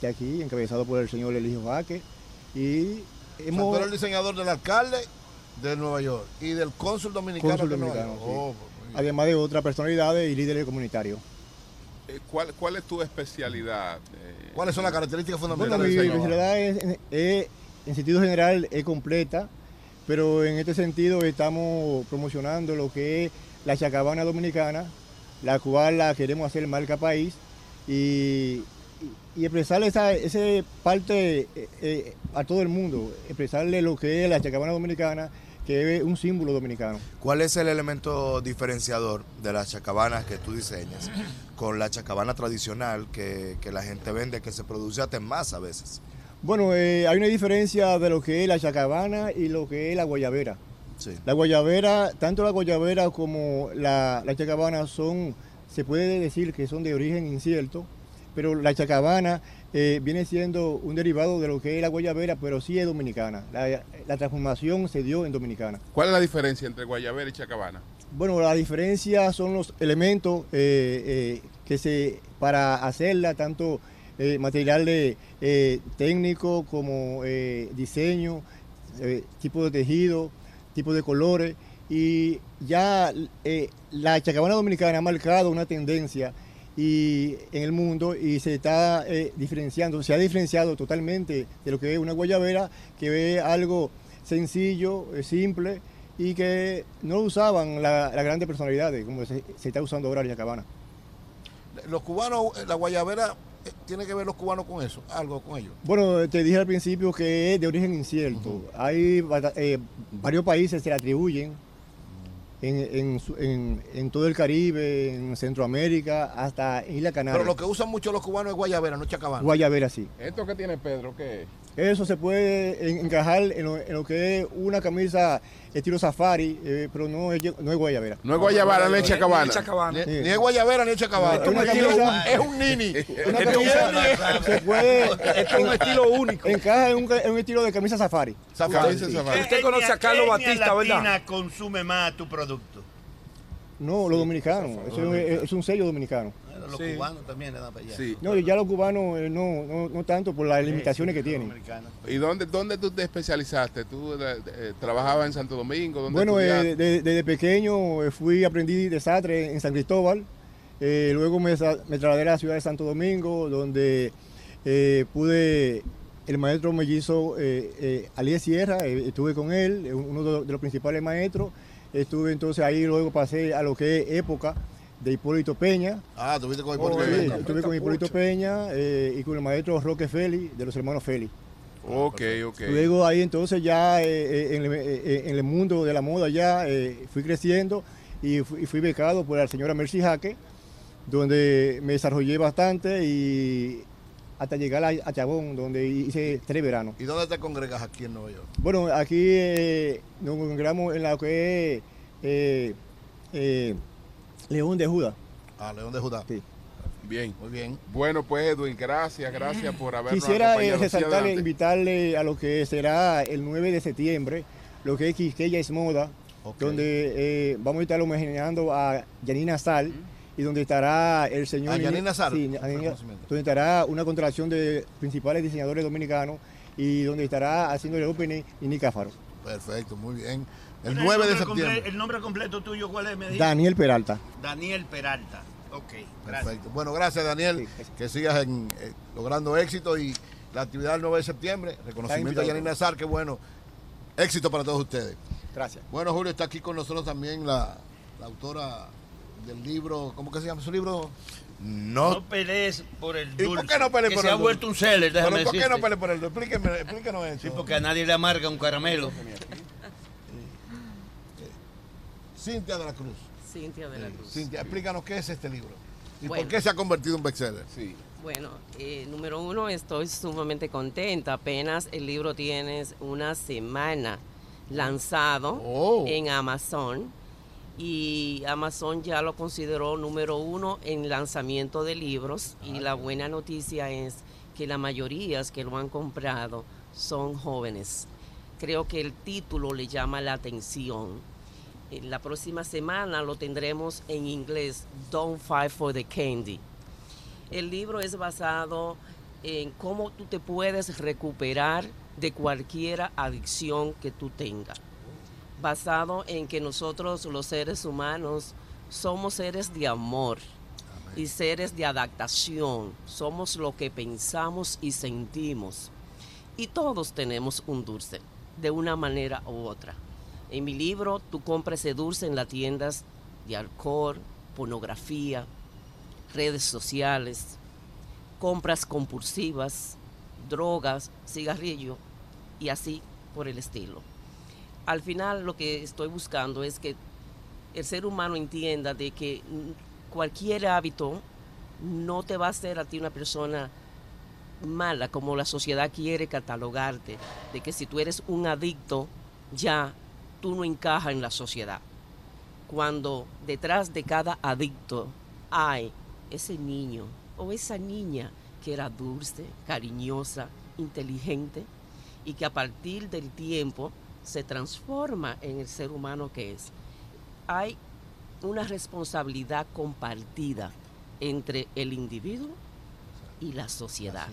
de aquí, encabezado por el señor Eligio Jaque. Y hemos... el diseñador del alcalde de Nueva York y del cónsul dominicano. de Nueva York. Oh, Además de otras personalidades y líderes comunitarios. ¿cuál, ¿cuál es tu especialidad? ¿Cuáles son las características Bueno, fundamentales mi del diseño? especialidad es, en- es, en sentido general es completa, pero en este sentido estamos promocionando lo que es la chacabana dominicana, la cual la queremos hacer marca país y, expresarle esa ese parte eh, eh, a todo el mundo, expresarle lo que es la chacabana dominicana, que es un símbolo dominicano. ¿Cuál es el elemento diferenciador de las chacabanas que tú diseñas con la chacabana tradicional que, que la gente vende, que se produce hasta en masa a veces? Bueno, eh, hay una diferencia de lo que es la chacabana y lo que es la guayabera. Sí. La guayabera, tanto la guayabera como la, la chacabana son, se puede decir que son de origen incierto, pero la chacabana eh, viene siendo un derivado de lo que es la guayabera, pero sí es dominicana. La, la transformación se dio en dominicana. ¿Cuál es la diferencia entre Guayabera y Chacabana? Bueno, la diferencia son los elementos eh, eh, que se para hacerla, tanto eh, material de, eh, técnico como eh, diseño, eh, tipo de tejido, tipo de colores. Y ya eh, la chacabana dominicana ha marcado una tendencia y en el mundo y se está eh, diferenciando, se ha diferenciado totalmente de lo que es una guayabera, que es algo sencillo, eh, simple y que no usaban la- las grandes personalidades como se, está usando ahora en Chacabana. Los cubanos, la guayabera, ¿tiene que ver los cubanos con eso? Algo con ellos. Bueno, te dije al principio que es de origen incierto. Hay eh, varios países se le atribuyen en, en en- en todo el Caribe, en Centroamérica, hasta Isla Canaria. Pero lo que usan mucho los cubanos es guayabera, no chacabana. Guayabera, sí. ¿Esto que tiene Pedro qué es? Eso se puede en- encajar en lo, en lo que es una camisa estilo safari, eh, pero no es, no es guayabera. No es guayabara, no es chacabana. Ni, ni es guayabera ni es chacabana. Es una camisa- es un nini. Una Es camisa- un- se puede, Es un estilo único. Encaja en un, en un estilo de camisa safari. Camisa safari. Usted conoce a Carlos Batista, ¿verdad? latina consume más tu producto? No, los dominicanos. Eso es, es un sello dominicano. Los Sí. cubanos también le dan para allá. No, ya los cubanos eh, no, no, no tanto por las limitaciones que tienen. ¿Y dónde, dónde tú te especializaste? ¿Tú eh, eh, trabajabas en Santo Domingo? ¿Dónde Bueno, eh, de- desde pequeño fui aprendiz de sastre en San Cristóbal. Eh, luego me, trasladé a la ciudad de Santo Domingo, donde eh, pude, el maestro mellizo eh, eh, Alié Sierra, eh, estuve con él, uno de, de los principales maestros. Estuve entonces ahí, luego pasé a lo que es época de Hipólito Peña. Ah, tuviste con Oh, Hipólito sí, Peña. Estuve con Hipólito Peña eh, y con el maestro Roque Félix, de los hermanos Félix. Ok, ok. Luego ahí entonces ya eh, eh, en, el, en el mundo de la moda ya eh, fui creciendo y fui, y fui becado por la señora Mercy Jaque, donde me desarrollé bastante y hasta llegar a, a Chabón, donde hice tres veranos. ¿Y dónde te congregas aquí en Nueva York? Bueno, aquí eh, nos congregamos en la que es eh, eh, León de Judas. Ah, León de Judá. Sí. Bien. Muy bien. Bueno, pues Edwin, gracias, gracias por habernos Quisiera eh, resaltarle, invitarle a lo que será el 9 de septiembre, lo que es Quisqueya es Moda, donde eh, vamos a estar homenajeando a Yanina Sal y donde estará el señor... ¿A Yanina Sal? Sí, Yanina- donde estará una contratación de principales diseñadores dominicanos y donde estará haciendo el opening Nini Cáfaro. Perfecto, muy bien. El ¿Cuál es 9 de septiembre. ¿El nombre completo tuyo cuál es? Me? Daniel Peralta. Daniel Peralta. Ok, gracias. Perfecto. Bueno, gracias Daniel. Que sigas en, eh, logrando éxito y la actividad del 9 de septiembre. Reconocimiento a. Yanina Nazar, que bueno. Éxito para todos ustedes. Gracias. Bueno, Julio, está aquí con nosotros también la, la autora del libro, ¿cómo que se llama su libro? No, No pelees por el ¿Y dulce. por qué no pelees que por se el ha dulce? vuelto un seller, Pero déjame ¿por qué no pelees por el dulce? Explíqueme, explíquenos eso. Sí, porque a nadie le amarga un caramelo. Cintia de la Cruz. Cintia de la Cruz. Cintia, explícanos qué es este libro. ¿Y Bueno. por qué se ha convertido en bestseller? Sí. Bueno, eh, número uno, estoy sumamente contenta. Apenas el libro tiene una semana lanzado Oh. en Amazon y Amazon ya lo consideró número uno en lanzamiento de libros y la buena noticia es que la mayoría que lo han comprado son jóvenes. Creo que el título le llama la atención. Eh, La próxima semana lo tendremos en inglés, Don't Fight for the Candy. El libro es basado en cómo tú te puedes recuperar de cualquier adicción que tú tengas. Basado en que nosotros los seres humanos somos seres de amor y seres de adaptación. Somos lo que pensamos y sentimos. Y todos tenemos un dulce, de una manera u otra. En mi libro, tú compras ese dulce en las tiendas de alcohol, pornografía, redes sociales, compras compulsivas, drogas, cigarrillo y así por el estilo. Al final lo que estoy buscando es que el ser humano entienda de que cualquier hábito no te va a hacer a ti una persona mala como la sociedad quiere catalogarte, de que si tú eres un adicto ya tú no encajas en la sociedad. Cuando detrás de cada adicto hay ese niño o esa niña que era dulce, cariñosa, inteligente y que a partir del tiempo se transforma en el ser humano que es. Hay una responsabilidad compartida entre el individuo y la sociedad.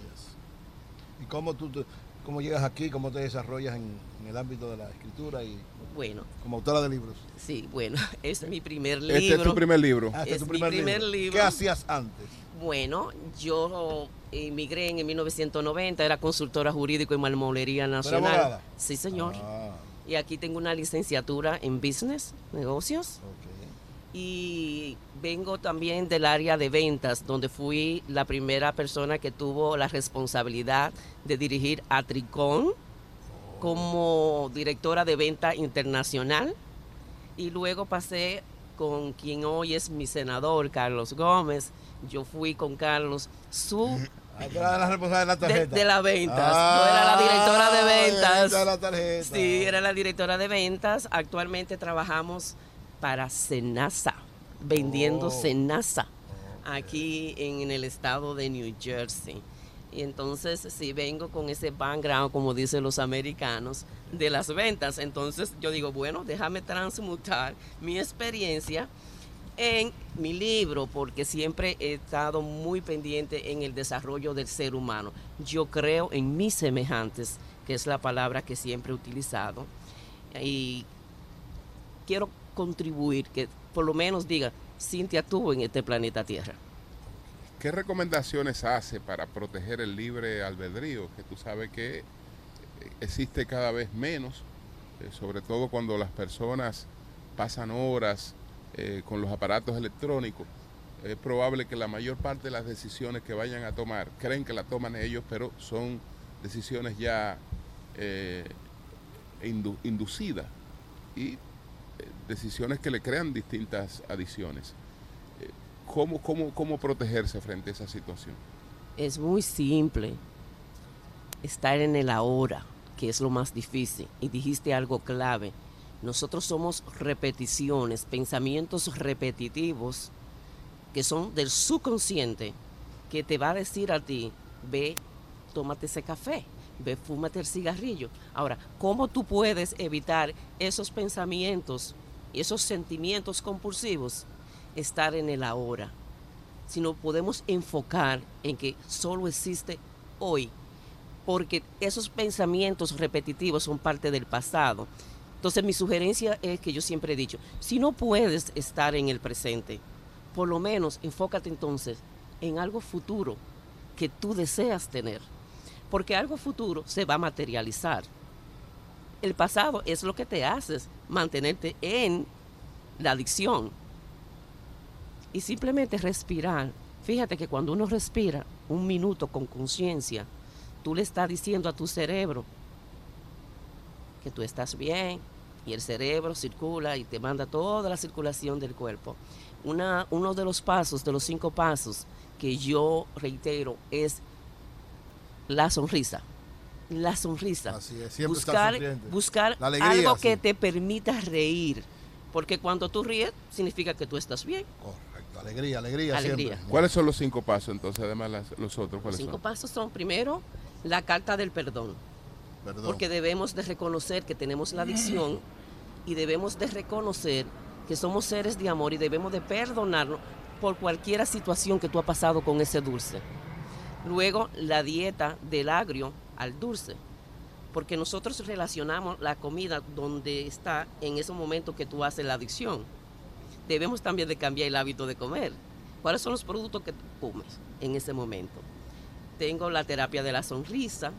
¿Y cómo tú te- cómo llegas aquí, cómo te desarrollas en, en el ámbito de la escritura y Bueno. como autora de libros? Sí, bueno, es mi primer Este es libro. tu primer libro. Ah, este es tu mi primer primer libro. libro. ¿Qué hacías antes? Bueno, yo emigré en 1990, era consultora jurídico en Marmolería Nacional. Sí, señor. Ah, Y aquí tengo una licenciatura en business, negocios. Y vengo también del área de ventas, donde fui la primera persona que tuvo la responsabilidad de dirigir a Tricón como directora de venta internacional. Y luego pasé con quien hoy es mi senador, Carlos Gómez. Yo fui con Carlos su Ah, la responsable de la tarjeta. de las ventas. Ah, Yo era la directora de ventas. de la tarjeta. Sí, era la directora de ventas. Actualmente trabajamos para Senasa, vendiendo Oh. Senasa aquí en, el estado de New Jersey. Y entonces, sí, vengo con ese background, como dicen los americanos, de las ventas. Entonces, yo digo, bueno, déjame transmutar mi experiencia en mi libro, porque siempre he estado muy pendiente en el desarrollo del ser humano. Yo creo en mis semejantes, que es la palabra que siempre he utilizado, y quiero contribuir, que por lo menos diga, Cintia tuvo en este planeta Tierra. ¿Qué recomendaciones hace para proteger el libre albedrío? Que tú sabes que existe cada vez menos, eh, sobre todo cuando las personas pasan horas eh, con los aparatos electrónicos. Es probable que la mayor parte de las decisiones que vayan a tomar, creen que la toman ellos, pero son decisiones ya eh, indu- inducidas y eh, decisiones que le crean distintas adicciones. Eh, ¿Cómo, cómo, ¿Cómo protegerse frente a esa situación? Es muy simple estar en el ahora, que es lo más difícil. Y dijiste algo clave. Nosotros somos repeticiones, pensamientos repetitivos que son del subconsciente, que te va a decir a ti, ve, tómate ese café, ve, fúmate el cigarrillo. Ahora, ¿cómo tú puedes evitar esos pensamientos y esos sentimientos compulsivos? Estar en el ahora. Si no podemos enfocar en que solo existe hoy, porque esos pensamientos repetitivos son parte del pasado. Entonces mi sugerencia es que yo siempre he dicho, si no puedes estar en el presente, por lo menos enfócate entonces en algo futuro que tú deseas tener, porque algo futuro se va a materializar. El pasado es lo que te haces mantenerte en la adicción y simplemente respirar. Fíjate que cuando uno respira un minuto con conciencia, tú le estás diciendo a tu cerebro que tú estás bien y el cerebro circula y te manda toda la circulación del cuerpo. Una, uno de los pasos, de los cinco pasos que yo reitero es la sonrisa. La sonrisa. Así es, siempre buscar buscar La alegría, algo sí. que te permita reír. Porque cuando tú ríes, significa que tú estás bien. Correcto, alegría, alegría, Alegría. siempre. ¿Cuáles son los cinco pasos entonces, además las- los otros? Los ¿Cuáles cinco son? pasos son, primero, la carta del perdón. Porque debemos de reconocer que tenemos la adicción y debemos de reconocer que somos seres de amor y debemos de perdonarnos por cualquier situación que tú has pasado con ese dulce. Luego, la dieta del agrio al dulce. Porque nosotros relacionamos la comida donde está en ese momento que tú haces la adicción. Debemos también de cambiar el hábito de comer. ¿Cuáles son los productos que tú comes en ese momento? Tengo la terapia de la sonrisa,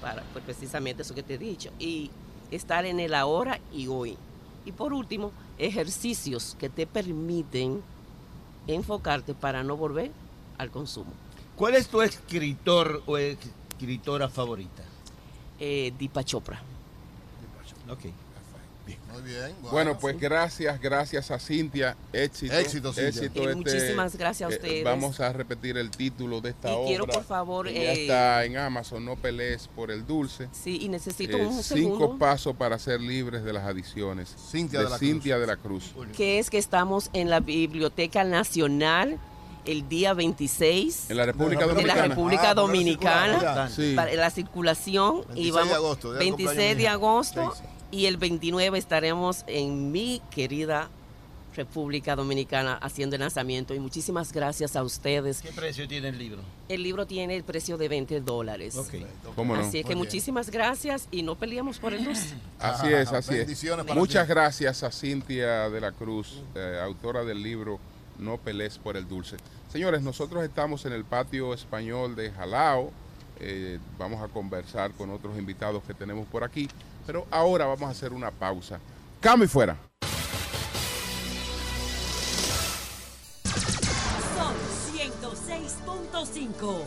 para pues, precisamente eso que te he dicho, y estar en el ahora y hoy. Y por último, ejercicios que te permiten enfocarte para no volver al consumo. ¿Cuál es tu escritor o escritora favorita? Eh, Dipa Chopra. Muy bien. Bueno, pues gracias, gracias a Cintia. Éxito. Éxito, Cintia. éxito Y este, muchísimas gracias a eh, ustedes. vamos a repetir el título de esta Y obra. quiero, por favor, Ya eh, está en Amazon, no pelees por el dulce. Sí, y necesito Eh, un cinco segundo. pasos para ser libres de las adicciones. Cintia de, de la Cintia de la Cruz. que es que estamos en la Biblioteca Nacional el día 26 En la República de la Dominicana. República Ah, la Dominicana circulación. Sí. para la circulación 26 y vamos de agosto, día del 26 cumpleaños de agosto Sí, y el 29 estaremos en mi querida República Dominicana haciendo el lanzamiento y muchísimas gracias a ustedes. ¿Qué precio tiene el libro? El libro tiene el precio de 20 dólares. Ok. ¿Cómo no? Así es que Muy bien. muchísimas gracias y no peleamos por el dulce. Así es, así es. bendiciones para Muchas ti. gracias a Cintia de la Cruz, eh, autora del libro No pelees por el dulce. Señores, nosotros estamos en el patio español de Jalao. Eh, vamos a conversar con otros invitados que tenemos por aquí. Pero ahora vamos a hacer una pausa. Cambio y fuera. Sol 106.5.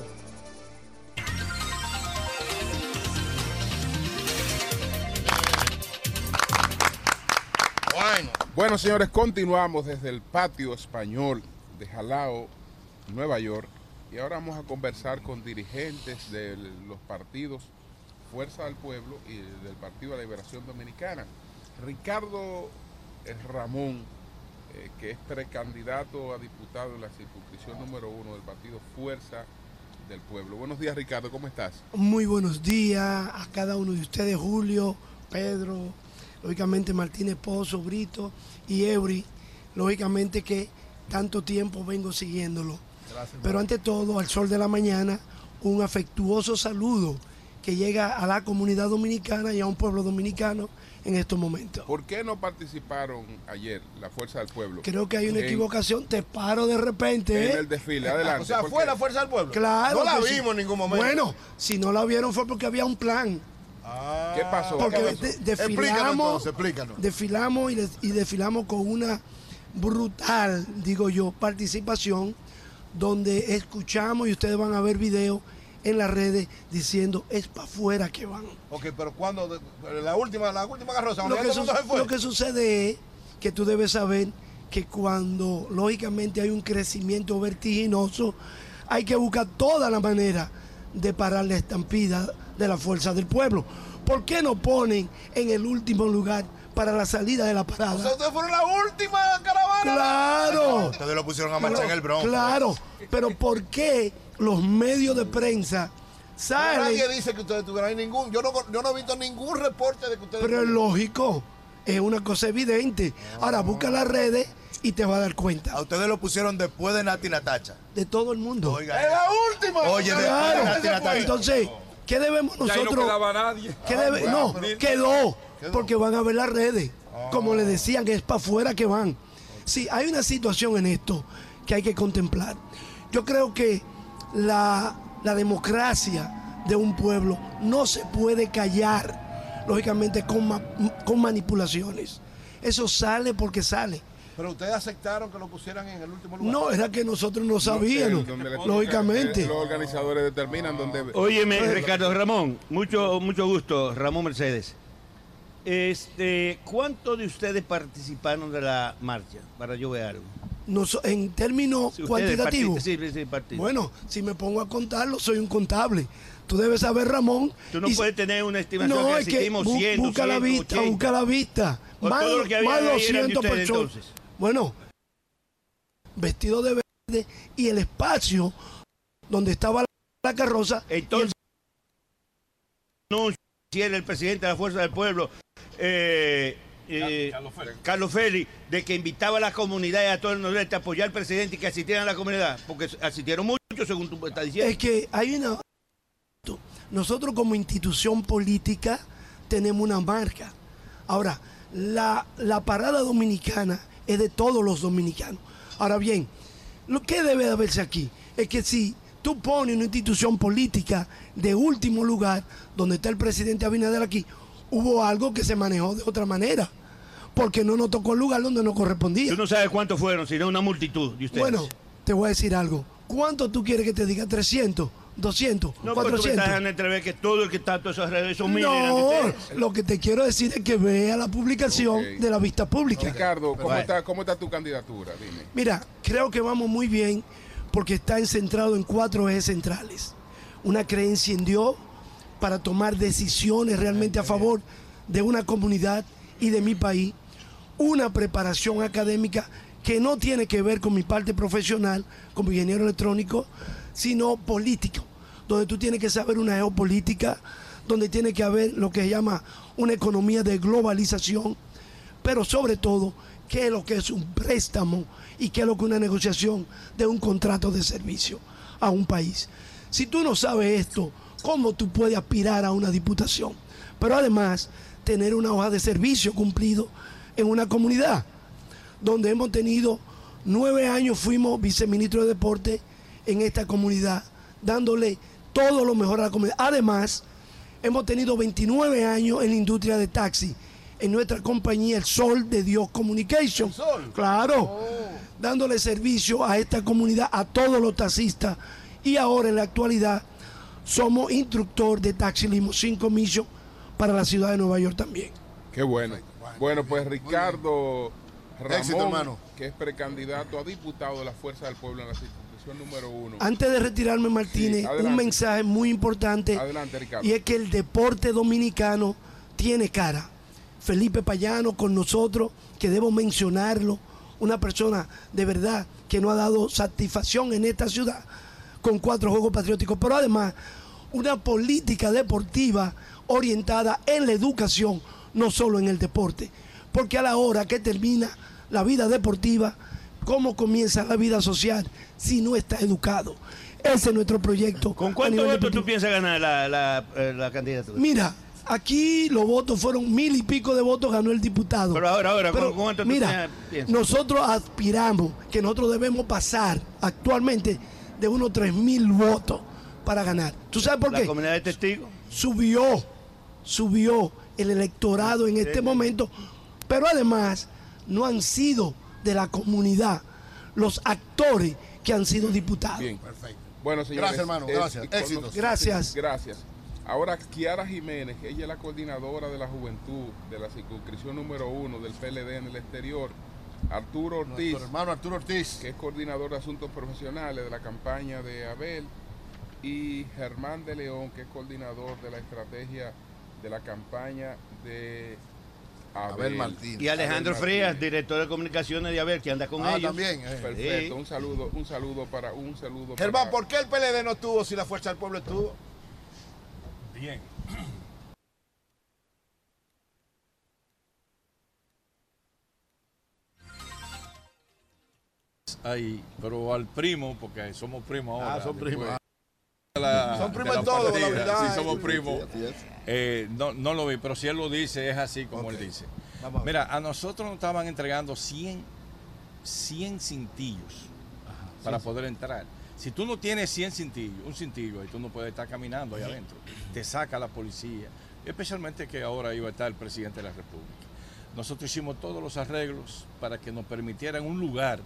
Bueno. Bueno, señores, continuamos desde el patio español de Jalao, Nueva York. Y ahora vamos a conversar con dirigentes de los partidos Fuerza del Pueblo y del Partido de la Liberación Dominicana. Ricardo Ramón, eh, que es precandidato a diputado en la circunscripción número uno del partido Fuerza del Pueblo. Buenos días, Ricardo, ¿cómo estás? Muy buenos días a cada uno de ustedes, Julio, Pedro, lógicamente Martínez Pozo, Brito y Eury. Lógicamente que tanto tiempo vengo siguiéndolo. Pero ante todo, al sol de la mañana, un afectuoso saludo que llega a la comunidad dominicana y a un pueblo dominicano en estos momentos. ¿Por qué no participaron ayer la Fuerza del Pueblo? Creo que hay una En- equivocación, te paro de repente. En ¿eh? el desfile, adelante. O sea, ¿por fue qué? la fuerza del pueblo. Claro. No la sí. vimos en ningún momento. Bueno, si no la vieron fue porque había un plan. Ah, ¿Qué pasó? Porque ¿Qué de- pasó? Explícanos desfilamos, entonces, explícanos. desfilamos y, des- y desfilamos con una brutal, digo yo, participación donde escuchamos y ustedes van a ver videos en las redes diciendo es para afuera que van. Ok, pero cuando la última, la última carroza, Lo que, su- lo que sucede es que tú debes saber que cuando lógicamente hay un crecimiento vertiginoso, hay que buscar toda la manera de parar la estampida de la fuerza del pueblo. ¿Por qué no ponen en el último lugar para la salida de la O sea, parada? ustedes fueron la última caravana. Claro. Ustedes lo pusieron a marchar en el Bronx. Claro, pero ¿por qué los medios de prensa salen? Nadie dice que ustedes tuvieron ahí ningún. Yo no, yo no he visto ningún reporte de que ustedes. Pero es lógico, es una cosa evidente. Ahora busca las redes y te vas a dar cuenta. A ustedes lo pusieron después de Nati Natacha. De todo el mundo. Oiga, ¡Es la última! Oye, después de Claro. Nati Natacha. Entonces, ¿qué debemos Ya ahí no nosotros? quedaba nadie. ¿qué debe- no, quedó, porque van a ver las redes. Como le decían, es para afuera que van. Sí, hay una situación en esto que hay que contemplar. Yo creo que la, la democracia de un pueblo no se puede callar, lógicamente, con, ma- con manipulaciones. Eso sale porque sale. Pero ustedes aceptaron que lo pusieran en el último lugar. No, era que nosotros no sabíamos, lógicamente. Los organizadores determinan dónde. Óyeme, Ricardo Ramón, mucho, mucho gusto, Ramón Mercedes. Este, ¿Cuántos de ustedes participaron de la marcha? Para yo ver algo. Nos- en términos Si cuantitativos. sí, sí. Bueno, si me pongo a contarlo, soy un contable. Tú debes saber, Ramón. Tú no y- puedes tener una estimación No, que es que asistimos bu- 100, busca la 200, vista, 80. busca la vista. Más, todo lo que había más ahí eran de 200 ustedes, personas. entonces. Bueno, vestido de verde y el espacio donde estaba la, la carroza. y el- Entonces, anuncio si era el presidente de la Fuerza del Pueblo, eh, eh, Carlos Félix, de que invitaba a la comunidad y a todo el nordeste a apoyar al presidente y que asistieran a la comunidad, porque asistieron muchos, según tú estás diciendo. Es que hay una... Nosotros como institución política tenemos una marca. Ahora, la, la parada dominicana es de todos los dominicanos. Ahora bien, lo que debe de verse aquí es que si tú pones una institución política de último lugar, donde está el presidente Abinader aquí, hubo algo que se manejó de otra manera, porque no nos tocó el lugar donde nos correspondía. Tú no sabes cuántos fueron, sino una multitud de ustedes. Bueno, te voy a decir algo. ¿Cuánto tú quieres que te diga? ¿300? ¿200? no, porque tú me 400. estás dejando entrever que todo el que está en todas esas redes son miles. No, lo que te quiero decir es que vea la publicación de la vista pública. Ricardo, ¿cómo, está, ¿cómo está tu candidatura? Dime. Mira, creo que vamos muy bien porque está centrado en cuatro ejes centrales. Una creencia en Dios para tomar decisiones realmente a favor de una comunidad y de mi país. Una preparación académica que no tiene que ver con mi parte profesional como ingeniero electrónico, sino político, donde tú tienes que saber una geopolítica, donde tiene que haber lo que se llama una economía de globalización, pero sobre todo, qué es lo que es un préstamo y qué es lo que es una negociación de un contrato de servicio a un país. Si tú no sabes esto, ¿cómo tú puedes aspirar a una diputación? Pero además, tener una hoja de servicio cumplido en una comunidad, donde hemos tenido nueve años, fuimos viceministro de deporte en esta comunidad, dándole todo lo mejor a la comunidad. Además, hemos tenido 29 años en la industria de taxi, en nuestra compañía El Sol de Dios Communication. Claro, dándole servicio a esta comunidad, a todos los taxistas. Y ahora en la actualidad somos instructor de taxi Limousine Commission para la ciudad de Nueva York también. Qué bueno. Bueno, pues Ricardo Ramón, Éxito, hermano. que es precandidato a diputado de la Fuerza del Pueblo en la circunscripción número uno. Antes de retirarme, Martínez, Sí, un mensaje muy importante. Adelante, Ricardo. Y es que el deporte dominicano tiene cara. Felipe Payano con nosotros, que debo mencionarlo, una persona de verdad que nos ha dado satisfacción en esta ciudad con cuatro Juegos Patrióticos, pero además una política deportiva orientada en la educación, no solo en el deporte. Porque a la hora que termina la vida deportiva, ¿cómo comienza la vida social si no está educado? Ese es nuestro proyecto. ¿Con cuántos votos tú piensas ganar la, la, eh, la candidatura? Mira, aquí los votos fueron mil y pico de votos, ganó el diputado. Pero ahora, ahora, Pero, ¿con cuánto tú mira, piensas? nosotros aspiramos que nosotros debemos pasar actualmente de unos tres mil votos para ganar. ¿Tú sabes por La qué? comunidad de testigos. Subió, subió el electorado en este momento, pero además no han sido de la comunidad los actores que han sido diputados. Bien. Perfecto. Bueno, señores. Gracias, hermano. Gracias. y con Éxitos. Gracias. gracias. Ahora, Kiara Jiménez, ella es la coordinadora de la juventud de la circunscripción número uno del PLD en el exterior. Arturo Ortiz. Nuestro hermano Arturo Ortiz. Que es coordinador de asuntos profesionales de la campaña de Abel. Y Germán de León, que es coordinador de la estrategia de la campaña de Abel, Abel Martínez. Y Alejandro Abel Frías, director de comunicaciones de Abel, que anda con Ah, ellos. también, eh. Perfecto, Sí. un saludo, un saludo para un saludo Germán, para- ¿por qué el PLD no estuvo si la Fuerza del Pueblo estuvo? Bien. Ahí, pero al primo, porque somos primos ahora. Ah, son primos. de la- Son primos en todo, la verdad. Sí, somos primos. Eh, no, no lo vi, pero si él lo dice, es así como él dice. A. Mira, a nosotros nos estaban entregando 100, 100 cintillos para sí. poder entrar. Si tú no tienes 100 cintillos, un cintillo ahí, tú no puedes estar caminando ahí adentro. Te saca la policía. Especialmente que ahora iba a estar el presidente de la República. Nosotros hicimos todos los arreglos para que nos permitieran un lugar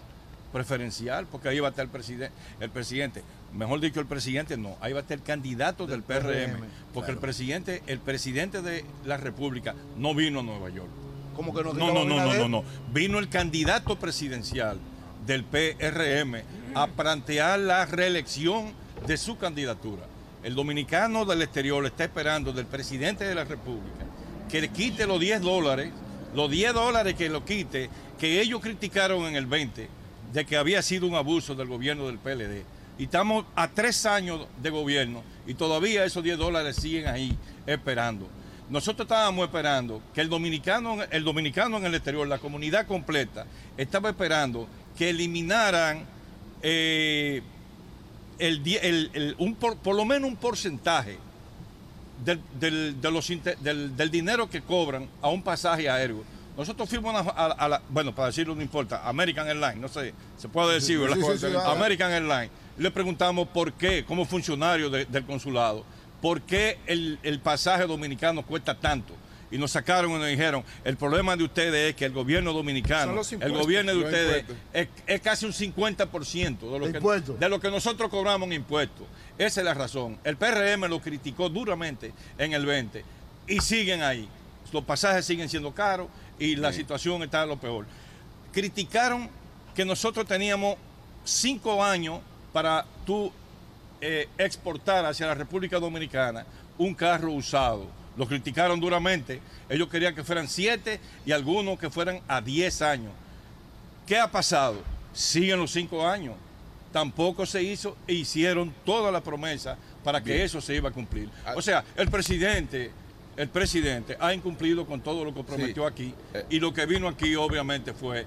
preferencial, porque ahí va a estar el, preside- el presidente. Mejor dicho, el presidente no, ahí va a estar el candidato del, PRM, PRM, porque el presidente, el presidente de la República no vino a Nueva York. ¿Cómo que no? No, no, no, no, no, no. Vino el candidato presidencial del PRM a plantear la reelección de su candidatura. El dominicano del exterior está esperando del presidente de la República que le quite los 10 dólares, los 10 dólares que lo quite, que ellos criticaron en el 20, de que había sido un abuso del gobierno del PLD. Y estamos a tres años de gobierno y todavía esos 10 dólares siguen ahí esperando. Nosotros estábamos esperando que el dominicano, el dominicano en el exterior, la comunidad completa, estaba esperando que eliminaran eh, el, el- un por, por lo menos un porcentaje del, del- del dinero que cobran a un pasaje aéreo Nosotros fuimos a, a- a la, bueno, para decirlo no importa, American Airlines, no sé, se puede decir, Sí, ¿verdad? sí, sí, sí, va. American Airlines. Le preguntamos por qué, como funcionario de- del consulado, por qué el, el pasaje dominicano cuesta tanto. Y nos sacaron y nos dijeron, el problema de ustedes es que el gobierno dominicano, el gobierno de ustedes es, es casi un 50% de lo, ¿De que, de lo que nosotros cobramos en impuestos. Esa es la razón. El PRM lo criticó duramente en el 20 y siguen ahí. Los pasajes siguen siendo caros y la situación está lo peor. Criticaron que nosotros teníamos cinco años para tú eh, exportar hacia la República Dominicana un carro usado. Lo criticaron duramente. Ellos querían que fueran siete y algunos que fueran a 10 años. ¿Qué ha pasado? Siguen los cinco años. Tampoco se hizo e hicieron toda la promesa para que Bien. eso se iba a cumplir. O sea, el presidente, el presidente ha incumplido con todo lo que prometió aquí y lo que vino aquí obviamente fue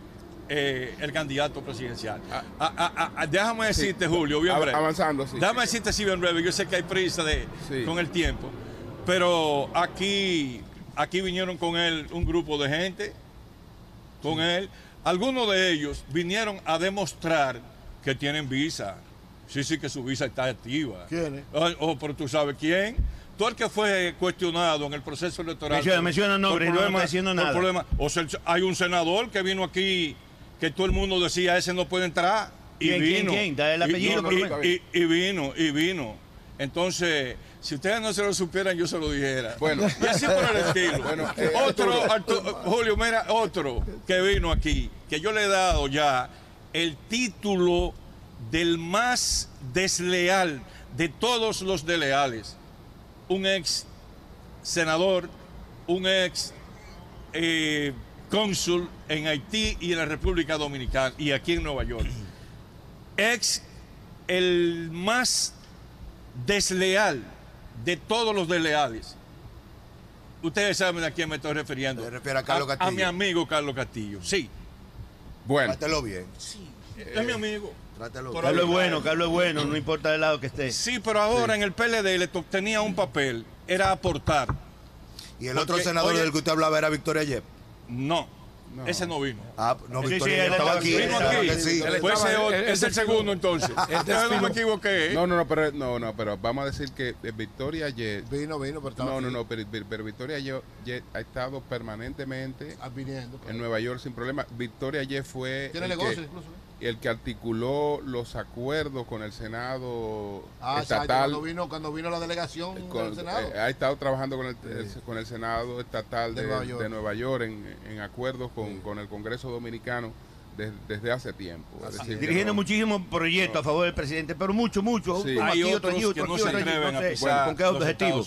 eh, el candidato presidencial. Ah, ah, ah, ah, déjame Sí. decirte, Julio, bien breve. avanzando, sí, Déjame decirte así bien breve. Yo sé que hay prisa de, con el tiempo, pero aquí, aquí vinieron con él un grupo de gente, con él. Algunos de ellos vinieron a demostrar que tienen visa. Sí, sí, que su visa está activa. ¿Quiénes? Oh, oh, pero tú sabes quién. El que fue cuestionado en el proceso electoral. Menciona- menciona por nombres, no, no está diciendo nada. problemas- o sea, el- hay un senador que vino aquí que todo el mundo decía ese no puede entrar y ¿Quién, quién, vino. quién? Da el Y- apellido, y- vino, y vino. Entonces, si ustedes no se lo supieran, yo se lo dijera. Bueno. y así por el estilo. Bueno, eh, otro, Arturo. Julio, mira, otro que vino aquí, que yo le he dado ya el título del más desleal de todos los desleales. Un ex senador, un ex eh, cónsul en Haití y en la República Dominicana y aquí en Nueva York. Ex el más desleal de todos los desleales. Ustedes saben a quién me estoy refiriendo. Se refiere a Carlos A, Castillo. mi amigo Carlos Castillo. Sí. Bueno. Trátelo bien. Es mi amigo. Bien. Carlos es bueno, Carlos es bueno, no importa del lado que esté. Sí, pero ahora en el PLD le to- tenía un papel, era aportar. Y el otro senador oye, del que usted hablaba era Victoria Yep. No, ese no vino. Ah, no, Sí, sí, Victoria él estaba aquí. Vino aquí. sí. Pues ese es el segundo, entonces. Yo no me equivoqué. No, no, no, pero no, no, pero vamos a decir que eh, Victoria Jet. Vino, vino, pero estaba No, no, aquí. no, pero, pero- pero Victoria Ye- Jet ha estado permanentemente Ah, viniendo. en Nueva York sin problema. Victoria Jet fue Tiene el negocios incluso, ¿eh? El que articuló los acuerdos con el Senado Ah, exacto, estatal. cuando vino, cuando vino la delegación con- del Senado. eh, ha estado trabajando con el, el- con el Senado estatal de, De Nueva York. de Nueva York en, en acuerdos con, con el Congreso Dominicano des- desde hace tiempo. Es decir, que Dirigiendo no- muchísimos proyectos a favor del presidente, pero mucho, mucho. Sí. Hay aquí, otro otros allí, otro que no se a ¿Con qué los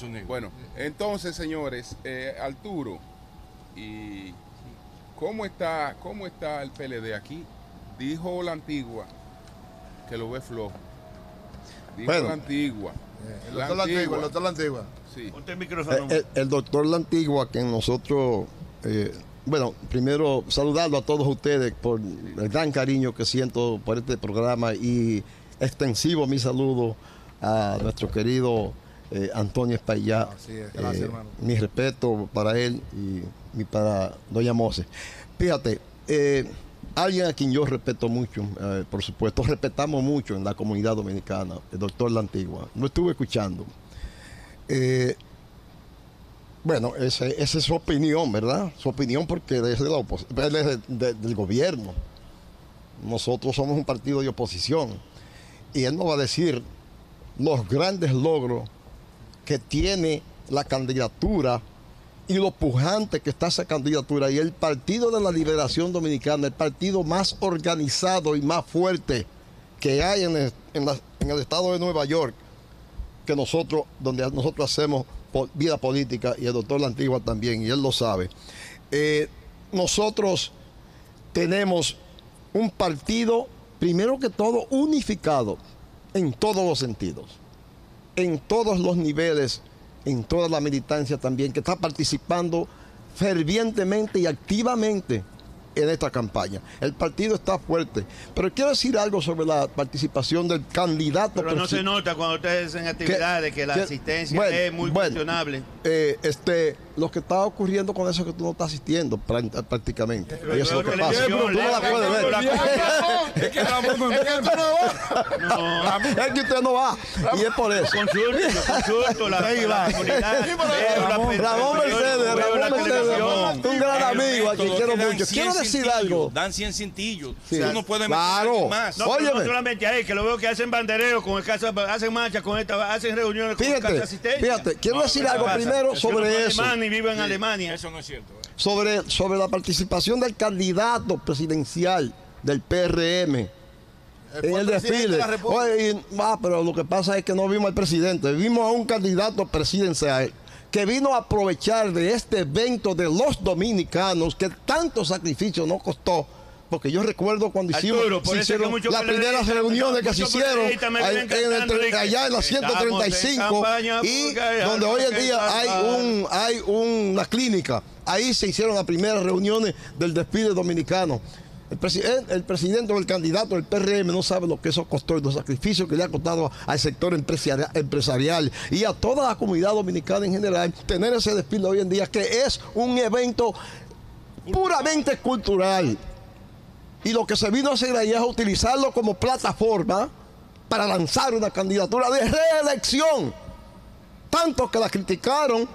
Unidos. Bueno, entonces, señores, eh, Arturo, ¿y cómo está, cómo está el PLD aquí? Dijo la antigua que lo ve flojo. Dijo Bueno. la antigua. El doctor La Antigua, el doctor La Antigua. Sí. Ponte el micrófono. El, el doctor La Antigua, que nosotros, eh, bueno, primero saludarlo a todos ustedes por el gran cariño que siento por este programa y extensivo mi saludo a nuestro querido eh, Antonio Espaillá. Así es, gracias, Eh, hermano. Mi respeto para él y, y para Doña Mose. Fíjate, eh, alguien a quien yo respeto mucho, eh, por supuesto, respetamos mucho en la comunidad dominicana, el doctor La Antigua. Lo estuve escuchando. Eh, bueno, esa es su opinión, ¿verdad? Su opinión porque es, de la opos- es de- de- del gobierno. Nosotros somos un partido de oposición. Y él nos va a decir los grandes logros que tiene la candidatura y lo pujante que está esa candidatura. Y el Partido de la Liberación Dominicana, el partido más organizado y más fuerte que hay en el, en el estado de Nueva York, que nosotros, donde nosotros hacemos vida política, y el doctor La Antigua también, y él lo sabe. Eh, nosotros tenemos un partido, primero que todo, unificado en todos los sentidos, en todos los niveles, en toda la militancia también, que está participando fervientemente y activamente en esta campaña. El partido está fuerte. Pero quiero decir algo sobre la participación del candidato. Pero no se nota cuando ustedes hacen actividades que la que- asistencia bueno, es muy bueno, cuestionable. eh, este, lo que está ocurriendo con eso es que tú no estás asistiendo prá- prácticamente. Y eso es lo que pasa. Tú no la puedes ver. Es que Ramón no Es que usted no va. Y es por eso. consulto la, va. comunidad. Ramón, Mercedes, Ramón Mercedes, un gran amigo a quien quiero mucho. 100 Quiero decir algo. Dan 100 cintillos. Sí. Tú no puedes Claro. meter más. No, solamente ahí, que lo veo que hacen bandereo con el caso, hacen marcha con esta, hacen reuniones con Fíjate, casa asistencia. fíjate, quiero decir algo primero uno sobre eso. Y vive en Alemania. Eso no es cierto. eh. sobre, sobre la participación del candidato presidencial del PRM en el desfile. de la República. Oye, y- ah, pero lo que pasa es que no vimos al presidente, vimos a un candidato presidencial que vino a aprovechar de este evento de los dominicanos que tanto sacrificio nos costó. Porque yo recuerdo cuando hicimos Arturo, por se eso es que hicieron las primeras reuniones que se hicieron ahí en el allá en la estamos en 135 campaña y donde hoy en día hay salvar. un hay una clínica. Ahí se hicieron las primeras reuniones del desfile dominicano. El, presi- el presidente o el candidato del PRM no sabe lo que eso costó y los sacrificios que le ha costado al sector empresaria- empresarial y a toda la comunidad dominicana en general tener ese desfile hoy en día que es un evento puramente cultural. Y lo que se vino a hacer ahí es utilizarlo como plataforma para lanzar una candidatura de reelección. Tanto que la criticaron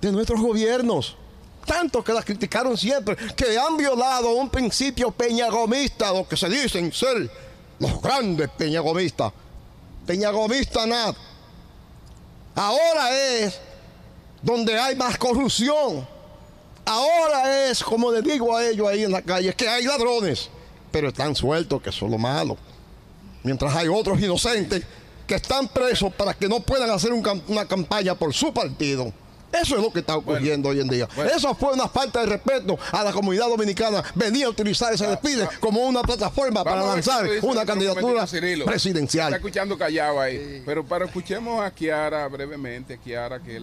de nuestros gobiernos. Tanto que la criticaron siempre, que han violado un principio peñagomista, lo que se dicen ser los grandes peñagomistas. Peñagomista nada. Ahora es donde hay más corrupción. Ahora es, como les digo a ellos ahí en la calle, que hay ladrones, pero están sueltos, que eso es lo malo. Mientras hay otros inocentes que están presos para que no puedan hacer un una campaña por su partido. Eso es lo que está ocurriendo hoy en día. Eso fue una falta de respeto a la comunidad dominicana. Venía a utilizar ese despide como una plataforma para lanzar una candidatura Cirilo. Está presidencial. escuchando callado ahí. Pero, pero escuchemos a Kiara brevemente. Kiara, que es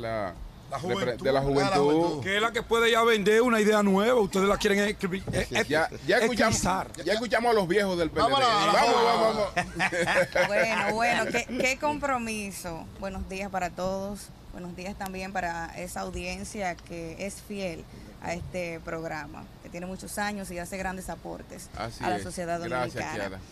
la, de la juventud. Que es la que puede ya vender una idea nueva. Ustedes la quieren escribir. eh, eh, Ya, ya, escuchamos, ya escuchamos a los viejos del PLD. Vamos, vamos, vamos. Bueno, bueno, qué, qué compromiso. Buenos días para todos. Buenos días también para esa audiencia que es fiel a este programa, que tiene muchos años y hace grandes aportes Así a la es. sociedad Gracias, dominicana. Kiara.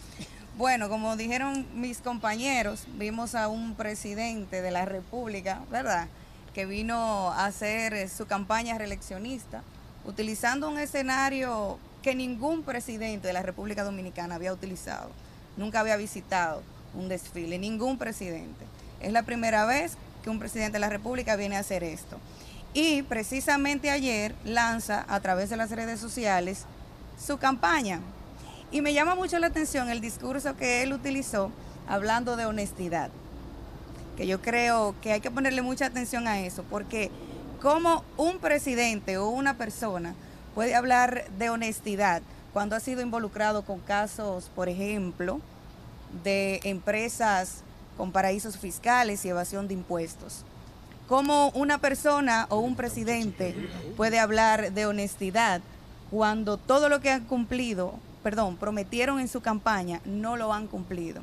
Bueno, como dijeron mis compañeros, vimos a un presidente de la República, ¿verdad? Que vino a hacer eh, su campaña reeleccionista, utilizando un escenario que ningún presidente de la República Dominicana había utilizado. Nunca había visitado un desfile, ningún presidente. Es la primera vez que un presidente de la República viene a hacer esto. Y precisamente ayer lanza a través de las redes sociales su campaña. Y me llama mucho la atención el discurso que él utilizó hablando de honestidad. Que yo creo que hay que ponerle mucha atención a eso, porque como un presidente o una persona puede hablar de honestidad cuando ha sido involucrado con casos, por ejemplo, de empresas con paraísos fiscales y evasión de impuestos. ¿Cómo una persona o un presidente puede hablar de honestidad cuando todo lo que han cumplido, perdón, prometieron en su campaña, no lo han cumplido?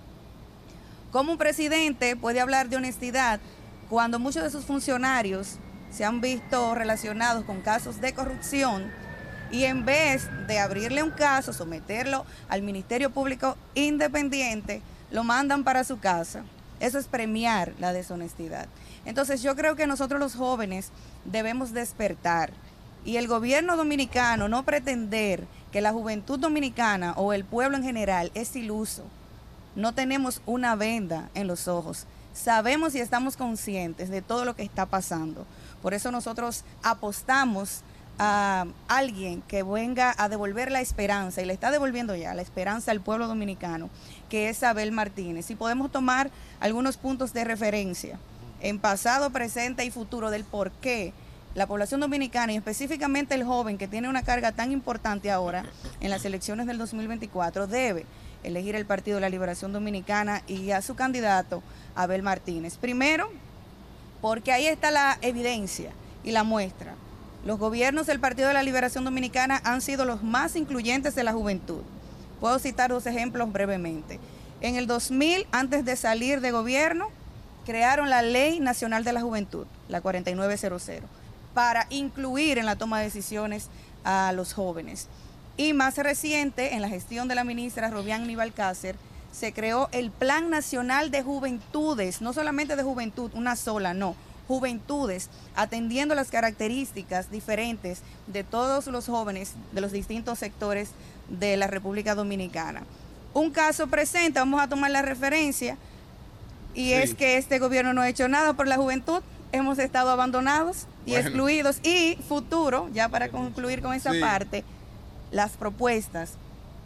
¿Cómo un presidente puede hablar de honestidad cuando muchos de sus funcionarios se han visto relacionados con casos de corrupción y en vez de abrirle un caso, someterlo al Ministerio Público Independiente, lo mandan para su casa? Eso es premiar la deshonestidad. Entonces yo creo que nosotros los jóvenes debemos despertar y el gobierno dominicano no pretender que la juventud dominicana o el pueblo en general es iluso. No tenemos una venda en los ojos. Sabemos y estamos conscientes de todo lo que está pasando. Por eso nosotros apostamos a alguien que venga a devolver la esperanza, y le está devolviendo ya la esperanza al pueblo dominicano, que es Abel Martínez. Y podemos tomar algunos puntos de referencia en pasado, presente y futuro del por qué la población dominicana y específicamente el joven que tiene una carga tan importante ahora en las elecciones del 2024 debe elegir el Partido de la Liberación Dominicana y a su candidato Abel Martínez. Primero, porque ahí está la evidencia y la muestra. Los gobiernos del Partido de la Liberación Dominicana han sido los más incluyentes de la juventud. Puedo citar dos ejemplos brevemente. En el 2000, antes de salir de gobierno, crearon la Ley Nacional de la Juventud, la 4900. para incluir en la toma de decisiones a los jóvenes. Y más reciente, en la gestión de la ministra Robián Nibalcácer, se creó el Plan Nacional de Juventudes, no solamente de juventud, una sola, no, juventudes, atendiendo las características diferentes de todos los jóvenes de los distintos sectores de la República Dominicana. Un caso presente, vamos a tomar la referencia, y es que este gobierno no ha hecho nada por la juventud, hemos estado abandonados y Bueno. excluidos. Y futuro, ya para concluir con esa Sí. parte, las propuestas,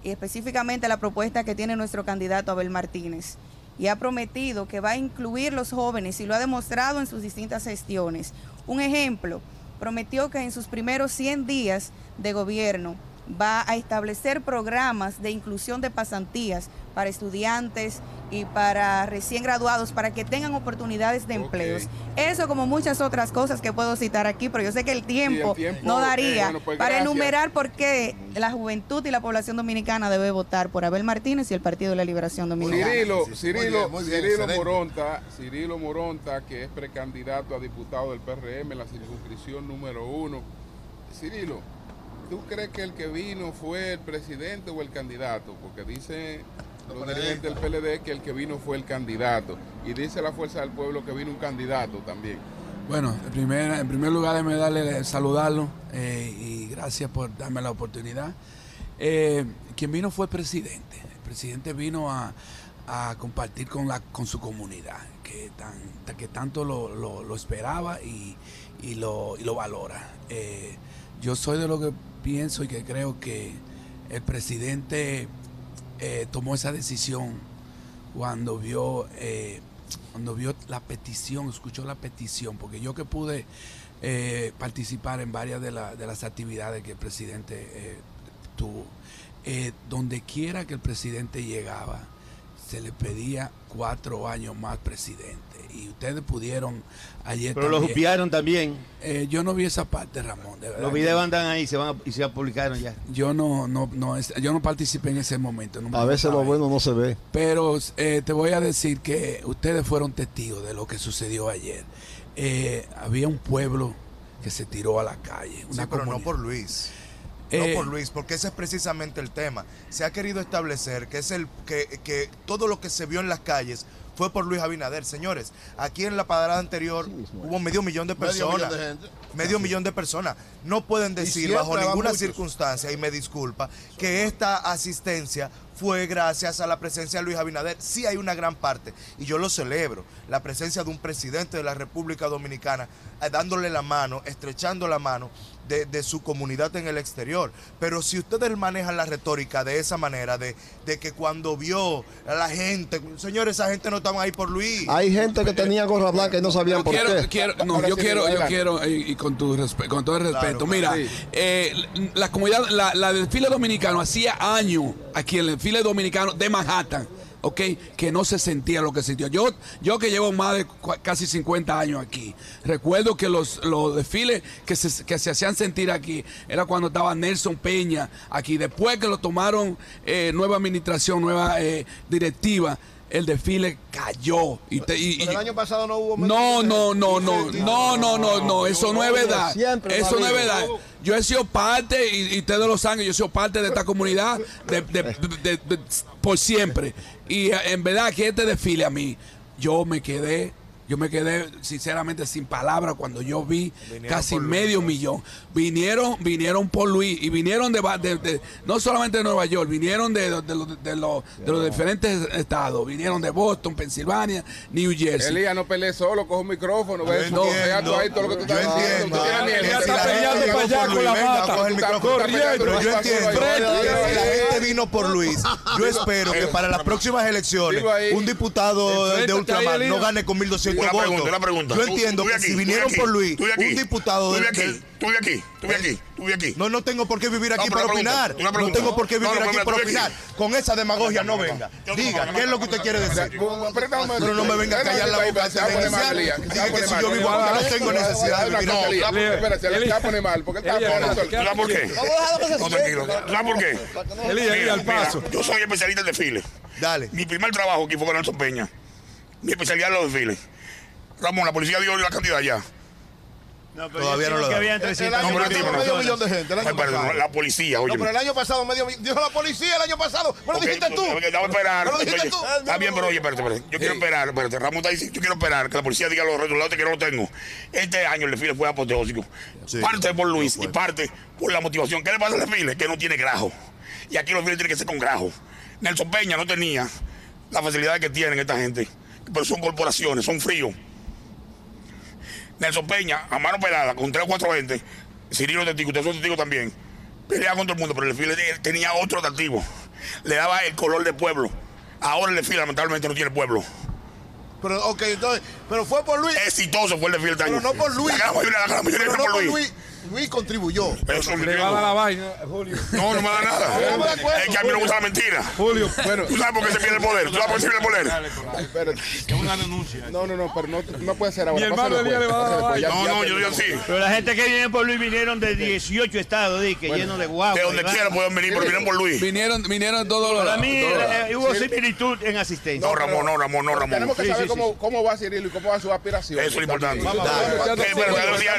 y específicamente la propuesta que tiene nuestro candidato Abel Martínez. Y ha prometido que va a incluir los jóvenes y lo ha demostrado en sus distintas gestiones. Un ejemplo, prometió que en sus primeros 100 días de gobierno va a establecer programas de inclusión de pasantías para estudiantes y para recién graduados para que tengan oportunidades de empleos. Eso como muchas otras cosas que puedo citar aquí, pero yo sé que el tiempo, tiempo, no daría eh, bueno, pues para gracias. enumerar por qué la juventud y la población dominicana debe votar por Abel Martínez y el Partido de la Liberación Dominicana. Cirilo, Sí, Cirilo, muy bien, muy bien, Cirilo. Moronta, Cirilo Moronta, que es precandidato a diputado del PRM en la circunscripción número uno. Cirilo, ¿tú crees que el que vino fue el presidente o el candidato? Porque dice los dirigentes del PLD que el que vino fue el candidato. Y dice la Fuerza del Pueblo que vino un candidato también. Bueno, en primer, en primer lugar, déjeme darle saludarlo eh, y gracias por darme la oportunidad. Eh, quien vino fue el presidente. El presidente vino a, a compartir con, la, con su comunidad, que, tan, que tanto lo, lo- lo esperaba y, y lo, y lo valora. Eh, yo soy de lo que pienso y que creo que el presidente eh, tomó esa decisión cuando vio eh, cuando vio la petición, escuchó la petición, porque yo que pude eh, participar en varias de, la- de las actividades que el presidente tuvo, donde quiera que el presidente llegaba, se le pedía cuatro años más presidente. Y ustedes pudieron ayer Pero lo también- jupiaron también. Eh, yo no vi esa parte, Ramón. de verdad Los que- videos andan ahí se van a- y se publicaron ya. yo no, no, no, es- yo no participé en ese momento. no me A veces lo bueno no se ve. Pero eh, te voy a decir que ustedes fueron testigos de lo que sucedió ayer. Eh, había un pueblo que se tiró a la calle. Sí, Una pero no por Luis. Eh, no por Luis, porque ese es precisamente el tema. Se ha querido establecer que es el que, que todo lo que se vio en las calles fue por Luis Abinader. Señores, aquí en la parada anterior hubo medio millón de Medio personas. millón de gente. Medio millón de personas. No pueden decir bajo ninguna muchos. circunstancia, y me disculpa, que esta asistencia fue gracias a la presencia de Luis Abinader. Sí hay una gran parte, y yo lo celebro, la presencia de un presidente de la República Dominicana eh, dándole la mano, estrechando la mano de, de su comunidad en el exterior. Pero si ustedes manejan la retórica de esa manera, de, de que cuando vio a la gente, señores, esa gente no estaba ahí por Luis. Hay gente que tenía gorra blanca y no sabían por quiero, qué. quiero- no, yo sí, quiero, yo quiero, y, y con, tu con todo el respeto, claro, mira, sí. eh, la comunidad, la, la del desfile dominicano hacía años aquí en el desfile dominicano de Manhattan, ¿ok? Que no se sentía lo que sintió. Yo, yo que llevo más de casi 50 años aquí, recuerdo que los, los desfiles que se, que se hacían sentir aquí era cuando estaba Nelson Peña aquí. Después que lo tomaron eh, nueva administración, nueva eh, directiva, el desfile cayó. Y, te- y- Pero el año pasado no hubo no, no, no, no, no, no, no, no, eso no es verdad. Eso no es verdad. Yo he sido parte, y, y ustedes lo saben, yo he sido parte de esta comunidad de- de- de- de- por siempre. Y eh, en verdad que este desfile a mí, yo me quedé, yo me quedé sinceramente sin palabras cuando yo vi Vinieron casi Luis, medio millón. Vinieron, vinieron por Luis y vinieron de, va- de- de- no solamente de Nueva York, vinieron de, de, los- de los, de los diferentes estados, vinieron de Boston, Pensilvania, New Jersey. Elías, no pelees solo, coge un micrófono. Yo no, entiendo. ahí todo lo que tú Yo estás diciendo. entiendo. Elías está peleando para allá por con Luis, la mata. tú yo entiendo. la gente vino por Luis, yo espero que para las próximas elecciones un diputado de ultramar no gane con 1.200 Una pregunta, una pregunta. Yo Tú- entiendo tú de que aquí, si tú vinieron aquí, por Luis, tú un diputado tú de aquí, del- tú de aquí, tú de aquí, tú de aquí. No, no tengo por qué vivir aquí No, para opinar. pregunta, No tengo por qué vivir no, aquí para tú opinar. Con esa demagogia no venga. Diga, ¿qué es lo que usted quiere decir? Pero no me venga a callar la boca. Diga que si yo vivo aquí no tengo necesidad de vivir aquí. No, espérate, se le va a poner mal, porque él está poniendo ¿Tú sabes por qué? No, tranquilo. ¿Sabes por qué? Elías, al paso. yo soy especialista en desfile. Dale. Mi primer trabajo aquí fue con Nelson Peña. Mi especialidad en los desfiles. Ramón, la policía dio la cantidad ya. Todavía no lo que da. habían 300 No, pero el año medio millón de gente. El año Ay, pero la policía, No, oye. pero el año pasado medio millón. Dijo la policía el año pasado. Me lo dijiste tú. ok, Vamos a esperar. Me lo dijiste Oye, tú. Está bien, pero oye, espérate, espérate. Yo quiero esperar, espérate. Ramón está diciendo, yo quiero esperar que la policía diga los resultados que no lo tengo. Este año el desfile fue apoteósico. parte por Luis y parte por la motivación. ¿Qué le pasa al desfile? Que no tiene grajo. Y aquí los desfiles tienen que ser con grajo. Nelson Peña no tenía la facilidad que tienen esta gente. Pero son corporaciones, son fríos. Nelson Peña, a mano pelada, con tres o cuatro gente, Cirilo Testigo, ustedes son testigos también, peleaba con todo el mundo, pero el desfile tenía otro atractivo. Le daba el color de pueblo. Ahora el desfile lamentablemente no tiene pueblo. Pero, ok, entonces, pero fue por Luis. Exitoso fue el desfile este año. Pero no por Luis. La gran mayoría, la gran mayoría Pero fue no por por Luis. Luis. Luis contribuyó. Eso es lo que Le va a dar la vaina, Julio. No, no me da nada. Es que a mí me gusta la mentira. Julio, bueno. ¿Tú sabes por qué se pierde el poder? ¿Tú sabes por qué se pierde el poder? Es una denuncia. No, no, no, pero no, no puede ser ahora. Mi hermano pásalo Elías le va a dar la No, después, no, ya- yo digo así. Pero la gente que viene por Luis vinieron de 18 estados, que lleno de guapo. De donde quiera pueden venir, pero vienen por Luis. Vinieron, vinieron todos los Para mí eh, hubo similitud en asistencia. No, Ramón, no, Ramón, no, Ramón. Tenemos que saber cómo, va Cirilo y cómo va su aspiración. Eso es importante. Pero, pero, a.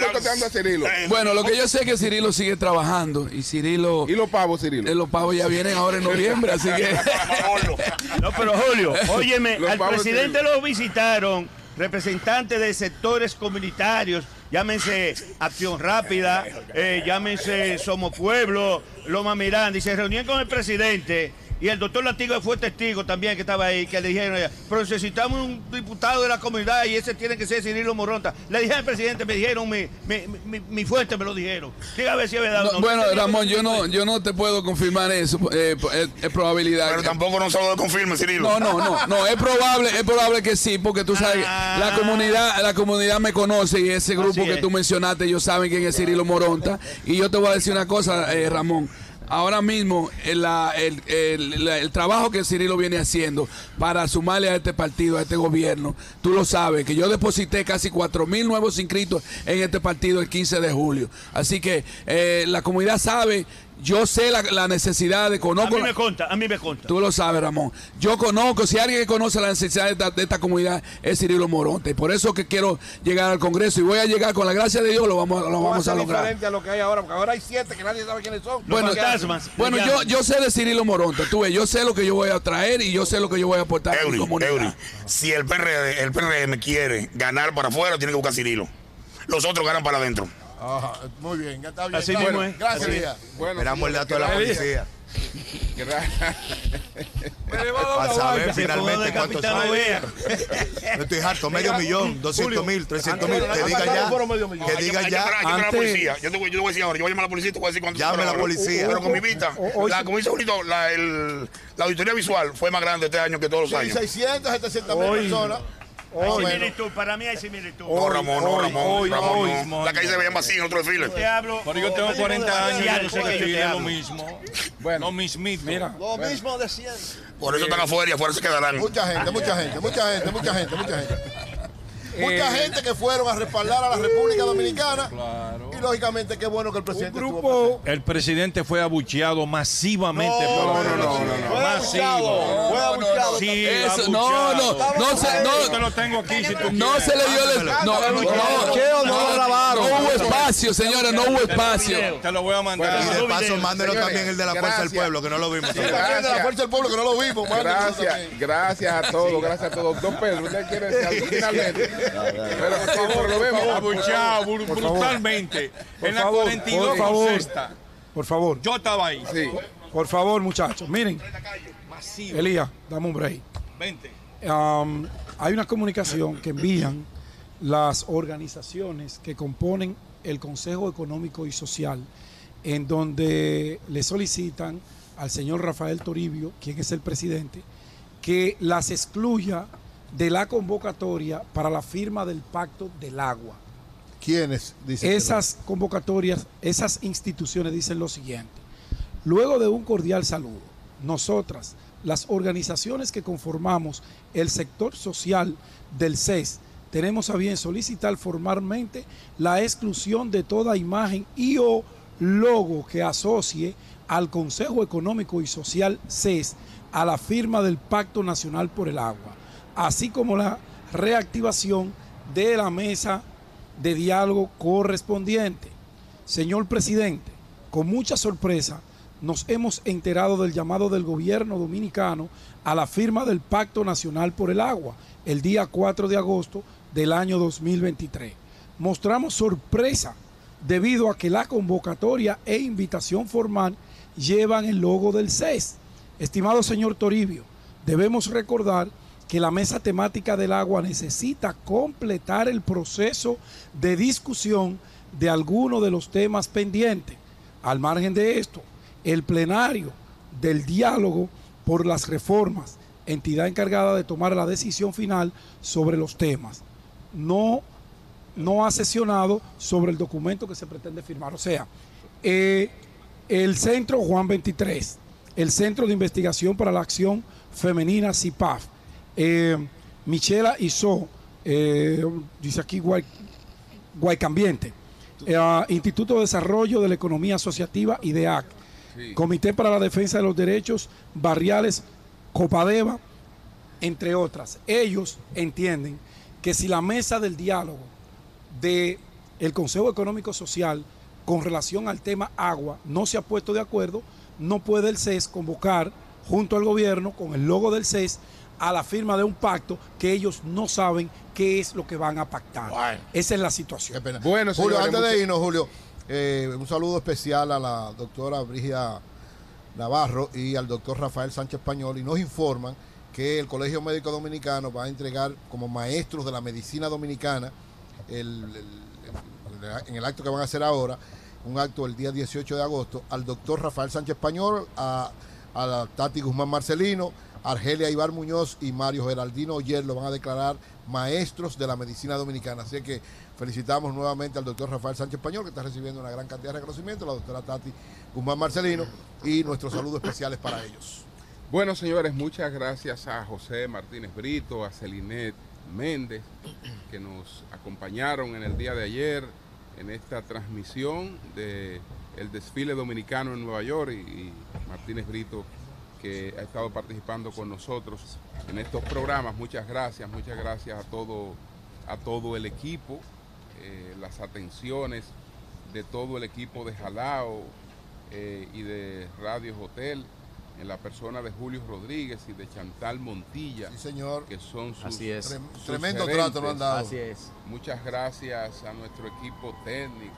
Eh, Bueno, lo que yo sé es que Cirilo sigue trabajando y Cirilo, ¿Y los pavos, Cirilo? eh, los pavos ya vienen ahora en noviembre, así que No, pero Julio, óyeme, Los al presidente lo visitaron representantes de sectores comunitarios, llámense Acción Rápida, eh, llámense Somos Pueblo, Loma Miranda, y se reunían con el presidente. Y el doctor Latigo fue testigo también que estaba ahí, que le dijeron, pero necesitamos un diputado de la comunidad y ese tiene que ser Cirilo Moronta. Le dije al presidente, me dijeron, mi, mi, mi, mi fuente me lo dijeron. Diga a ver si es verdad o No, no. bueno, Ramón, yo no, yo no te puedo confirmar eso, eh, es, es probabilidad. Pero tampoco no solo de confirme, Cirilo. No, no, no, no, es probable, es probable que sí, porque tú sabes, Ah. la comunidad, la comunidad me conoce y ese grupo Así que es. tú mencionaste, ellos saben quién es Cirilo Moronta. Y yo te voy a decir una cosa, eh, Ramón. Ahora mismo el, el- el- el trabajo que Cirilo viene haciendo para sumarle a este partido, a este gobierno, tú lo sabes, que yo deposité casi 4 mil nuevos inscritos en este partido el 15 de julio. Así que eh, la comunidad sabe, yo sé la, la necesidad de A conozco mí la- me conta, a mí me conta. Tú lo sabes, Ramón. Yo conozco, si alguien que conoce la necesidad de esta, de esta comunidad es Cirilo Moronte. Y por eso que quiero llegar al Congreso y voy a llegar con la gracia de Dios, lo vamos, lo va a vamos ser a lograr. diferente a lo que hay ahora, porque ahora hay siete que nadie sabe quiénes son. Bueno, fantasmas. bueno yo, yo sé de Cirilo Moronte, tú ves, yo sé lo que yo voy a traer y yo sé lo que yo voy a aportar a mi comunidad. Eury, si el PRD, el PRM quiere ganar para afuera, tiene que buscar a Cirilo. Los otros ganan para adentro. Ajá, muy bien, ya está bien. Así Está mismo es. Gracias. Elías. Bueno, Esperamos el dato de la policía. Gracias. Para saber finalmente. Ovea. Yo estoy harto, medio millón, 200 mil, 300 mil. Que diga ya. Que diga ya. Yo te, voy, a decir ahora, yo voy a llamar a la policía y te voy a decir cuánto Llame a la policía. Pero con mi vista, la, como dice ahorita, la, auditoría visual fue más grande este año que todos los años. 600, 700 mil personas. Hay bueno. similitud, para mí hay similitud. No, Ramón, no, hoy, Ramón, hoy, Ramón, hoy. no. La calle se veía más así en otro desfile. Te hablo. Pero yo tengo 40 años, yo sé que Yo te de lo mismo. Bueno, Lo mismito. Mira, Lo mismo de siempre. Por eso están afuera y afuera se quedarán. Mucha gente, mucha gente, mucha gente, mucha gente, mucha gente. Mucha Eh, gente que fueron a respaldar a la República Dominicana. Y lógicamente qué bueno que el un presidente estuvo grupo El presidente fue abucheado masivamente No, por no, no, no, no. Fue Masivo. abucheado, fue abucheado Sí, Eso, no, no, no se, Yo te no, lo tengo aquí si tú no se le dio el, no, no, no, no hubo espacio, señores, no hubo espacio. Te lo voy a mandar. Y de paso, Señores, también el de la Fuerza del gracias. Pueblo, que no lo vimos. También de la Fuerza del Pueblo que no lo vimos. Gracias, gracias a todos, gracias a todos. Don Pedro, ¿usted quiere decir algo finalmente? Pero, por favor, lo vemos. Abucheado bru- Por En la favor, 42 por con favor. sexta. por favor, Yo estaba ahí. Sí. por favor, muchachos, miren. Elías, dame un break. Vente. Um, hay una comunicación que envían las organizaciones que componen el Consejo Económico y Social, en donde le solicitan al señor Rafael Toribio, quien es el presidente, que las excluya de la convocatoria para la firma del Pacto del Agua. ¿Quiénes? Dice que Esas convocatorias, esas instituciones dicen lo siguiente. Luego de un cordial saludo, nosotras, las organizaciones que conformamos el sector social del CES, tenemos a bien solicitar formalmente la exclusión de toda imagen y o logo que asocie al Consejo Económico y Social CES a la firma del Pacto Nacional por el Agua, así como la reactivación de la mesa de diálogo correspondiente. Señor presidente, con mucha sorpresa nos hemos enterado del llamado del gobierno dominicano a la firma del Pacto Nacional por el Agua el día 4 de agosto del año 2023. Mostramos sorpresa debido a que la convocatoria e invitación formal llevan el logo del CES. Estimado señor Toribio, debemos recordar que la mesa temática del agua necesita completar el proceso de discusión de algunos de los temas pendientes. Al margen de esto, el plenario del diálogo por las reformas, entidad encargada de tomar la decisión final sobre los temas, no, no ha sesionado sobre el documento que se pretende firmar. O sea, eh, el Centro Juan 23, el Centro de Investigación para la Acción Femenina CIPAF, eh, Michela Iso, eh, dice aquí Guay, Guaycambiente, eh, Instituto de Desarrollo de la Economía Asociativa, IDEAC, Comité para la Defensa de los Derechos Barriales, Copadeva, entre otras. Ellos entienden que si la mesa del diálogo del el Consejo Económico Social con relación al tema agua no se ha puesto de acuerdo, no puede el CES convocar junto al gobierno con el logo del CES a la firma de un pacto que ellos no saben qué es lo que van a pactar. Esa es la situación. Bueno, Julio, antes de irnos, Julio, eh, un saludo especial a la doctora Brigia Navarro y al doctor Rafael Sánchez Español y nos informan que el Colegio Médico Dominicano va a entregar como maestros de la medicina dominicana el- el- el- en el acto que van a hacer ahora, un acto el día 18 de agosto, al doctor Rafael Sánchez Español, a, a la Tati Guzmán Marcelino, Argelia Ibar Muñoz y Mario Geraldino Oyer lo van a declarar maestros de la medicina dominicana. Así que felicitamos nuevamente al doctor Rafael Sánchez Español, que está recibiendo una gran cantidad de reconocimiento, la doctora Tati Guzmán Marcelino, y nuestros saludos especiales para ellos. Bueno, señores, muchas gracias a José Martínez Brito, a Celinet Méndez, que nos acompañaron en el día de ayer en esta transmisión de el desfile dominicano en Nueva York y Martínez Brito que ha estado participando con nosotros en estos programas. Muchas gracias, muchas gracias a todo, a todo el equipo, eh, las atenciones de todo el equipo de Jalao eh, y de Radio Hotel, en la persona de Julio Rodríguez y de Chantal Montilla. señor. Que son sus, Así es. Trem- sus tremendo gerentes. trato han dado. Así es. Muchas gracias a nuestro equipo técnico,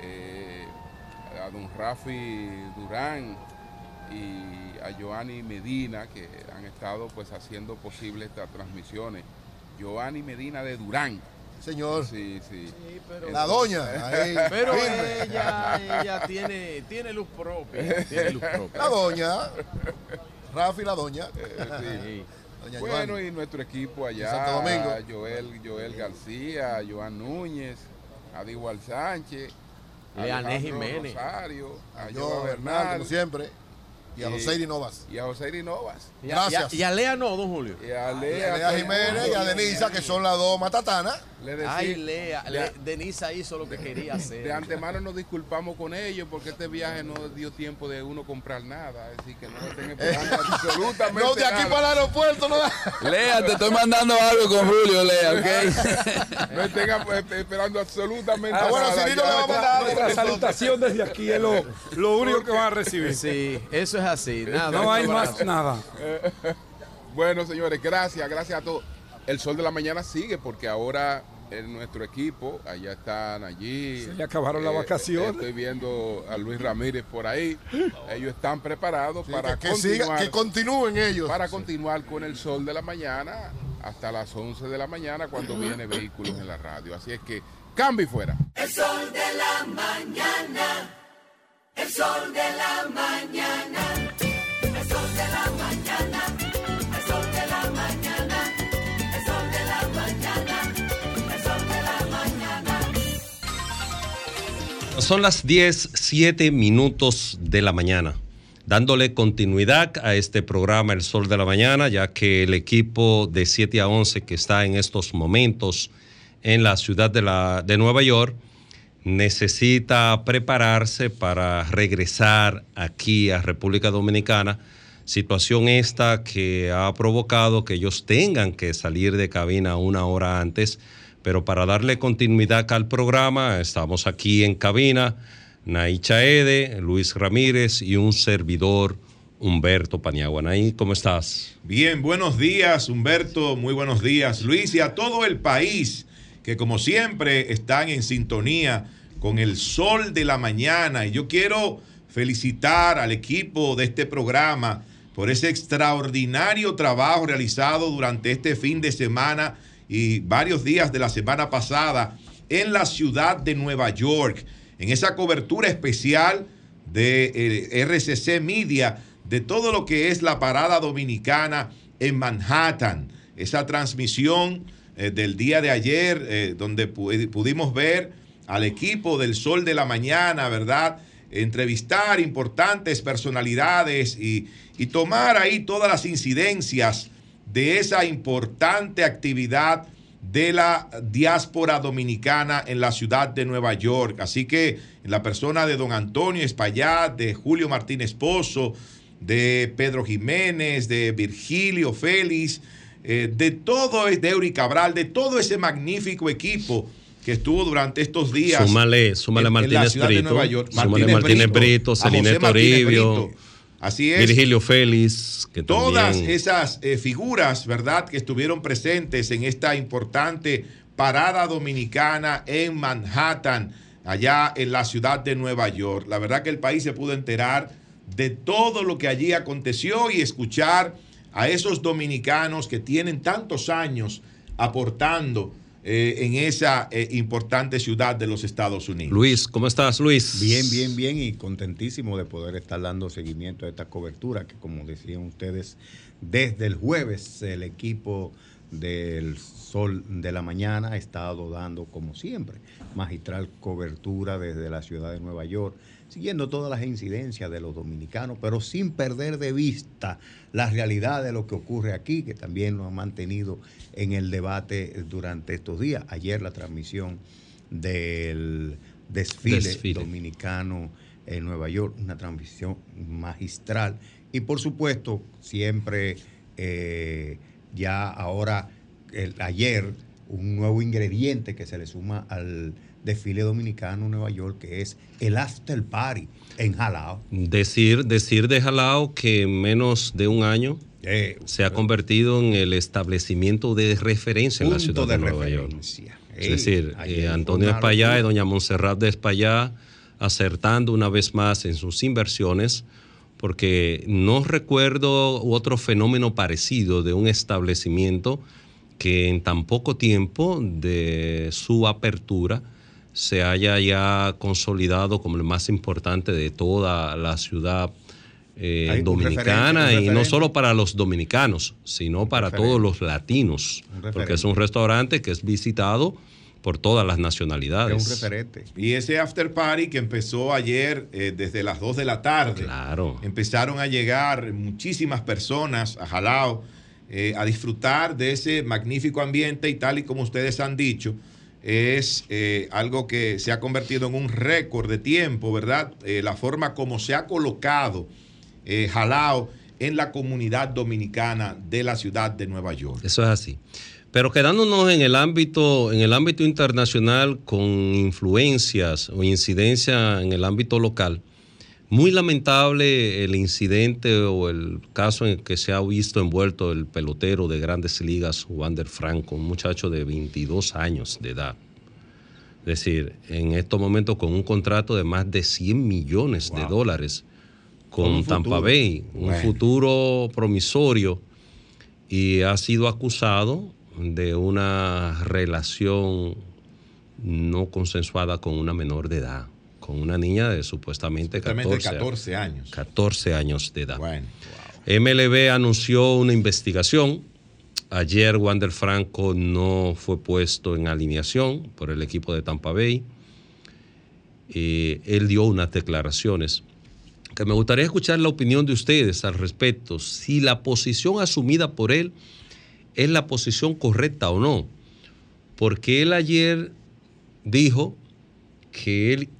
eh, a don Rafi Durán y a Joanny Medina que han estado pues haciendo posible estas transmisiones. Joanny Medina de Durán. Señor. Sí, sí. La doña, ahí, Pero ella, ella tiene, tiene luz propia. Tiene luz propia. La doña, Rafi la doña. Sí. Doña Bueno, Joan. y nuestro equipo allá, Santo Domingo. Joel, Joel García, Joan Núñez, Adigual Sánchez, Leanés Jiménez. Rosario, a Bernal, Bernal, como siempre. Y a José Novas. Y a José Novas. Y a- Gracias. Y a, y a Lea no, don Julio. Y a Y Lea, a Lea Jiménez y a Denisa, que son las dos matatanas. Le decía- Ay, Lea. de- Le- Denisa hizo lo que quería hacer. De antemano nos disculpamos con ellos porque este viaje no dio tiempo de uno comprar nada. Así que no estén esperando absolutamente No, de aquí nada. para el aeropuerto no da. Lea, te estoy mandando algo con Julio, Lea, ¿ok? No estén esperando absolutamente Ah, bueno, nada. Cirilo Ya le va a está. Nuestra salutación desde aquí es lo, lo único que van a recibir. Sí, eso es así. Nada, No hay más nada. Bueno, señores, gracias, gracias a todos. El sol de la mañana sigue porque ahora en nuestro equipo, allá están allí. Se le acabaron las vacaciones. Estoy viendo a Luis Ramírez por ahí. Ellos están preparados Sí, para que, que siga- continuar. que continúen ellos. para continuar con el sol de la mañana hasta las 11 de la mañana cuando viene vehículos en la radio. Así es que cambio y fuera. El sol de la mañana. El sol de la mañana. El sol de la mañana. Son las 10, 7 minutos de la mañana, dándole continuidad a este programa El Sol de la Mañana, ya que el equipo de 7 a 11 que está en estos momentos en la ciudad de, la, de Nueva York necesita prepararse para regresar aquí a República Dominicana. Situación esta que ha provocado que ellos tengan que salir de cabina una hora antes Pero para darle continuidad al programa, estamos aquí en cabina, Nay Chaede, Luis Ramírez y un servidor, Humberto Paniagua. Nay, ¿cómo estás? Bien, buenos días, Humberto, muy buenos días, Luis, y a todo el país que como siempre están en sintonía con el sol de la mañana. Y yo quiero felicitar al equipo de este programa por ese extraordinario trabajo realizado durante este fin de semana y varios días de la semana pasada en la ciudad de Nueva York, en esa cobertura especial de eh, RCC Media de todo lo que es la parada dominicana en Manhattan, esa transmisión eh, del día de ayer eh, donde pu- pudimos ver al equipo del Sol de la Mañana, ¿verdad? Entrevistar importantes personalidades y, y tomar ahí todas las incidencias de esa importante actividad de la diáspora dominicana en la ciudad de Nueva York. Así que en la persona de don Antonio Espaillat, de Julio Martínez Pozo, de Pedro Jiménez, de Virgilio Félix, eh, de todo, de Eury Cabral, de todo ese magnífico equipo que estuvo durante estos días. Súmale, súmale en- en la Martínez ciudad de Brito, Nueva York. súmale Martínez Brito, Martínez Toribio, Brito. Así es. Virgilio Félix, que Todas también... esas eh, figuras, ¿verdad?, que estuvieron presentes en esta importante parada dominicana en Manhattan, allá en la ciudad de Nueva York. La verdad que el país se pudo enterar de todo lo que allí aconteció y escuchar a esos dominicanos que tienen tantos años aportando eh, en esa eh, importante ciudad de los Estados Unidos. Luis, ¿cómo estás, Luis? Bien, bien, bien y contentísimo de poder estar dando seguimiento a esta cobertura que como decían ustedes, desde el jueves el equipo del Sol de la Mañana ha estado dando como siempre magistral cobertura desde la ciudad de Nueva York, siguiendo todas las incidencias de los dominicanos, pero sin perder de vista la realidad de lo que ocurre aquí, que también lo han mantenido en el debate durante estos días. Ayer la transmisión del desfile, Desfile. dominicano en Nueva York, una transmisión magistral. Y por supuesto, siempre eh, ya ahora, el- ayer, un nuevo ingrediente que se le suma al desfile dominicano en Nueva York, que es el after party en Jalao. Decir, decir de Jalao que en menos de un año Eh, se ha convertido en el establecimiento de referencia en la ciudad de, de Nueva York. Es decir, eh, Antonio Espallá y doña Montserrat de Espallá acertando una vez más en sus inversiones, porque no recuerdo otro fenómeno parecido de un establecimiento que en tan poco tiempo de su apertura se haya ya consolidado como el más importante de toda la ciudad eh, un dominicana referente, un y no referente. solo para los dominicanos, sino para referente. todos los latinos, Un porque es referente. un restaurante que es visitado por todas las nacionalidades. Y ese after party que empezó ayer eh, desde las 2 de la tarde. Claro. Empezaron a llegar muchísimas personas a Jalao eh, a disfrutar de ese magnífico ambiente y tal y como ustedes han dicho, es eh, algo que se ha convertido en un récord de tiempo, ¿verdad? Eh, la forma como se ha colocado eh, en la comunidad dominicana de la ciudad de Nueva York. Eso es así. Pero quedándonos en el ámbito, en el ámbito internacional con influencias o incidencia en el ámbito local, muy lamentable el incidente o el caso en el que se ha visto envuelto el pelotero de grandes ligas, Wander Franco, un muchacho de 22 años de edad. Es decir, en estos momentos con un contrato de más de 100 millones de dólares con, Tampa futuro. Bay, un Bueno. futuro promisorio y ha sido acusado de una relación no consensuada con una menor de edad, con una niña de supuestamente Supuestamente 14, 14 años. 14 años de edad. MLB anunció una investigación. Ayer Wander Franco no fue puesto en alineación por el equipo de Tampa Bay. Eh, él dio unas declaraciones que me gustaría escuchar la opinión de ustedes al respecto, si la posición asumida por él es la posición correcta o no. Porque él ayer dijo que él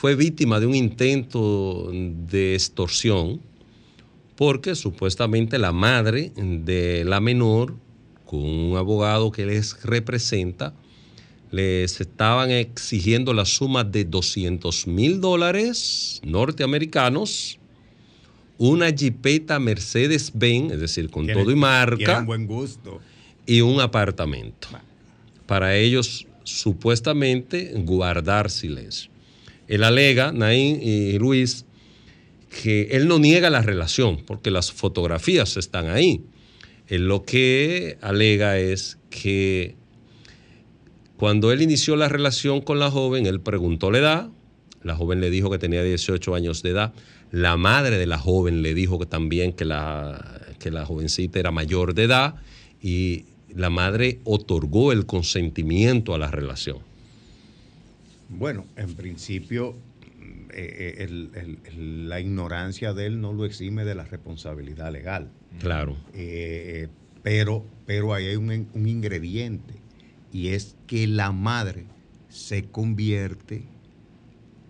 fue víctima de un intento de extorsión porque supuestamente la madre de la menor con un abogado que les representa, les estaban exigiendo la suma de 200 mil dólares norteamericanos, una jipeta Mercedes-Benz, es decir, con todo y marca, buen gusto. y un apartamento. Para ellos, supuestamente, guardar silencio. Él alega, Naín y Luis, que él no niega la relación, porque las fotografías están ahí. Él lo que alega es que cuando él inició la relación con la joven, él preguntó la edad, la joven le dijo que tenía 18 años de edad, la madre de la joven le dijo que también que la, que la jovencita era mayor de edad y la madre otorgó el consentimiento a la relación. Bueno, en principio, eh, eh, el- el- el- la ignorancia de él no lo exime de la responsabilidad legal. Claro. Eh, pero, pero ahí hay un, un ingrediente y es que la madre se convierte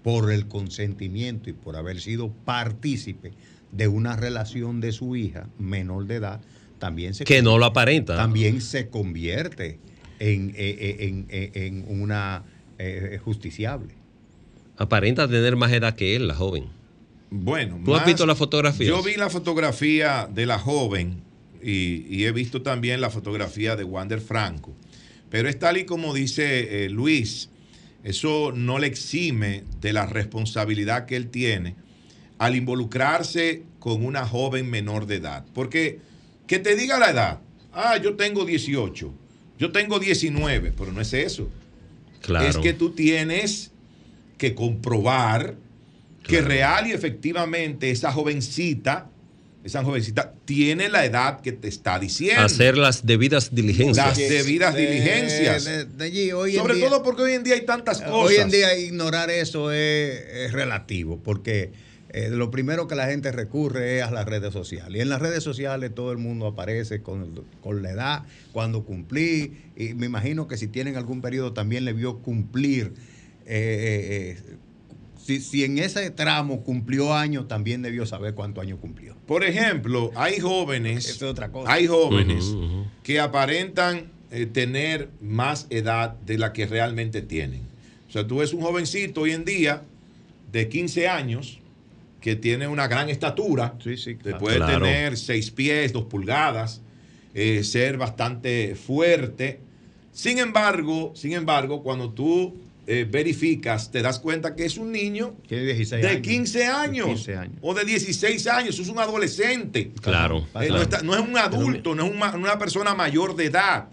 por el consentimiento y por haber sido partícipe de una relación de su hija menor de edad, también se Que no lo aparenta. También se convierte en, eh, eh, en- en- en una eh, justiciable. Aparenta tener más edad que él, la joven. Bueno, ¿Tú has visto la fotografía? Yo vi la fotografía de la joven y, y he visto también la fotografía de Wander Franco. Pero es tal y como dice eh, Luis, eso no le exime de la responsabilidad que él tiene al involucrarse con una joven menor de edad. Porque que te diga la edad, ah, yo tengo 18, yo tengo 19, pero no es eso. Claro. Es que tú tienes que comprobar que real y efectivamente esa jovencita, esa jovencita tiene la edad que te está diciendo. Hacer las debidas diligencias. Las debidas De- diligencias. de- de allí, hoy en Sobre día- todo porque hoy en día hay tantas cosas. Hoy en día ignorar eso es, es relativo, porque eh, lo primero que la gente recurre es a las redes sociales. Y en las redes sociales todo el mundo aparece con, con la edad, cuando cumplí, y me imagino que si tienen algún periodo también le vio cumplir. eh, eh, si, si en ese tramo cumplió años, también debió saber cuántos años cumplió. Por ejemplo, hay jóvenes, Eso es otra cosa. hay jóvenes que aparentan eh, tener más edad de la que realmente tienen. O sea, tú ves un jovencito hoy en día de 15 años que tiene una gran estatura, que puede Claro. tener 6 pies, 2 pulgadas, eh, ser bastante fuerte. Sin embargo, sin embargo, cuando tú eh, verificas, te das cuenta que es un niño Tiene 16 de años. 15 años, 15 años. o de 16 años, es un adolescente. Claro, Eh, claro. no, está- no es un adulto, no es una, una persona mayor de edad.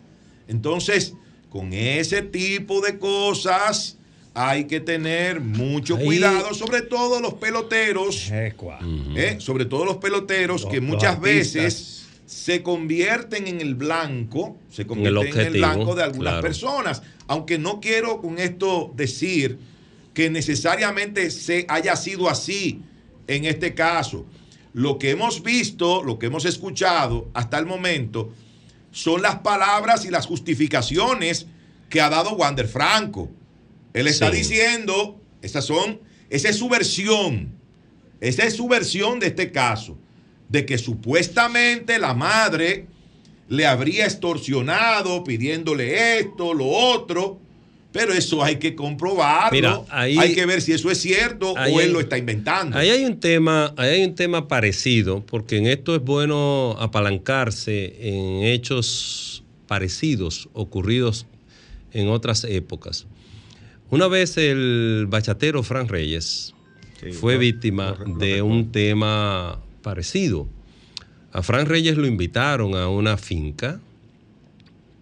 Entonces, con ese tipo de cosas hay que tener mucho Ahí- cuidado, sobre todo los peloteros, eh, sobre todo los peloteros que muchas veces se convierten en el blanco, se convierten en el blanco de algunas claro. personas. Aunque no quiero con esto decir que necesariamente se haya sido así en este caso. Lo que hemos visto, lo que hemos escuchado hasta el momento, son las palabras y las justificaciones que ha dado Wander Franco. Él está Sí. diciendo, esas son, esa es su versión, esa es su versión de este caso, de que supuestamente la madre le habría extorsionado pidiéndole esto, lo otro, pero eso hay que comprobarlo, Mira, ahí- hay que ver si eso es cierto o él hay- lo está inventando. Ahí hay un tema, ahí hay un tema parecido, porque en esto es bueno apalancarse en hechos parecidos ocurridos en otras épocas. Una vez el bachatero Fran Reyes fue víctima de un tema parecido. A Fran Reyes lo invitaron a una finca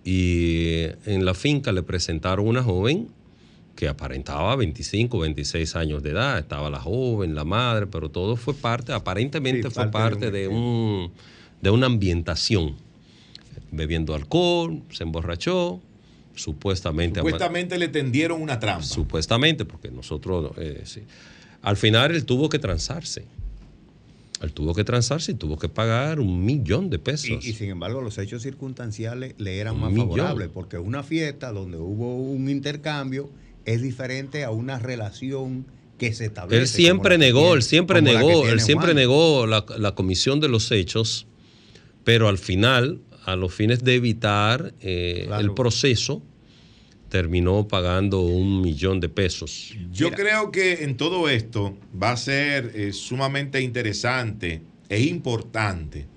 y en la finca le presentaron una joven que aparentaba 25, 26 años de edad. Estaba la joven, la madre, pero todo fue parte, aparentemente Sí, fue parte de parte un- de, un, de una ambientación. Bebiendo alcohol, se emborrachó, supuestamente. Supuestamente le tendieron una trampa. Supuestamente, porque nosotros, eh, sí. Al final él tuvo que transarse. Él tuvo que transarse y tuvo que pagar un millón de pesos. Y, y sin embargo, los hechos circunstanciales le eran Un más millón. favorables, porque una fiesta donde hubo un intercambio es diferente a una relación que se establece. Él siempre negó, tiene- él siempre negó, él siempre Juan. negó la, la comisión de los hechos, pero al final, a los fines de evitar eh, Claro. el proceso, terminó pagando un millón de pesos. Yo creo que en todo esto va a ser eh, sumamente interesante e importante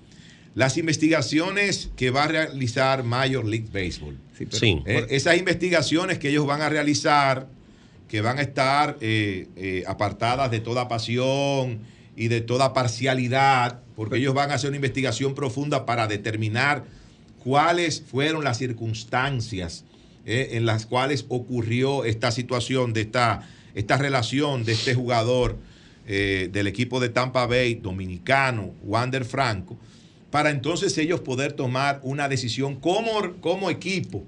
las investigaciones que va a realizar Major League Baseball. pero- Sí. Eh, esas investigaciones que ellos van a realizar, que van a estar eh, eh, apartadas de toda pasión y de toda parcialidad, porque ellos van a hacer una investigación profunda para determinar cuáles fueron las circunstancias eh, en las cuales ocurrió esta situación, de esta, esta relación de este jugador eh, del equipo de Tampa Bay, dominicano, Wander Franco, para entonces ellos poder tomar una decisión como, como equipo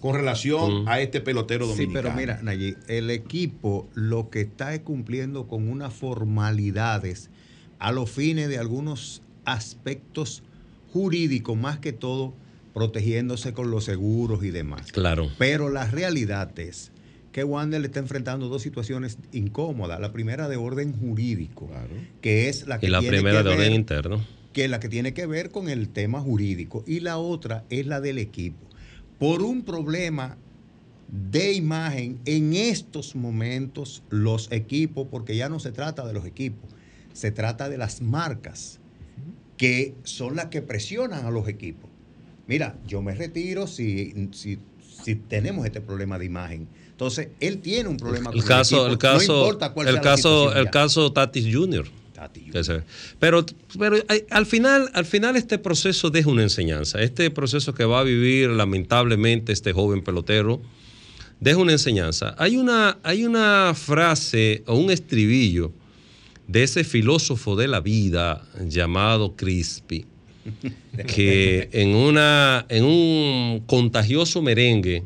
con relación a este pelotero Sí, dominicano. pero mira, Nayib, el equipo lo que está es cumpliendo con unas formalidades a los fines de algunos aspectos jurídicos, más que todo protegiéndose con los seguros y demás. Claro. Pero la realidad es que Wander le está enfrentando dos situaciones incómodas. La primera de orden jurídico, que es la que Y la tiene primera que de orden ver- interno. que es la que tiene que ver con el tema jurídico y la otra es la del equipo. Por un problema de imagen en estos momentos los equipos, porque ya no se trata de los equipos, se trata de las marcas que son las que presionan a los equipos. Mira, yo me retiro si, si, si tenemos este problema de imagen. Entonces, él tiene un problema El con caso, el el equipo, no caso, importa cuál el sea caso, el ya. caso Tatis Jr. Pero, pero al final, al final este proceso deja una enseñanza. Este proceso que va a vivir lamentablemente este joven pelotero deja una enseñanza. Hay una, hay una frase o un estribillo de ese filósofo de la vida llamado Crispy, que en, una, en un contagioso merengue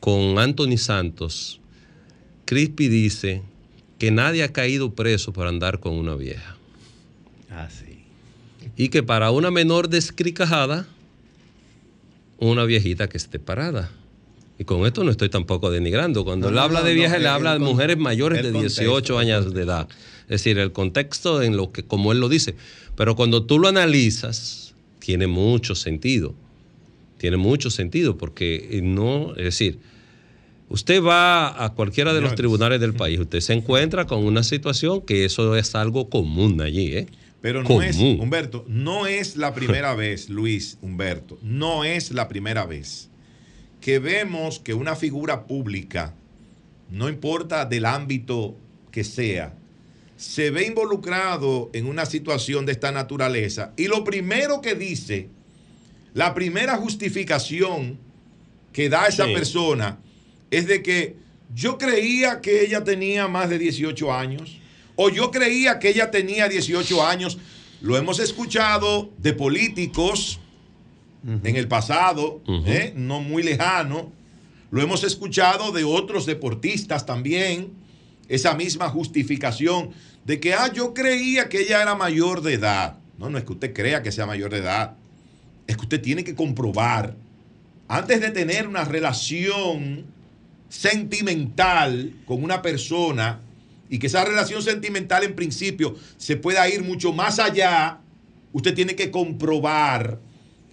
con Anthony Santos, Crispy dice que nadie ha caído preso por andar con una vieja. Ah, sí. Y que para una menor descricajada, una viejita que esté parada. Y con esto no estoy tampoco denigrando. Cuando No, él habla no, de viejas, le habla de mujeres mayores de contexto, 18 años de edad. Es decir, el contexto en lo que, como él lo dice. Pero cuando tú lo analizas, tiene mucho sentido. Tiene mucho sentido porque eh, no, es decir, usted va a cualquiera de los tribunales del país, usted se encuentra con una situación que eso es algo común allí, ¿eh? Pero no común. es, Humberto, no es la primera vez, Luis Humberto, no es la primera vez que vemos que una figura pública, no importa del ámbito que sea, se ve involucrado en una situación de esta naturaleza y lo primero que dice, la primera justificación que da esa Sí. persona es de que yo creía que ella tenía más de 18 años o yo creía que ella tenía 18 años. Lo hemos escuchado de políticos en el pasado, ¿eh? no muy lejano. Lo hemos escuchado de otros deportistas también, esa misma justificación de que, ah, yo creía que ella era mayor de edad. No, no es que usted crea que sea mayor de edad. Es que usted tiene que comprobar, antes de tener una relación sentimental con una persona, y que esa relación sentimental en principio se pueda ir mucho más allá, usted tiene que comprobar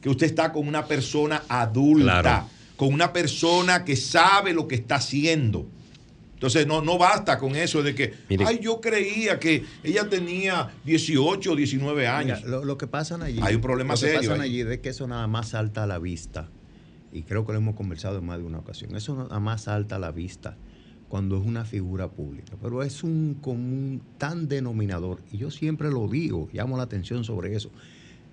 que usted está con una persona adulta, Claro. con una persona que sabe lo que está haciendo. Entonces no, no basta con eso de que, Mire. ay, yo creía que ella tenía 18 o 19 años. Mira, lo, lo que pasa allí. Hay un problema lo que serio pasa ahí. allí es que eso nada más salta a la vista. Y creo que lo hemos conversado en más de una ocasión. Eso nada más salta a la vista cuando es una figura pública. Pero es un común tan denominador. Y yo siempre lo digo, llamo la atención sobre eso.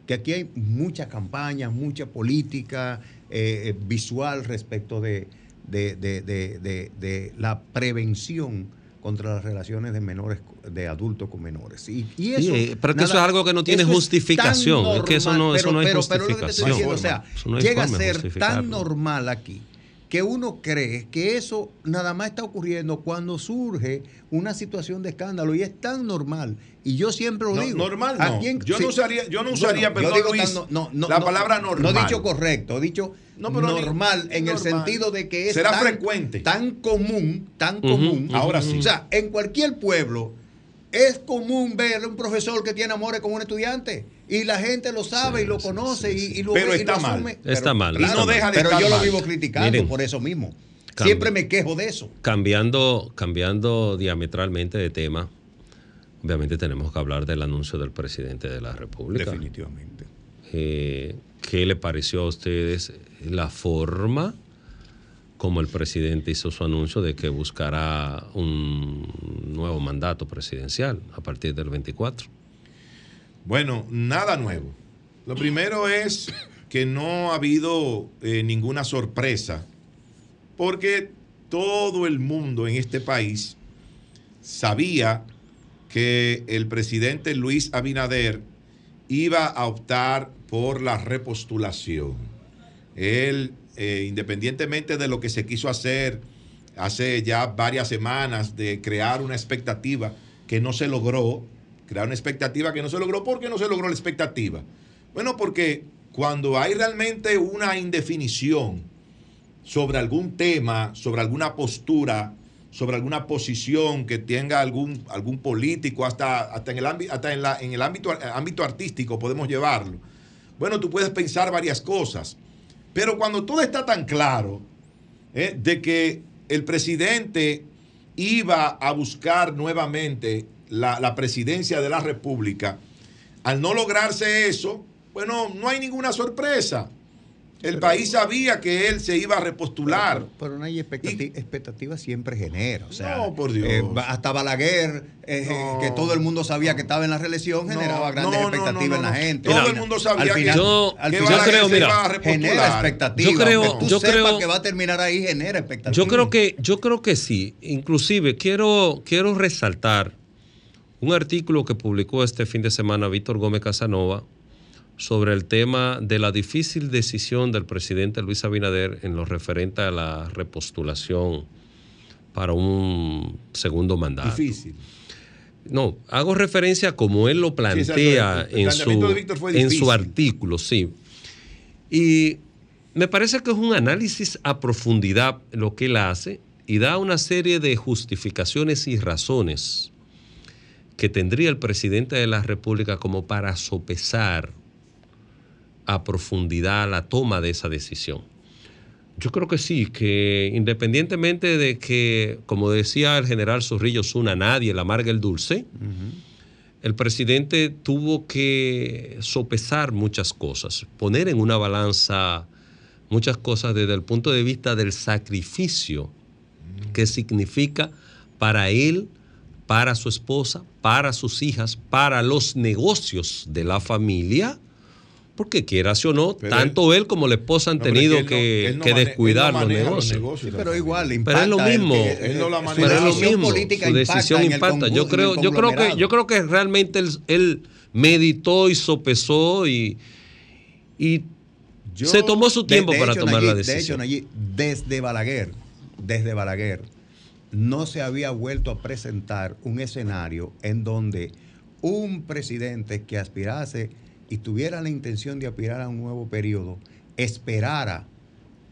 Que aquí hay muchas campañas, mucha política eh, eh, visual respecto de, de- la prevención contra las relaciones de menores, de adultos con menores. Y, y eso, eh, pero que eso es algo que no tiene es justificación, es que eso no- eso no hay pero, justificación. diciendo, o sea, no llega a ser tan normal aquí que uno cree que eso nada más está ocurriendo cuando surge una situación de escándalo y es tan normal. Y yo siempre lo No, digo. normal ¿a no. quién- Yo no usaría- yo no usaría, yo perdón, digo Luis, tan no- no, la no, palabra normal. No he dicho correcto, he dicho No, pero ni- normal en el sentido de que es Será tan, frecuente. tan común, tan común. ahora sí. O sea, en cualquier pueblo es común ver un profesor que tiene amores con un estudiante y la gente lo sabe y lo conoce y, y lo Pero y está lo mal. asume. Está mal, claro, está mal. pero estar yo lo vivo criticando Miren. por eso mismo. Siempre me quejo de eso. Cambiando, cambiando diametralmente de tema, obviamente tenemos que hablar del anuncio del presidente de la República. Definitivamente. Eh, ¿Qué le pareció a ustedes la forma como el presidente hizo su anuncio de que buscará un nuevo mandato presidencial a partir del 24? Bueno, nada nuevo. Lo primero es que no ha habido eh, ninguna sorpresa, porque todo el mundo en este país sabía que el presidente Luis Abinader iba a optar por la repostulación. Él, eh, independientemente de lo que se quiso hacer hace ya varias semanas de crear una expectativa que no se logró, crear una expectativa que no se logró, ¿por qué no se logró la expectativa? Bueno, porque cuando hay realmente una indefinición sobre algún tema, sobre alguna postura, sobre alguna posición que tenga algún, algún político, hasta, hasta, en el, hasta en, la- en el ámbito, ámbito artístico podemos llevarlo. Bueno, tú puedes pensar varias cosas, pero cuando todo está tan claro ¿eh? de que el presidente iba a buscar nuevamente la, la presidencia de la República, al no lograrse eso, bueno, no hay ninguna sorpresa. El país sabía que él se iba a repostular. Pero, pero no hay expectativa, expectativa siempre genera. O sea, No, por Dios. eh, hasta Balaguer, eh, No. que todo el mundo sabía que estaba en la reelección, generaba No, grandes expectativas no, en la gente. Todo el mundo sabía al que- Yo- al yo final creo, se mira, iba a genera expectativa. Yo creo- tú yo sepas creo- que va a terminar ahí, genera expectativa. Yo creo que, yo creo que sí. Inclusive quiero, quiero resaltar un artículo que publicó este fin de semana Víctor Gómez Casanova sobre el tema de la difícil decisión del presidente Luis Abinader en lo referente a la repostulación para un segundo mandato. Difícil. No, hago referencia a como él lo plantea en, su, en su artículo, sí. Y me parece que es un análisis a profundidad lo que él hace y da una serie de justificaciones y razones que tendría el presidente de la República como para sopesar a profundidad la toma de esa decisión. Yo creo que sí, que independientemente de que, como decía el general Zorrillo Zuna, nadie la amarga el dulce, el presidente tuvo que sopesar muchas cosas, poner en una balanza muchas cosas desde el punto de vista del sacrificio que significa para él, para su esposa, para sus hijas, para los negocios de la familia, porque quieras o no, Pero tanto él, como la esposa han No, pero es tenido que él no- que, él no que mane- descuidar los negocios. Sí, pero igual, Pero es lo mismo. que- él no la maneja. Pero es lo Su decisión mismo. política Su decisión impacta. Yo creo, yo creo que, yo creo que realmente él, él meditó y sopesó y, y Yo- se tomó su tiempo de para hecho, tomar la Nayib, De hecho, decisión. Nayib, desde Balaguer, desde Balaguer, no se había vuelto a presentar un escenario en donde un presidente que aspirase y tuviera la intención de aspirar a un nuevo periodo, esperara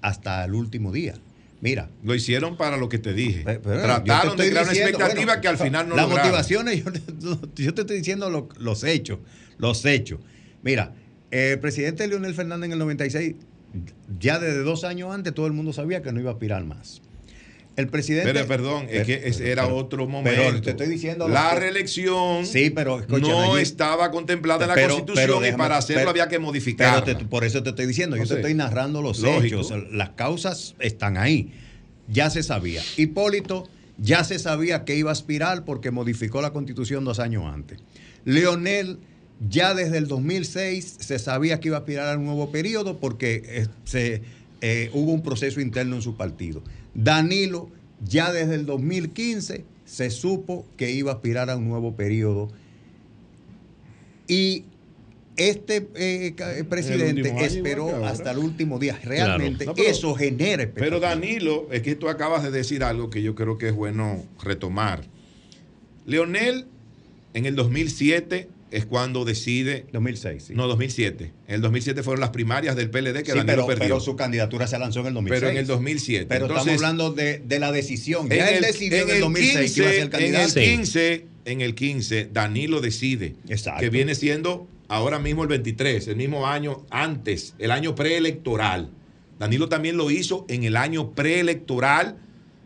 hasta el último día. Mira. Lo hicieron para lo que te dije. Pero, Trataron te de crear una expectativa bueno, que al final no Las lograron. motivaciones, yo, yo te estoy diciendo lo- los hechos, los hechos. Mira, el presidente Leonel Fernández en el 96, ya desde dos años antes, todo el mundo sabía que no iba a aspirar más. El presidente. Pero, perdón, es que ese era pero- otro pero momento. te estoy diciendo. La reelección Sí, pero escucha, no estaba contemplada en la pero- Constitución pero y para hacerlo pero- había que modificarla. pero te- por eso te estoy diciendo, yo te estoy narrando los Lógico. hechos. Las causas están ahí. Ya se sabía. Hipólito ya se sabía que iba a aspirar porque modificó la constitución dos años antes. Leonel ya desde el 2006 se sabía que iba a aspirar al nuevo periodo porque eh, se, eh, hubo un proceso interno en su partido. Danilo ya desde el 2015 se supo que iba a aspirar a un nuevo periodo y este eh, presidente esperó hasta el último día. Realmente No, pero- eso genera Pero. Danilo, es que tú acabas de decir algo que yo creo que es bueno retomar. Leonel en el 2007 es cuando decide... 2006, No, 2007. En el 2007 fueron las primarias del PLD que Sí, Danilo pero, perdió. pero su candidatura se lanzó en el 2006. Pero en el 2007. Pero Entonces, estamos hablando de, de la decisión. Ya en él el- decidió en en el 2006 que iba a ser 15, candidato. En el 15, en el 15, Danilo decide. Exacto. Que viene siendo ahora mismo el 23, el mismo año antes, el año preelectoral. Danilo también lo hizo en el año preelectoral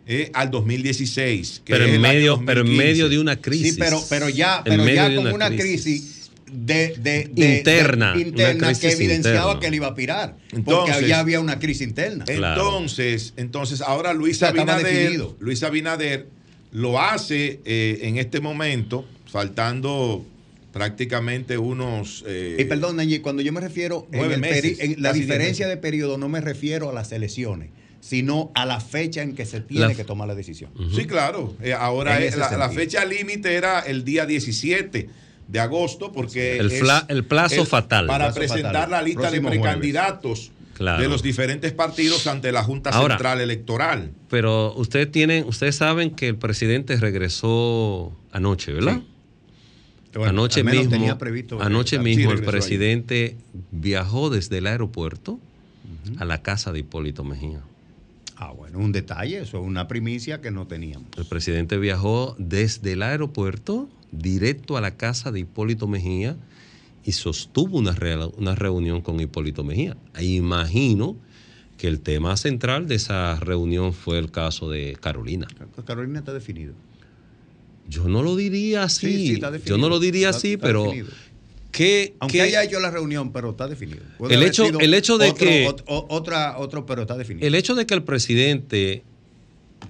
eh, al 2016. que Pero en, medio, pero en 2015. medio de una crisis. Sí, pero, pero ya, En pero medio ya de con una crisis, de, de- de- Interna, interna que evidenciaba interna. que él iba a pirar. porque ya había una crisis interna. Entonces, entonces ahora Luis O sea, estaba Abinader. Luis Abinader lo hace eh, en este momento, faltando prácticamente unos eh, Y perdón, Nancy, cuando yo me refiero en meses, en la diferencia meses. de periodo, no me refiero a las elecciones, sino a la fecha en que se tiene La- que tomar la decisión. Sí, claro. Eh, ahora es- la, fecha límite era el día 17 de agosto porque El es fla- el plazo fatal. para Plazo presentar fatal. la lista Próximo de precandidatos Claro. de los diferentes partidos ante la Junta Ahora- Central Electoral. Pero ustedes tienen, ustedes saben que el presidente regresó anoche, ¿verdad? Bueno, anoche mismo, tenía previsto anoche mismo Sí, el presidente viajó desde el aeropuerto a la casa de Hipólito Mejía. Ah, bueno, un detalle, eso es una primicia que no teníamos. El presidente viajó desde el aeropuerto directo a la casa de Hipólito Mejía y sostuvo una, una reunión con Hipólito Mejía. E imagino que el tema central de esa reunión fue el caso de Carolina. Carolina está definido. Yo no lo diría así. Sí, sí, está definido. Yo no lo diría Está- así, está pero definido. ¿Qué, Aunque haya hecho la reunión, pero está definido. Puede El hecho- el hecho de otro- que- o- otra, otro, pero está definido. el hecho de que el presidente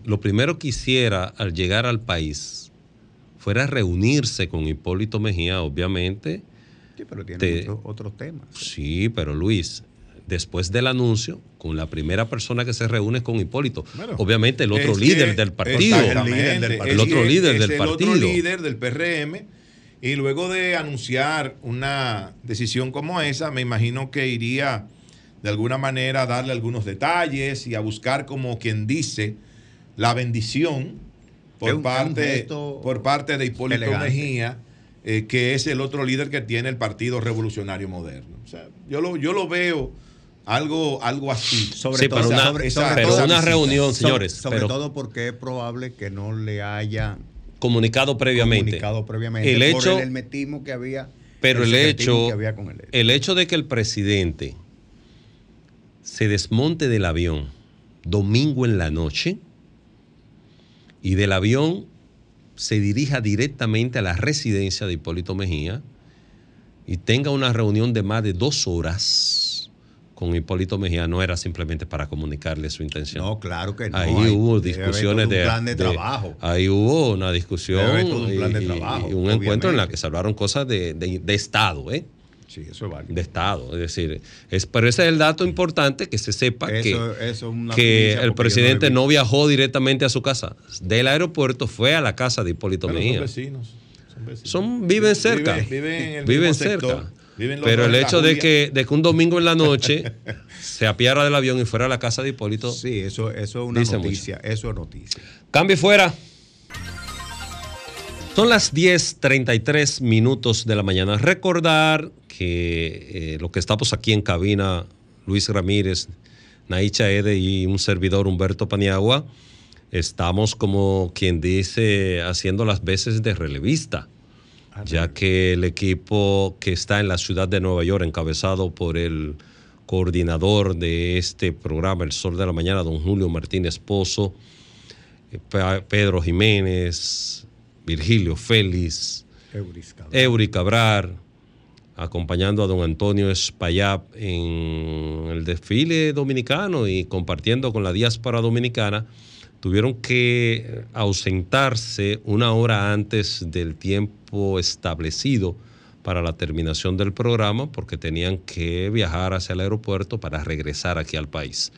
lo primero que hiciera al llegar al país fuera reunirse con Hipólito Mejía, obviamente. Sí, pero tiene te- otro- otros temas. Sí, pero Luis, después del anuncio, con la primera persona que se reúne es con Hipólito. Bueno, obviamente el otro líder que- del partido. El es otro que líder es del el partido. otro líder del PRM. Y luego de anunciar una decisión como esa, me imagino que iría de alguna manera a darle algunos detalles y a buscar, como quien dice, la bendición por, un- parte, por parte de Hipólito elegante. Mejía, eh, que es el otro líder que tiene el Partido Revolucionario Moderno. O sea, yo lo, yo lo veo algo, algo así. Sobre Sí, todo, pero una- sobre- esa- sobre pero todo- una sobre- reunión, sobre- señores, Sobre pero- todo porque es probable que no le haya Comunicado previamente. comunicado previamente El por hecho, el hermetismo que había. pero el hecho, había con el hecho de que el presidente se desmonte del avión domingo en la noche y del avión se dirija directamente a la residencia de Hipólito Mejía y tenga una reunión de más de dos horas con Hipólito Mejía no era simplemente para comunicarle su intención. No, claro que no. Ahí Hay- hubo discusiones todo un de, plan de trabajo. Ahí hubo una discusión Debe haber todo un plan de y- trabajo, y un encuentro en la obviamente. que se hablaron cosas de, de- de Estado, ¿eh? Sí, eso es válido. De Estado. Es decir, es, pero ese es el dato importante que se sepa Eso- que, eso es que el presidente no no, viajó directamente a su casa. Del aeropuerto fue a la casa de Hipólito Bueno, Mejía. son vecinos. Son vecinos. Son, viven cerca. Viven- viven en el Viven mismo sector. cerca. Los Pero el hecho de que, de que un domingo en la noche se apiara del avión y fuera a la casa de Hipólito. Sí, eso, eso es una dice mucho. noticia. Eso es noticia. Cambio fuera. Son las 10:33 minutos de la mañana. Recordar que eh, lo que estamos aquí en cabina, Luis Ramírez, Naicha Ede y un servidor Humberto Paniagua, estamos como quien dice haciendo las veces de relevista, ya que el equipo que está en la ciudad de Nueva York, encabezado por el coordinador de este programa, El Sol de la Mañana, don Julio Martínez Pozo, eh, Pe- Pedro Jiménez, Virgilio Félix, Euris Cabral, acompañando a don Antonio Espaillat en el desfile dominicano y compartiendo con la diáspora dominicana, tuvieron que ausentarse una hora antes del tiempo establecido para la terminación del programa porque tenían que viajar hacia el aeropuerto para regresar aquí al país.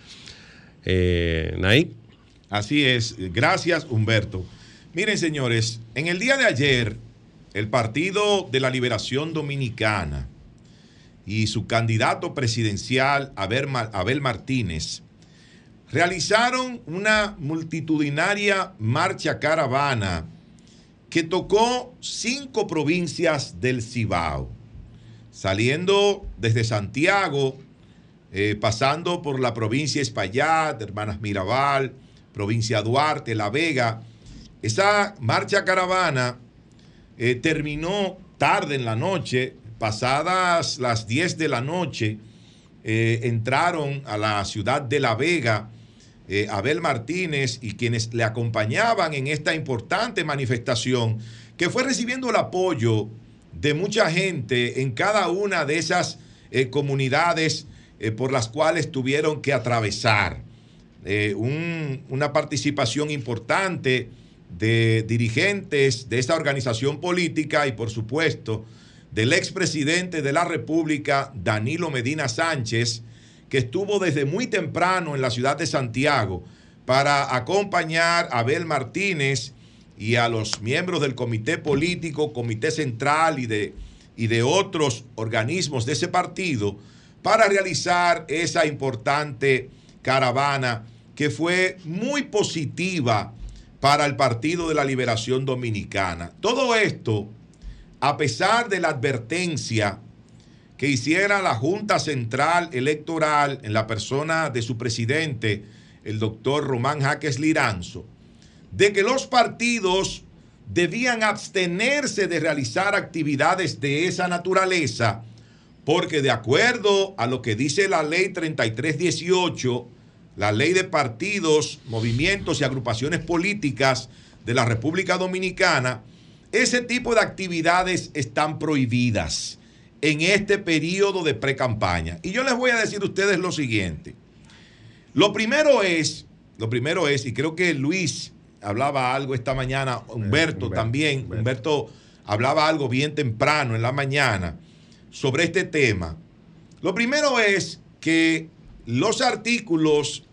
Eh, Nay. Así es. Gracias, Humberto. Miren, señores, en el día de ayer, el Partido de la Liberación Dominicana y su candidato presidencial, Abel, Ma- Abel Martínez, realizaron una multitudinaria marcha caravana que tocó cinco provincias del Cibao, saliendo desde Santiago, eh, pasando por la provincia Espaillat, Hermanas Mirabal, provincia Duarte, La Vega. Esa marcha caravana eh, terminó tarde en la noche, pasadas las 10 de la noche, eh, entraron a la ciudad de La Vega eh, Abel Martínez y quienes le acompañaban en esta importante manifestación, que fue recibiendo el apoyo de mucha gente en cada una de esas eh, comunidades eh, por las cuales tuvieron que atravesar. Un- una participación importante de dirigentes de esta organización política y por supuesto del expresidente de la República, Danilo Medina Sánchez, que estuvo desde muy temprano en la ciudad de Santiago para acompañar a Abel Martínez y a los miembros del comité político, comité central y de, y de otros organismos de ese partido para realizar esa importante caravana que fue muy positiva para el Partido de la Liberación Dominicana. Todo esto, a pesar de la advertencia que hiciera la Junta Central Electoral en la persona de su presidente, el doctor Román Jaques Liranzo, de que los partidos debían abstenerse de realizar actividades de esa naturaleza, porque de acuerdo a lo que dice la ley 3318, la ley de partidos, movimientos y agrupaciones políticas de la República Dominicana, ese tipo de actividades están prohibidas en este periodo de pre-campaña. Y yo les voy a decir a ustedes lo siguiente. Lo primero es, lo primero es, y creo que Luis hablaba algo esta mañana, Humberto, también, Humberto. hablaba algo bien temprano en la mañana sobre este tema. Lo primero es que los artículos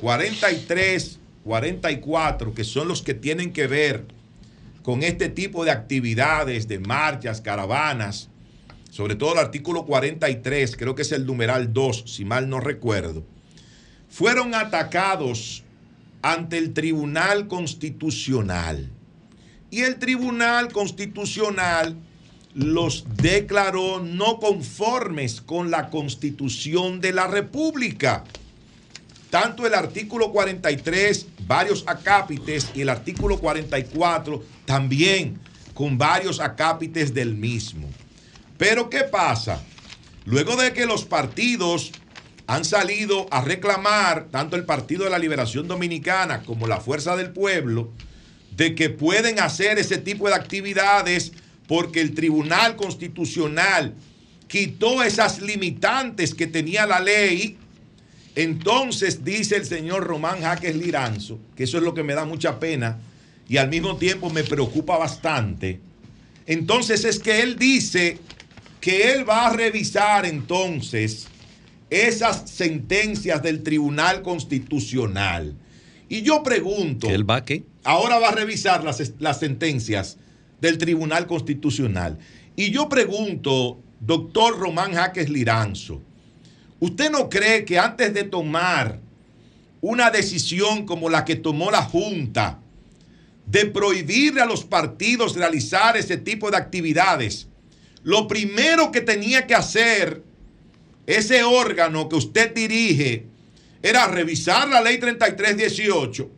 43, 44, que son los que tienen que ver con este tipo de actividades, de marchas, caravanas, sobre todo el artículo 43, creo que es el numeral 2, si mal no recuerdo, fueron atacados ante el Tribunal Constitucional. Y el Tribunal Constitucional los declaró no conformes con la Constitución de la República. Tanto el artículo 43, varios acápites, y el artículo 44, también con varios acápites del mismo. Pero ¿qué pasa? Luego de que los partidos han salido a reclamar, tanto el Partido de la Liberación Dominicana como la Fuerza del Pueblo, de que pueden hacer ese tipo de actividades porque el Tribunal Constitucional quitó esas limitantes que tenía la ley, entonces dice el señor Román Jaques Liranzo, que eso es lo que me da mucha pena y al mismo tiempo me preocupa bastante, entonces es que él dice que él va a revisar entonces esas sentencias del Tribunal Constitucional. Y yo pregunto, ¿El va qué? ahora va a revisar las, las sentencias del Tribunal Constitucional. Y yo pregunto, doctor Román Jaques Liranzo, ¿usted no cree que antes de tomar una decisión como la que tomó la Junta de prohibirle a los partidos realizar ese tipo de actividades, lo primero que tenía que hacer ese órgano que usted dirige era revisar la ley 3318,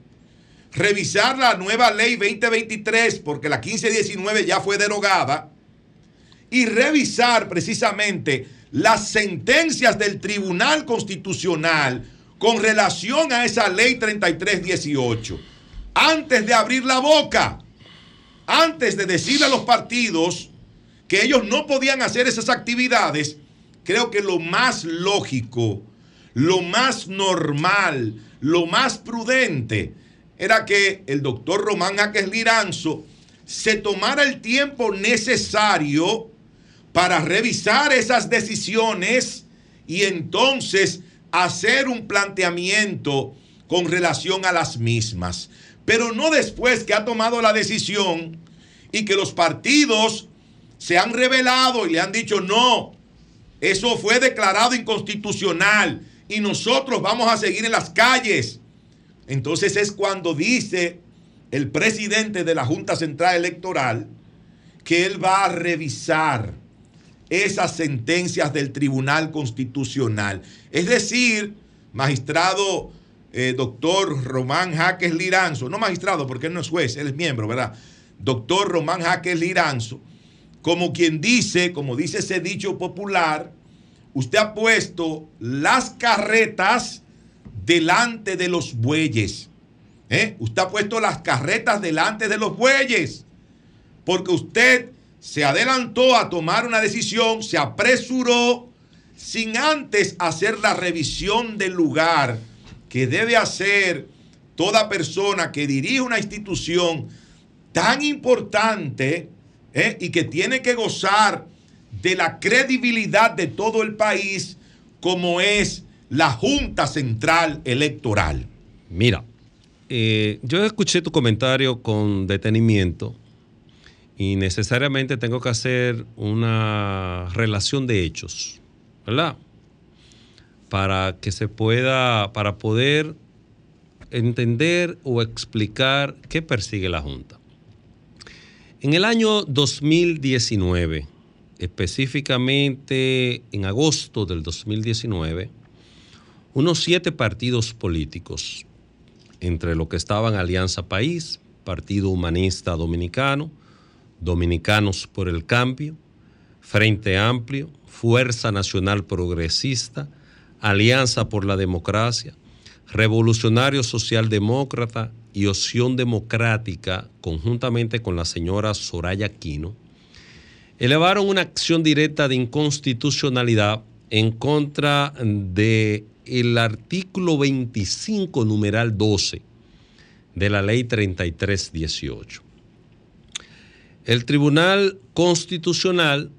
revisar la nueva ley 2023, porque la 1519 ya fue derogada, y revisar precisamente las sentencias del Tribunal Constitucional con relación a esa ley 3318, antes de abrir la boca, antes de decirle a los partidos que ellos no podían hacer esas actividades, creo que lo más lógico, lo más normal, lo más prudente era que el doctor Román Jaques Liranzo se tomara el tiempo necesario para revisar esas decisiones y entonces hacer un planteamiento con relación a las mismas. Pero no después que ha tomado la decisión y que los partidos se han revelado y le han dicho no, eso fue declarado inconstitucional y nosotros vamos a seguir en las calles. Entonces es cuando dice el presidente de la Junta Central Electoral que él va a revisar esas sentencias del Tribunal Constitucional. Es decir, magistrado eh, doctor Román Jaques Liranzo, no magistrado porque él no es juez, él es miembro, ¿verdad? doctor Román Jaques Liranzo, como quien dice, como dice ese dicho popular, usted ha puesto las carretas delante de los bueyes. ¿eh? Usted ha puesto las carretas delante de los bueyes. Porque usted se adelantó a tomar una decisión, se apresuró sin antes hacer la revisión del lugar que debe hacer toda persona que dirige una institución tan importante ¿eh? y que tiene que gozar de la credibilidad de todo el país como es la Junta Central Electoral. Mira, eh, yo escuché tu comentario con detenimiento y necesariamente tengo que hacer una relación de hechos, ¿verdad? Para que se pueda, para poder entender o explicar qué persigue la Junta. En el año 2019, específicamente en agosto del 2019, unos siete partidos políticos, entre lo que estaban Alianza País, Partido Humanista Dominicano, Dominicanos por el Cambio, Frente Amplio, Fuerza Nacional Progresista, Alianza por la Democracia, Revolucionario Socialdemócrata y Opción Democrática, conjuntamente con la señora Soraya Quino, elevaron una acción directa de inconstitucionalidad en contra de el artículo 25, numeral 12 de la ley 3318. El Tribunal Constitucional,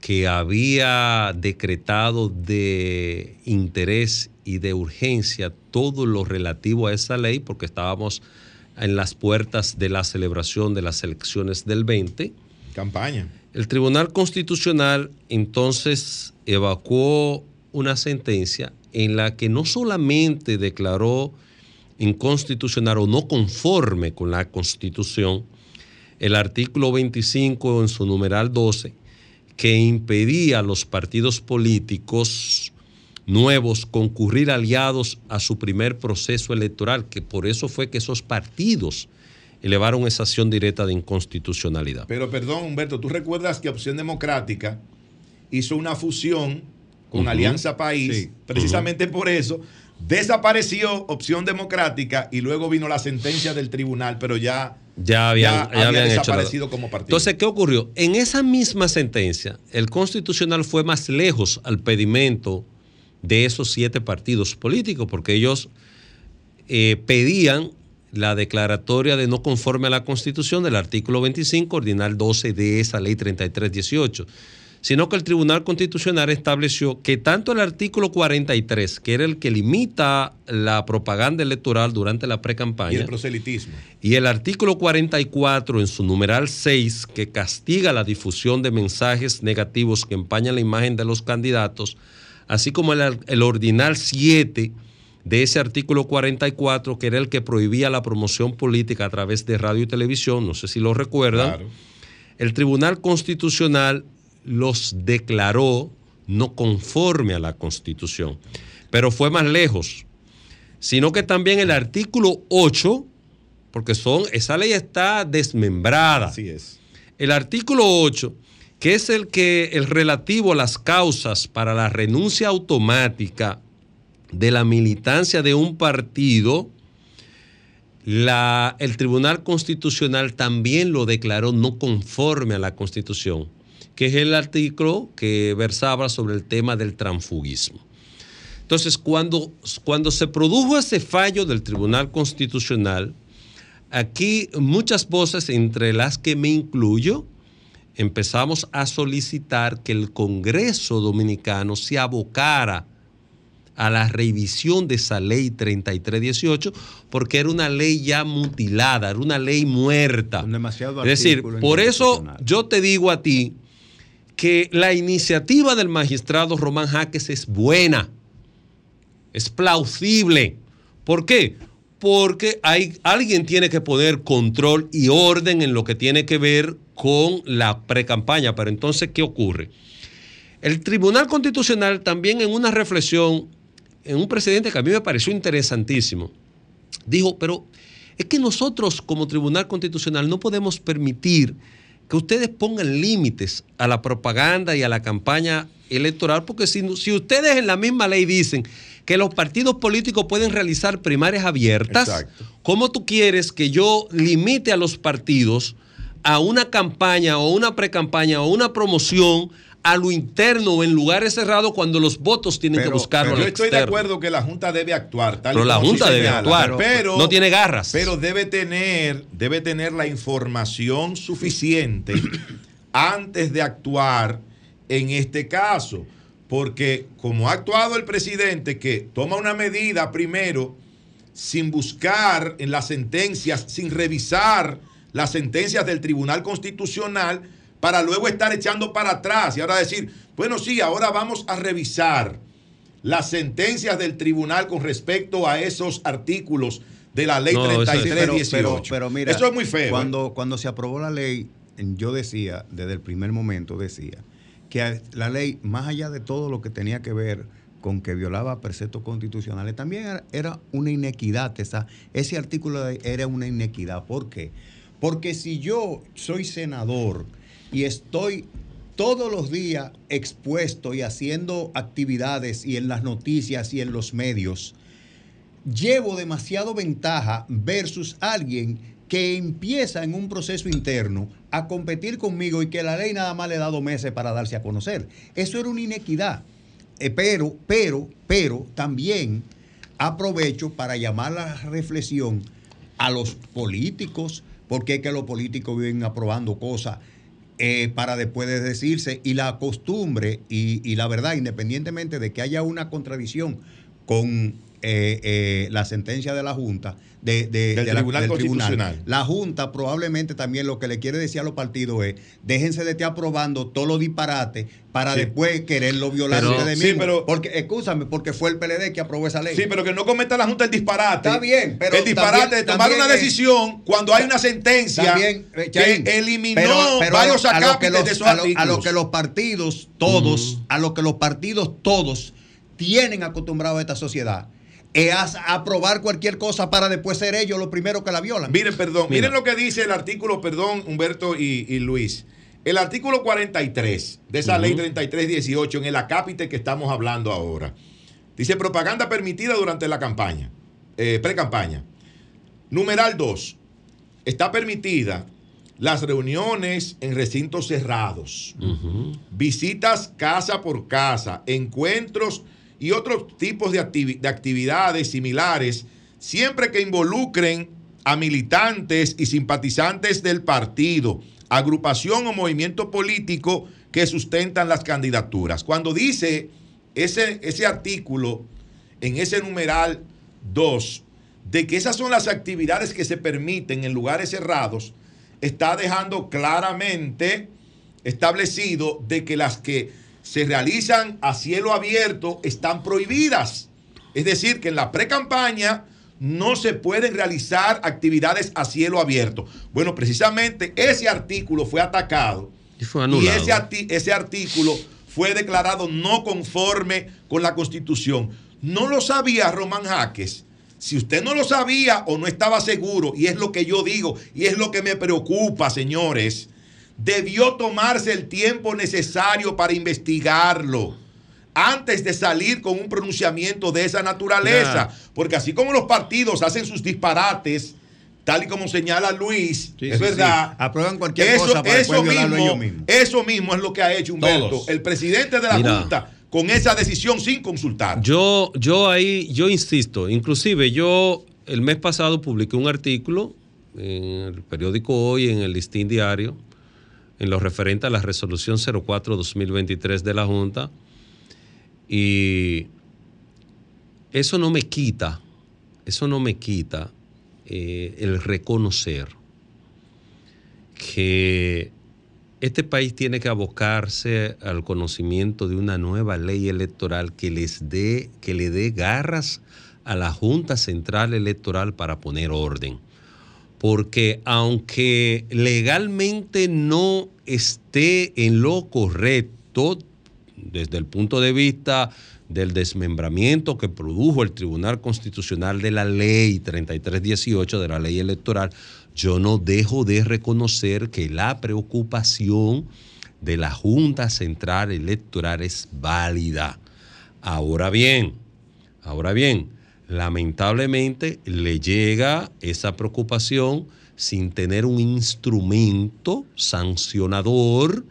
que había decretado de interés y de urgencia todo lo relativo a esa ley, porque estábamos en las puertas de la celebración de las elecciones del 20. Campaña. El Tribunal Constitucional entonces evacuó una sentencia en la que no solamente declaró inconstitucional o no conforme con la Constitución el artículo 25 en su numeral 12, que impedía a los partidos políticos nuevos concurrir aliados a su primer proceso electoral, que por eso fue que esos partidos elevaron esa acción directa de inconstitucionalidad. Pero perdón, Humberto, tú recuerdas que Opción Democrática hizo una fusión con. Alianza País, Sí. precisamente por eso. Desapareció Opción Democrática y luego vino la sentencia del tribunal, pero ya, Ya habían, ya había habían hecho desaparecido como partido. Entonces, ¿qué ocurrió? En esa misma sentencia, el Constitucional fue más lejos al pedimento de esos siete partidos políticos, porque ellos eh, pedían la declaratoria de no conforme a la Constitución del artículo 25, ordinal 12 de esa ley 3318, sino que el Tribunal Constitucional estableció que tanto el artículo 43, que era el que limita la propaganda electoral durante la y pre-campaña, el proselitismo. y el artículo 44 en su numeral 6, que castiga la difusión de mensajes negativos que empañan la imagen de los candidatos, así como el, el ordinal 7 de ese artículo 44, que era el que prohibía la promoción política a través de radio y televisión, no sé si lo recuerdan, Claro. el Tribunal Constitucional los declaró no conforme a la Constitución, pero fue más lejos, sino que también el artículo 8, porque son, esa ley está desmembrada. Así es. El artículo 8, que es el que el relativo a las causas para la renuncia automática de la militancia de un partido, la- el Tribunal Constitucional también lo declaró no conforme a la Constitución, que es el artículo que versaba sobre el tema del transfugismo. Entonces, cuando, cuando se produjo ese fallo del Tribunal Constitucional, aquí muchas voces, entre las que me incluyo, empezamos a solicitar que el Congreso Dominicano se abocara a la revisión de esa ley 3318, porque era una ley ya mutilada, era una ley muerta. demasiado es decir, por eso yo te digo a ti que la iniciativa del magistrado Román Jaques es buena, es plausible. ¿Por qué? Porque hay, alguien tiene que poner control y orden en lo que tiene que ver con la precampaña. Pero entonces, ¿qué ocurre? El Tribunal Constitucional también en una reflexión, en un precedente que a mí me pareció interesantísimo, dijo, pero Es que nosotros como Tribunal Constitucional no podemos permitir que ustedes pongan límites a la propaganda y a la campaña electoral, porque si, si ustedes en la misma ley dicen que los partidos políticos pueden realizar primarias abiertas, ¿cómo tú quieres que yo limite a los partidos a una campaña o una precampaña o una promoción a lo interno o en lugares cerrados cuando los votos tienen que buscarlo Pero yo estoy de acuerdo que la Junta debe actuar. Tal Pero la Junta debe señala, actuar, Pero, no tiene garras. Pero debe tener, debe tener la información suficiente antes de actuar en este caso. Porque como ha actuado el presidente que toma una medida primero sin buscar en las sentencias, sin revisar las sentencias del Tribunal Constitucional, para luego estar echando para atrás y ahora decir, bueno, sí, ahora vamos a revisar las sentencias del tribunal con respecto a esos artículos de la ley No, eso es- 3318. pero, pero, pero mira, Eso es muy feo. ¿eh? Cuando, cuando se aprobó la ley, yo decía, desde el primer momento decía, que la ley, más allá de todo lo que tenía que ver con que violaba preceptos constitucionales, también era, era una inequidad. Esa, ese artículo de- era una inequidad. ¿Por qué? Porque si yo soy senador y estoy todos los días expuesto y haciendo actividades y en las noticias y en los medios, llevo demasiado ventaja versus alguien que empieza en un proceso interno a competir conmigo y que la ley nada más le da dos meses para darse a conocer. Eso era una inequidad. Eh, pero, pero, pero también aprovecho para llamar la reflexión a los políticos, porque es que los políticos viven aprobando cosas eh, para después de decirse, y la costumbre y, y la verdad, independientemente de que haya una contradicción con eh, eh, la sentencia de la Junta, de, de- Del de la- Tribunal Constitucional. la Junta probablemente también lo que le quiere decir a los partidos es, déjense de estar aprobando todos los disparates para Sí. después quererlo violar Pero- ustedes sí, pero- porque, escúchame, porque fue el PLD que aprobó esa ley. Sí, pero que no cometa la Junta el disparate. Está bien, pero El disparate también- de tomar una es- decisión cuando hay una sentencia También, que eliminó pero- pero varios a lo- a lo que acápites los- de esos a lo-. A lo que los partidos todos, a lo que los partidos todos tienen acostumbrado a esta sociedad, es aprobar cualquier cosa para después ser ellos los primeros que la violan. Miren, perdón, Mira. miren lo que dice el artículo, perdón, Humberto y, y Luis. El artículo 43 de esa Ujú. ley 3318 en el acápite que estamos hablando ahora. Dice propaganda permitida durante la campaña, eh, pre-campaña. Numeral 2. Está permitida las reuniones en recintos cerrados, visitas casa por casa, encuentros y otros tipos de, activi- de actividades similares, siempre que involucren a militantes y simpatizantes del partido, agrupación o movimiento político que sustentan las candidaturas. Cuando dice ese, ese artículo en ese numeral 2, de que esas son las actividades que se permiten en lugares cerrados, está dejando claramente establecido de que las que se realizan a cielo abierto están prohibidas. Es decir, que en la pre-campaña no se pueden realizar actividades a cielo abierto. Bueno, precisamente ese artículo fue atacado Y fue y ese, ese artículo fue declarado no conforme con la Constitución. No lo sabía Román Jaques. Si usted no lo sabía o no estaba seguro, y es lo que yo digo, y es lo que me preocupa, señores, debió tomarse el tiempo necesario para investigarlo antes de salir con un pronunciamiento de esa naturaleza. Porque así como los partidos hacen sus disparates, tal y como señala Luis, Sí, es sí, verdad. sí. Aprueban cualquier eso, cosa para eso mismo, ellos mismos. Eso mismo es lo que ha hecho Humberto, Todos. el presidente de la Mira. Junta, con esa decisión sin consultar. Yo, yo ahí, yo insisto, inclusive yo el mes pasado publiqué un artículo en el periódico Hoy, en el Listín Diario, en lo referente a la resolución 04-2023 de la Junta, y eso no me quita, eso no me quita eh, el reconocer que este país tiene que abocarse al conocimiento de una nueva ley electoral que les dé, que le dé garras a la Junta Central Electoral para poner orden. Porque aunque legalmente no esté en lo correcto, desde el punto de vista del desmembramiento que produjo el Tribunal Constitucional de la Ley 3318 de la Ley Electoral, yo no dejo de reconocer que la preocupación de la Junta Central Electoral es válida. Ahora bien, ahora bien, lamentablemente le llega esa preocupación sin tener un instrumento sancionador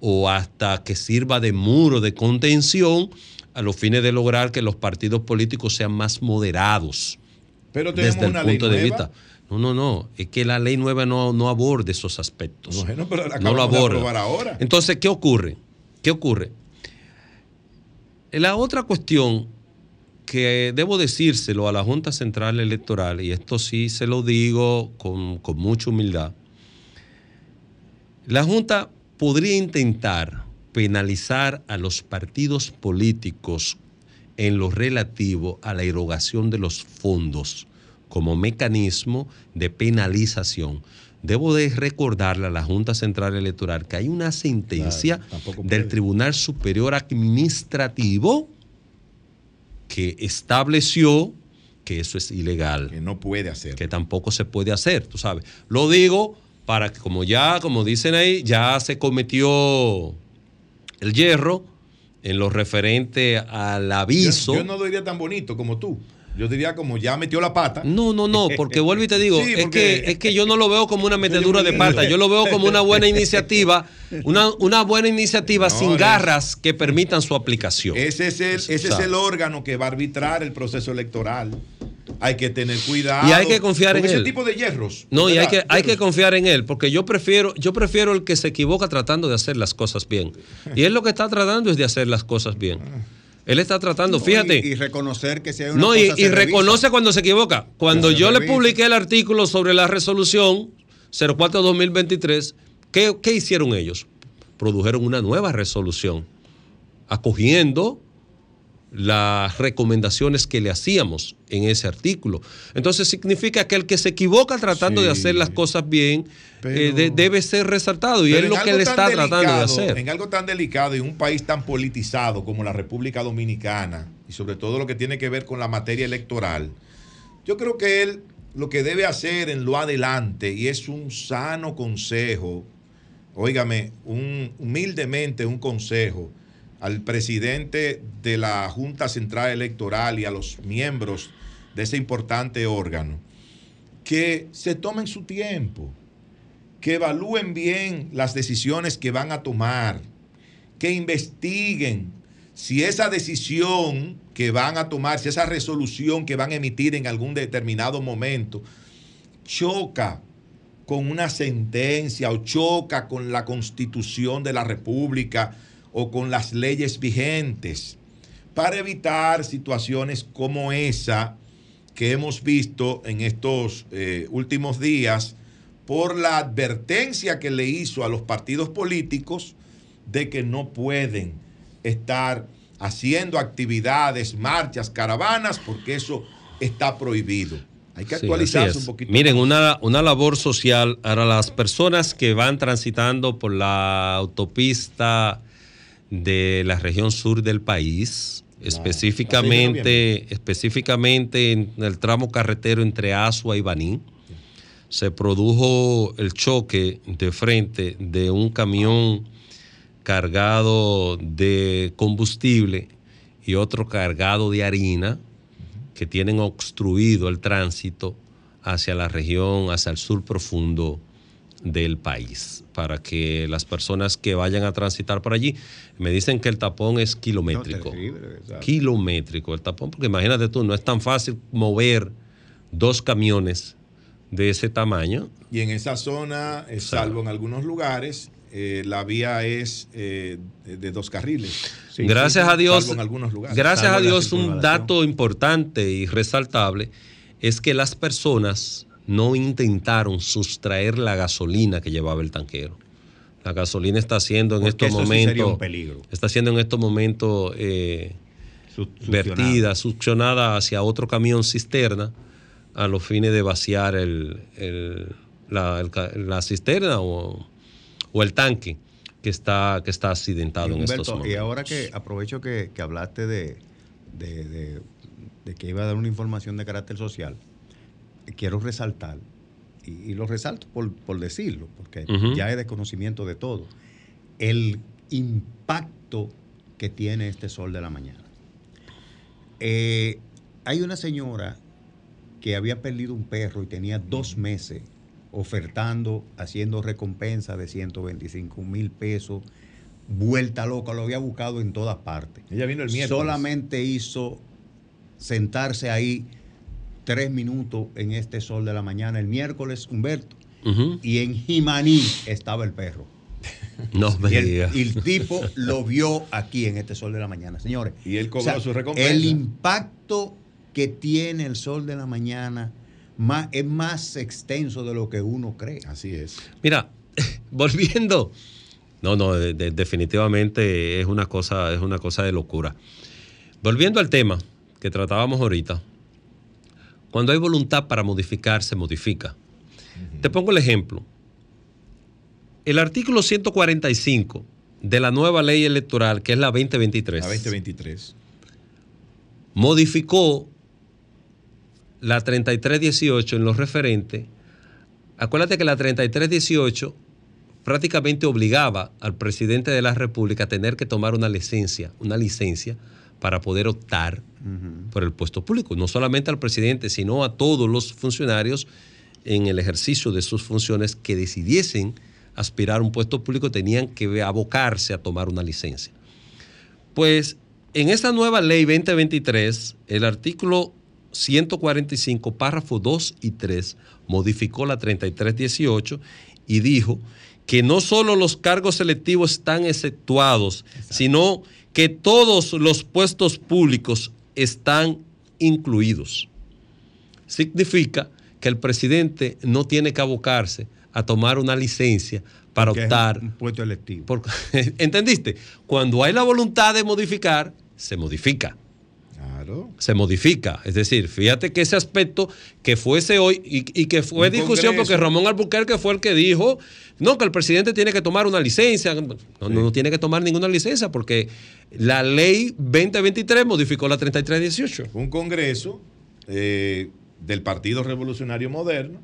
o hasta que sirva de muro de contención a los fines de lograr que los partidos políticos sean más moderados Pero tenemos desde el una ley punto de nueva. vista. No, no, no, es que la ley nueva no, no aborda esos aspectos. Bueno, pero la no lo de aborda. ahora. Entonces, ¿qué ocurre? ¿Qué ocurre? La otra cuestión que debo decírselo a la Junta Central Electoral, y esto sí se lo digo con, con mucha humildad, la Junta podría intentar penalizar a los partidos políticos en lo relativo a la erogación de los fondos como mecanismo de penalización. Debo de recordarle a la Junta Central Electoral que hay una sentencia del Tribunal Superior Administrativo que estableció que eso es ilegal. Que no puede hacer. Que tampoco se puede hacer, tú sabes. Lo digo para que, como ya, como dicen ahí, ya se cometió el hierro en lo referente al aviso. Yo, yo no lo diría tan bonito como tú. Yo diría como ya metió la pata. No, no, no, porque vuelvo y te digo, Sí, es, que, es que yo no lo veo como una metedura de pata, yo lo veo como una buena iniciativa, una, una buena iniciativa No, sin garras que permitan su aplicación. Ese es el, ese es el órgano que va a arbitrar el proceso electoral. Hay que tener cuidado. Y hay que confiar con en ese él. tipo de hierros. No, y hay que, hay que confiar en él, porque yo prefiero, yo prefiero el que se equivoca tratando de hacer las cosas bien. Y él lo que está tratando es de hacer las cosas bien. Él está tratando, fíjate. Y, y reconocer que si hay una No, y, cosa y se revisa. reconoce cuando se equivoca. Cuando Se yo le revisa. publiqué el artículo sobre la resolución 04-2023, ¿qué, ¿qué hicieron ellos? Produjeron una nueva resolución, acogiendo las recomendaciones que le hacíamos en ese artículo. Entonces significa que el que se equivoca tratando de hacer las cosas bien eh, de- debe ser resaltado y es en lo que le está tratando de hacer. En algo tan delicado y un país tan politizado como la República Dominicana, y sobre todo lo que tiene que ver con la materia electoral, yo creo que él lo que debe hacer en lo adelante, y es un sano consejo, óigame, un, humildemente un consejo al presidente de la Junta Central Electoral y a los miembros de ese importante órgano, que se tomen su tiempo que evalúen bien las decisiones que van a tomar, que investiguen si esa decisión que van a tomar, si esa resolución que van a emitir en algún determinado momento, choca con una sentencia o choca con la constitución de la República o con las leyes vigentes, para evitar situaciones como esa que hemos visto en estos eh, últimos días por la advertencia que le hizo a los partidos políticos de que no pueden estar haciendo actividades, marchas, caravanas, porque eso está prohibido. Hay que actualizarse un poquito. Miren, una, una labor social para las personas que van transitando por la autopista de la región sur del país, específicamente, específicamente en el tramo carretero entre Asua y Baní, se produjo el choque de frente de un camión cargado de combustible y otro cargado de harina que tienen obstruido el tránsito hacia la región, hacia el sur profundo del país, para que las personas que vayan a transitar por allí, me dicen que el tapón es kilométrico. kilométrico el tapón, porque imagínate tú, no es tan fácil mover dos camiones de ese tamaño. Y en esa zona, eh, salvo en algunos lugares, eh, la vía es eh, de dos carriles. gracias a Dios, Salvo en algunos lugares. gracias a Dios, un dato importante y resaltable es que las personas no intentaron sustraer la gasolina que llevaba el tanquero. La gasolina está siendo en Porque estos eso sí sería momentos, un peligro. está siendo en estos momentos eh, vertida, succionada hacia otro camión cisterna a los fines de vaciar el, el- la, el ca- la cisterna o, o el tanque que está, que está accidentado Y en estos Humberto, momentos. y ahora que aprovecho que, que hablaste de, de, de- de que iba a dar una información de carácter social, quiero resaltar, y, y lo resalto por, por decirlo, porque ya es de conocimiento de todo, el impacto que tiene este sol de la mañana. Eh, hay una señora que había perdido un perro y tenía dos meses ofertando, haciendo recompensa de 125 mil pesos, vuelta loca, lo había buscado en todas partes. Ella vino el miércoles. Solamente hizo sentarse ahí tres minutos en este sol de la mañana el miércoles, Humberto, y en Jimaní estaba el perro. No me Y el, digas. y el tipo lo vio aquí en este sol de la mañana, señores. Y él cobró su recompensa. El impacto que tiene el sol de la mañana más, es más extenso de lo que uno cree. Así es. Mira, volviendo. No, no, de- de- definitivamente es una cosa, es una cosa de locura. Volviendo al tema que tratábamos ahorita, cuando hay voluntad para modificar, se modifica. Te pongo el ejemplo. El artículo 145 de la nueva ley electoral, que es la 2023, A 2023. modificó la 3318 en los referentes. Acuérdate que la 3318 prácticamente obligaba al presidente de la República a tener que tomar una licencia, una licencia para poder optar por el puesto público. No solamente al presidente, sino a todos los funcionarios en el ejercicio de sus funciones que decidiesen aspirar a un puesto público tenían que abocarse a tomar una licencia. Pues en esta nueva ley 2023, el artículo 145, párrafo 2 y 3, modificó la 3318 y dijo que no solo los cargos selectivos están exceptuados, sino que todos los puestos públicos están incluidos. Significa que el presidente no tiene que abocarse a tomar una licencia para Porque es optar un puesto electivo. por- ¿Entendiste? Cuando hay la voluntad de modificar, se modifica. Claro. Se modifica. Es decir, fíjate que ese aspecto que fuese hoy y, y que fue Un discusión congreso. porque Ramón Albuquerque fue el que dijo, no, que el presidente tiene que tomar una licencia. No, no, no tiene que tomar ninguna licencia porque la ley 2023 modificó la 3318. Un congreso eh, del Partido Revolucionario Moderno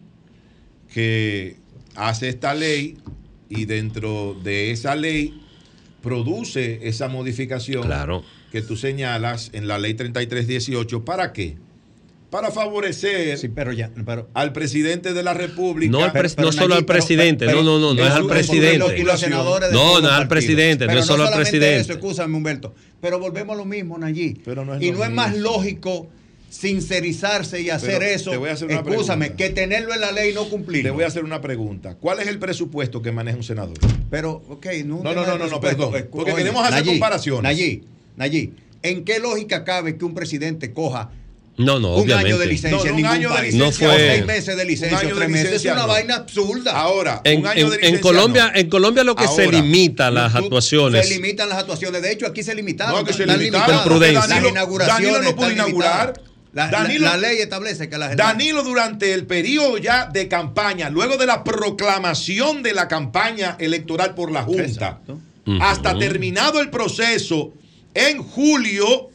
que hace esta ley y dentro de esa ley produce esa modificación Claro. Que tú señalas en la ley 3318. ¿Para qué? Para favorecer al presidente de la República. No, al pres- no solo al presidente, no, no, no, no es al presidente. Y los senadores de No, no es al presidente, no Pero es solo al solamente presidente. Eso, escúchame, Humberto. Pero volvemos a lo mismo, Nayí. Pero no es y no es más lógico sincerizarse y hacer Pero eso. te voy a hacer una Escúchame, pregunta. que tenerlo en la ley y no cumplirlo. Le voy a hacer una pregunta. ¿Cuál es el presupuesto que maneja un senador? Pero, ok, no. No, no, no, no, perdón, Eh, porque oye, queremos hacer comparaciones. Nayí, Nayí, ¿en qué lógica cabe que un presidente coja No, no, un obviamente. año de licencia No, no, en un año de licencia, No O seis meses de licencia, Un año o de tres meses. Es una no. vaina absurda. Ahora, En, un año en- de en licencia. Colombia, no. en Colombia lo que se limita las tú- actuaciones. Se limitan las actuaciones. De hecho, aquí se limitaron. No, que se limitaron. Con prudencia. Las Danilo- inauguraciones Danilo no pudo inaugurar. La, Danilo- la ley establece que la Danilo durante el periodo ya de campaña, luego de la proclamación de la campaña electoral por la Junta, hasta terminado el proceso, en julio,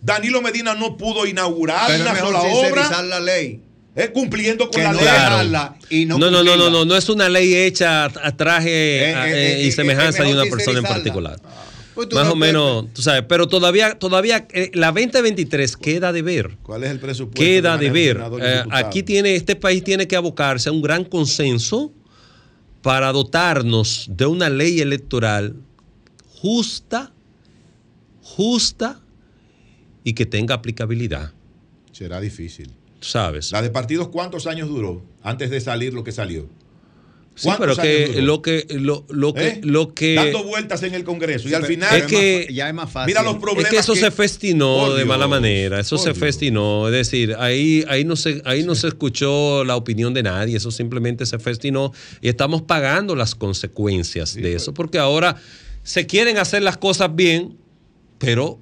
Danilo Medina no pudo inaugurar Pero una mejor sola obra, la ley. eh, cumpliendo con Que la no ley. y no no, no, no, no, no, no es una ley hecha a, a traje Eh, a- eh, y semejanza de una persona en particular. Pues tú Más no o menos, tú sabes, pero todavía, todavía eh, la 2023 queda de ver. ¿Cuál es el presupuesto? Queda que de ver. Eh, aquí tiene, este país tiene que abocarse a un gran consenso para dotarnos de una ley electoral justa, justa y que tenga aplicabilidad. Será difícil. ¿Sabes? La de partidos, ¿cuántos años duró antes de salir lo que salió? Sí, pero ¿Cuántos años que duró? lo que lo, lo que ¿Eh? lo que Dando vueltas en el Congreso. Y al final. es que ya es más fácil. Mira los es problemas. que eso que- se festinó de mala manera, eso se Dios. festinó, es decir, ahí ahí no se ahí no se escuchó la opinión de nadie, eso simplemente se festinó y estamos pagando las consecuencias de eso porque ahora se quieren hacer las cosas bien, pero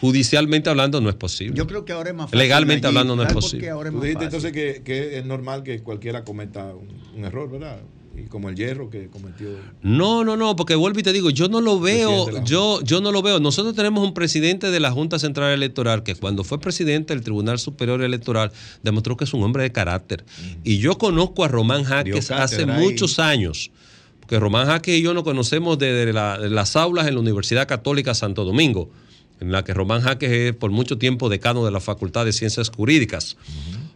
judicialmente hablando no es posible. Yo creo que ahora es más fácil. Legalmente hablando no es ¿Sabes por posible. ahora es Tú más dijiste fácil? entonces que, que es normal que cualquiera cometa un, un error, ¿verdad? Y como el hierro que cometió. No, no, no, porque vuelvo y te digo, yo no lo veo, yo, yo no lo veo. Nosotros tenemos un presidente de la Junta Central Electoral que cuando fue presidente del Tribunal Superior Electoral demostró que es un hombre de carácter. Y yo conozco a Román Jaques hace muchos años, porque Román Jaques y yo nos conocemos desde la- de las aulas en la Universidad Católica Santo Domingo, en la que Román Jaques es por mucho tiempo decano de la Facultad de Ciencias Jurídicas.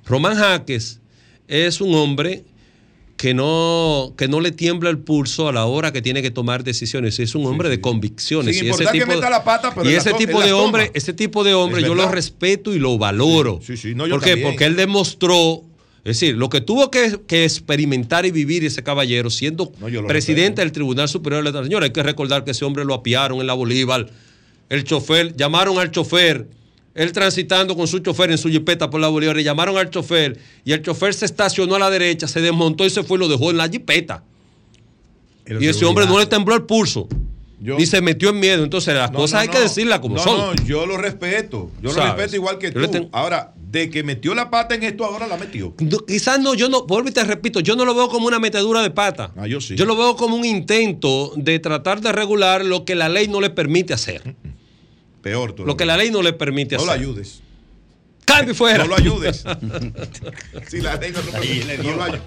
Román Jaques es un hombre que no, que no le tiembla el pulso a la hora que tiene que tomar decisiones. Es un hombre de convicciones. Sin y ese que tipo, meta la pata, pero y la de hombre, ese tipo de hombre yo lo respeto y lo valoro. Sí, sí, no, yo ¿Por qué? Porque él demostró, es decir, lo que tuvo que, que experimentar y vivir ese caballero siendo presidente del Tribunal Superior Electoral. Señor, hay que recordar que ese hombre lo apiaron en la Bolívar. El chofer, llamaron al chofer, él transitando con su chofer en su jipeta por la Bolívar, le llamaron al chofer y el chofer se estacionó a la derecha, se desmontó y se fue y lo dejó en la jipeta. Y ese hombre no le tembló el pulso. Yo- ni se metió en miedo. Entonces las No, cosas no, hay que decirlas como no, son. No, yo lo respeto. Yo lo respeto igual que Yo tú. tengo- Ahora, de que metió la pata en esto, ahora la metió. No, quizás no, yo no, vuelvo y te repito, yo no lo veo como una metedura de pata. Ah, yo sí. Yo lo veo como un intento de tratar de regular lo que la ley no le permite hacer. Peor tú. Lo que la ley no le permite No lo hacer. ayudes. Cambio fuera. No lo ayudes. si la ley no lo permite, no lo ayu-